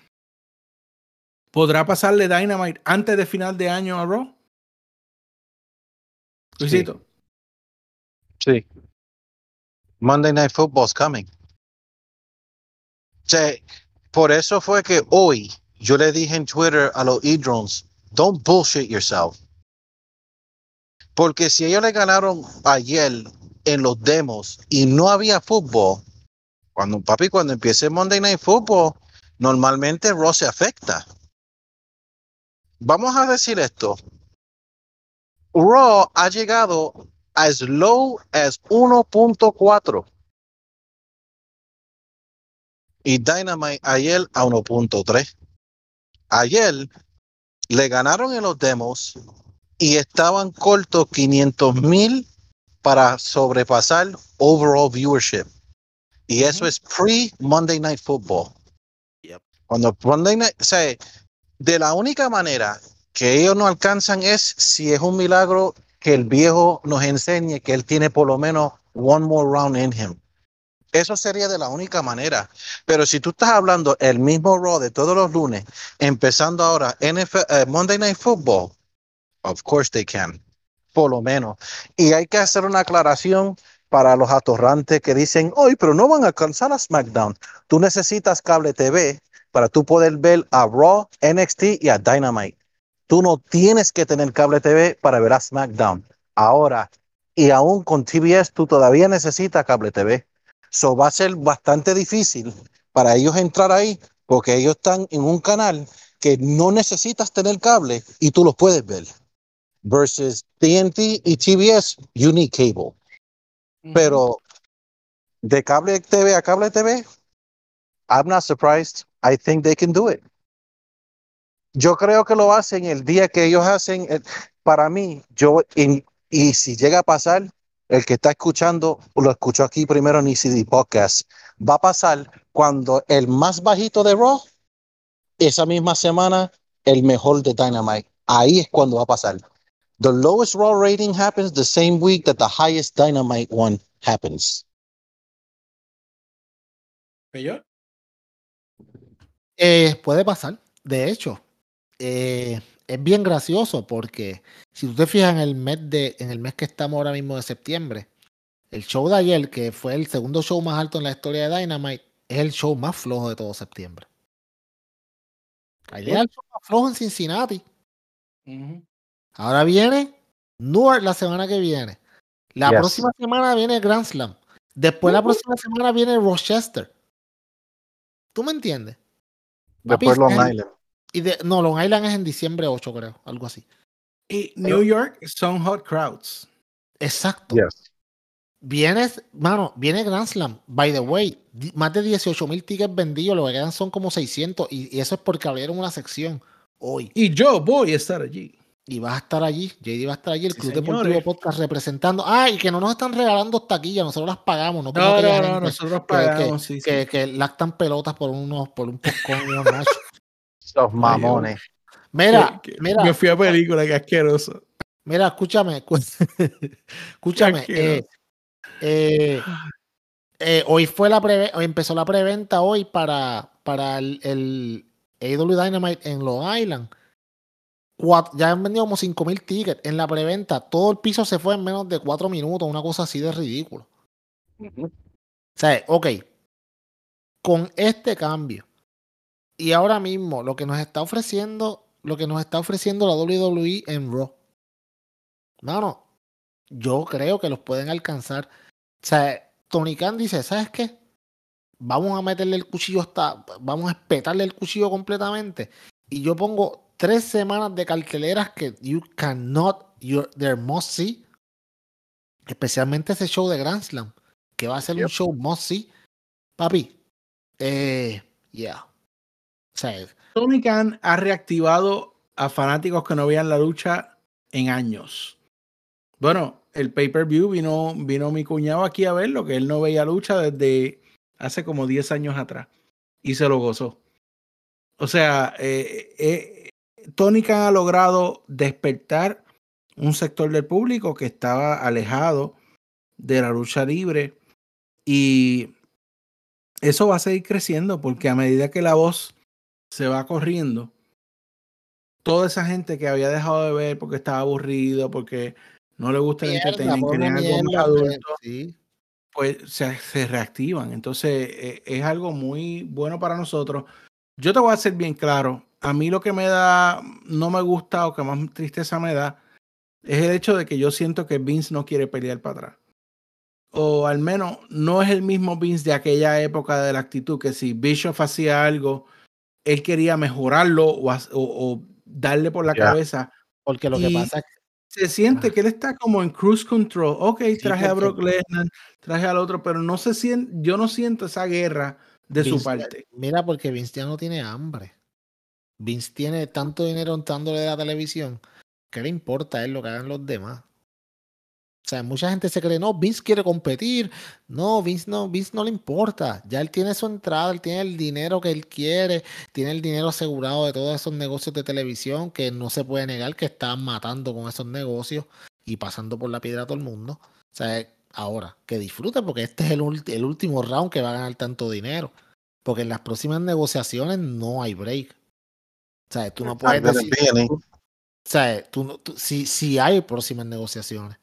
¿Podrá pasarle Dynamite antes de final de año a Raw? Luisito. Sí. Monday Night Football's coming. O sea, por eso fue que hoy yo le dije en Twitter a los e-drones, don't bullshit yourself. Porque si ellos le ganaron ayer en los demos y no había fútbol, cuando papi, cuando empiece Monday Night Football, normalmente Raw se afecta. Vamos a decir esto. Raw ha llegado as low as 1.4 y Dynamite ayer a 1.3. Ayer le ganaron en los demos y estaban cortos 500 mil para sobrepasar overall viewership. Y eso es pre Monday Night Football. Yep. Cuando Monday Night, o sea, de la única manera que ellos no alcanzan es si es un milagro que el viejo nos enseñe que él tiene por lo menos one more round in him. Eso sería de la única manera. Pero si tú estás hablando el mismo Raw de todos los lunes, empezando ahora eh, Monday Night Football, of course they can, por lo menos. Y hay que hacer una aclaración para los atorrantes que dicen, hoy, pero no van a alcanzar a SmackDown. Tú necesitas cable TV para tú poder ver a Raw, NXT y a Dynamite. Tú no tienes que tener cable TV para ver a SmackDown. Ahora, y aún con TBS, tú todavía necesitas cable TV. So va a ser bastante difícil para ellos entrar ahí porque ellos están en un canal que no necesitas tener cable y tú los puedes ver. Versus TNT y TBS, you need cable. Pero de cable TV a cable TV, I'm not surprised. I think they can do it. Yo creo que lo hacen el día que ellos hacen. el- para mí, yo, y, y si llega a pasar, el que está escuchando, lo escuchó aquí primero en ECD Podcast, va a pasar cuando el más bajito de Raw, esa misma semana, el mejor de Dynamite. Ahí es cuando va a pasar. The lowest Raw rating happens the same week that the highest Dynamite one happens. ¿Peyor? Eh, puede pasar. De hecho, eh, es bien gracioso porque si tú te fijas en el mes de, en el mes que estamos ahora mismo de septiembre, el show de ayer, que fue el segundo show más alto en la historia de Dynamite, es el show más flojo de todo septiembre. Ayer era el show más flojo en Cincinnati. Ahora viene Newark la semana que viene. La Yes. próxima semana viene Grand Slam. Después la próxima semana viene Rochester. ¿Tú me entiendes? Papi, Después Long es el- Island. Y de, no, Long Island es en diciembre 8, creo, algo así. Y New York son hot crowds. Exacto. Yes. Vienes, mano, viene Grand Slam. By the way, di- más de 18 mil tickets vendidos, lo que quedan son como 600. Y, y eso es porque abrieron una sección hoy. Y yo voy a estar allí. Y vas a estar allí, JD va a estar allí, el Sí, Club señores. Deportivo Podcast representando. Ah, y que no nos están regalando taquillas, nosotros las pagamos. No, No, nosotros que- pagamos. sí, que, sí. que lactan pelotas por unos, por un popcorn y unos nachos. Los mamones. Mira, Que- que mira. Me fui a película, qué asqueroso. Mira, escúchame, escúchame. Eh, eh, eh, hoy fue la preve- hoy empezó la preventa hoy para, para el, el AW Dynamite en Long Island. Ya han vendido como 5000 tickets en la preventa. Todo el piso se fue en menos de 4 minutos, una cosa así de ridículo. O sea, ok, con este cambio y ahora mismo lo que nos está ofreciendo, lo que nos está ofreciendo la WWE en Raw, mano, yo creo que los pueden alcanzar. O sea, Tony Khan dice, ¿sabes qué? Vamos a meterle el cuchillo hasta, vamos a espetarle el cuchillo completamente. Y yo pongo tres semanas de carteleras que you cannot, you, there must see. Especialmente ese show de Grand Slam, que va a ser un show must see. Papi, eh, yeah. Tony Khan ha reactivado a fanáticos que no veían la lucha en años. Bueno, el pay-per-view vino, vino mi cuñado aquí a verlo, que él no veía lucha desde hace como 10 años atrás y se lo gozó. O sea, eh, eh, Tony Khan ha logrado despertar un sector del público que estaba alejado de la lucha libre y eso va a seguir creciendo porque a medida que la voz se va corriendo, toda esa gente que había dejado de ver porque estaba aburrido, porque no le gusta el entretenimiento, ponme querían algo más mierda, adulto, sí. pues se, se reactivan. Entonces eh, es algo muy bueno para nosotros. Yo te voy a ser bien claro. A mí lo que me da, no me gusta o que más tristeza me da, es el hecho de que yo siento que Vince no quiere pelear para atrás. O al menos no es el mismo Vince de aquella época de la actitud, que si Bischoff hacía algo, él quería mejorarlo o, ha- o- o darle por la cabeza. Porque lo que pasa es Se siente que él está como en cruise control. Ok, traje a Brock Lesnar, traje al otro, pero no se siente, yo no siento esa guerra de su parte. Mira, porque Vince ya no tiene hambre. Vince tiene tanto dinero entrándole de la televisión que le importa a él lo que hagan los demás. O sea, mucha gente se cree, no, Vince quiere competir. No, Vince no, Vince no le importa. Ya él tiene su entrada, él tiene el dinero que él quiere, tiene el dinero asegurado de todos esos negocios de televisión que no se puede negar que están matando con esos negocios y pasando por la piedra a todo el mundo. O sea, ahora, que disfrute porque este es el, el último round que va a ganar tanto dinero. Porque en las próximas negociaciones no hay break. O sea, tú no puedes decir, o sea, tú tú- si, si hay próximas negociaciones.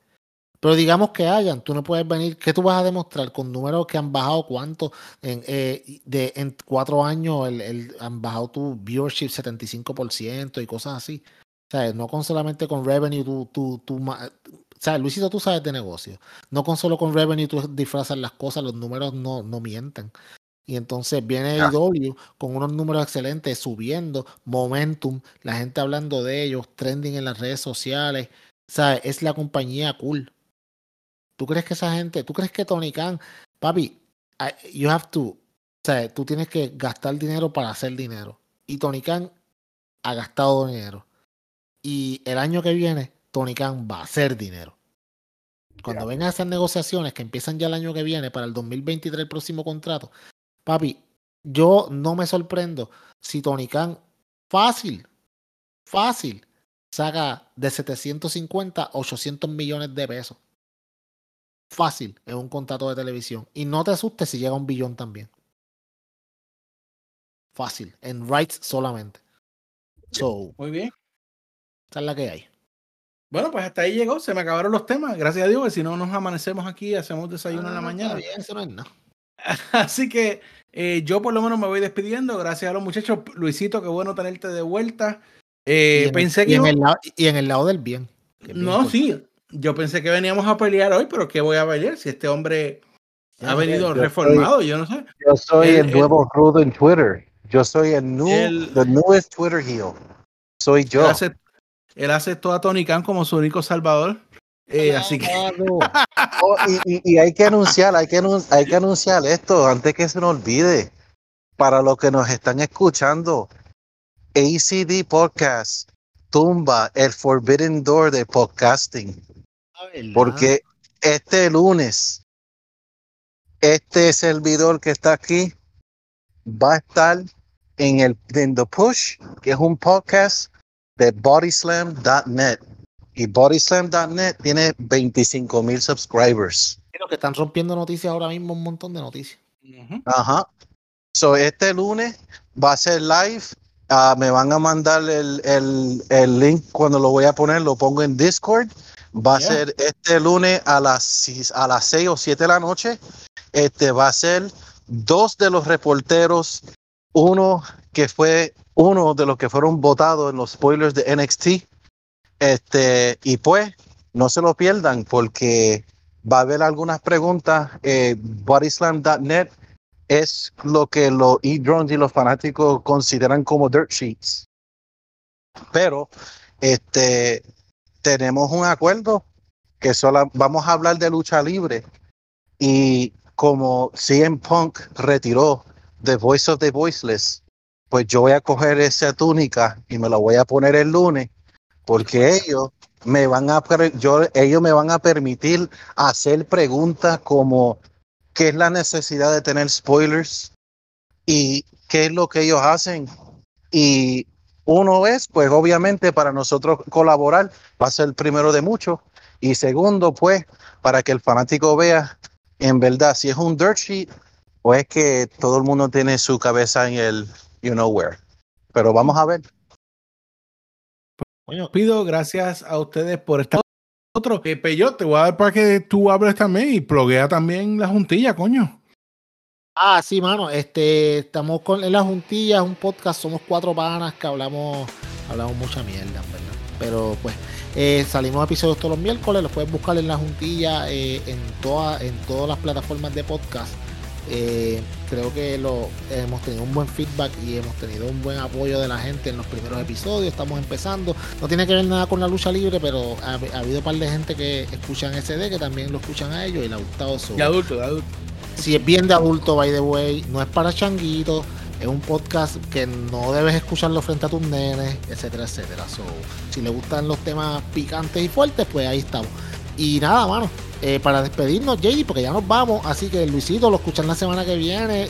Pero digamos que hayan, tú no puedes venir, ¿qué tú vas a demostrar con números que han bajado cuánto? En, eh, de, en cuatro años el, el- han bajado tu viewership 75% y cosas así. O sea, no con solamente con revenue, tú, tú, tú o sea, Luisito, tú sabes de negocio. No con solo con revenue tú disfrazas las cosas, los números no, no mienten. Y entonces viene Ya. AEW con unos números excelentes, subiendo, momentum, la gente hablando de ellos, trending en las redes sociales. ¿Sabes? Es la compañía cool. ¿Tú crees que esa gente, tú crees que Tony Khan, papi, I- you have to, o sea, tú tienes que gastar dinero para hacer dinero. Y Tony Khan ha gastado dinero. Y el año que viene, Tony Khan va a hacer dinero. Cuando vengan esas negociaciones que empiezan ya el año que viene para el 2023 el próximo contrato, papi, yo no me sorprendo si Tony Khan fácil, fácil, saca de 750 a 800 millones de pesos. Fácil en un contrato de televisión. Y no te asustes si llega a un billón también. Fácil, en rights solamente. So, Muy bien. esa es la que hay. Bueno, pues hasta ahí llegó, se me acabaron los temas. Gracias a Dios, que si no nos amanecemos aquí y hacemos desayuno en la Ah, mañana. bien, eso no es nada. Así que eh, yo por lo menos me voy despidiendo. Gracias a los muchachos. Luisito, qué bueno tenerte de vuelta. Eh, y, en, pensé el, que y, en el lado, y en el lado del bien. No, sí. Yo pensé que veníamos a pelear hoy, pero ¿qué voy a pelear? Si este hombre ha Ya, venido yo reformado, yo no sé. Yo soy El- el, el- nuevo rudo en Twitter. Yo soy el, new, El- the newest Twitter heel. Soy Él yo. hace, él aceptó a Tony Khan como su único salvador. Eh, así que Claro. Oh, y, y- y hay que anunciar, hay que, anun- hay que anunciar esto antes que se nos olvide. Para los que nos están escuchando, ACD Podcast tumba el Forbidden Door de podcasting. Porque este lunes, este servidor que está aquí va a estar en el en The Push, que es un podcast de bodyslam.net. Y bodyslam.net tiene 25 mil subscribers. Los que están rompiendo noticias ahora mismo, un montón de noticias. Ajá. So, este lunes va a ser live. Ah, me van a mandar el, el, el, link cuando lo voy a poner, lo pongo en Discord. Va a ser este lunes a las, a las 6 o 7 de la noche. Este va a ser dos de los reporteros, uno que fue uno de los que fueron votados en los spoilers de NXT. Este, y pues, no se lo pierdan porque va a haber algunas preguntas. Eh, bodyslam.net es lo que los e-drones y los fanáticos consideran como dirt sheets. Pero este tenemos un acuerdo que solo vamos a hablar de lucha libre y como CM Punk retiró The Voice of the Voiceless, pues yo voy a coger esa túnica y me la voy a poner el lunes porque ellos me van a ellos me van a permitir hacer preguntas como qué es la necesidad de tener spoilers y qué es lo que ellos hacen. Y uno es, pues obviamente para nosotros colaborar va a ser el primero de muchos. Y segundo, pues para que el fanático vea en verdad si es un dirt sheet o es que todo el mundo tiene su cabeza en el you know where. Pero vamos a ver. Pido gracias a ustedes por estar otro. Eh, Peyo, te voy a dar para que tú hables también y ploguea también la juntilla, coño. Ah, sí, mano. Este, estamos con en la juntilla, un podcast, somos cuatro panas que hablamos, hablamos mucha mierda, ¿verdad? Pero pues eh, salimos episodios todos los miércoles, los puedes buscar en la juntilla eh, en, toda, en todas las plataformas de podcast. Eh, creo que lo, hemos tenido un buen feedback y hemos tenido un buen apoyo de la gente en los primeros episodios. Estamos empezando. No tiene que ver nada con la lucha libre, pero ha, habido un par de gente que escuchan SD que también lo escuchan a ellos y le ha gustado eso. De adulto, adulto. Si es bien de adulto, by the way, no es para changuitos. Es un podcast que no debes escucharlo frente a tus nenes, etcétera, etcétera. si le gustan los temas picantes y fuertes, pues ahí estamos. Y nada, mano, eh, para despedirnos, JD, porque ya nos vamos. Así que Luisito lo escuchan la semana que viene.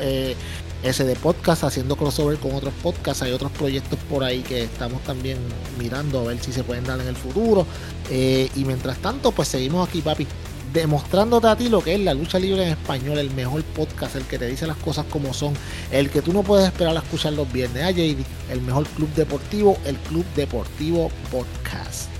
Eh, ese de podcast haciendo crossover con otros podcasts. Hay otros proyectos por ahí que estamos también mirando a ver si se pueden dar en el futuro. Eh, y mientras tanto, pues seguimos aquí, papi, demostrándote a ti lo que es la lucha libre en español, el mejor podcast, el que te dice las cosas como son, el que tú no puedes esperar a escuchar los viernes. A JD, el mejor club deportivo, el Club Deportivo Podcast.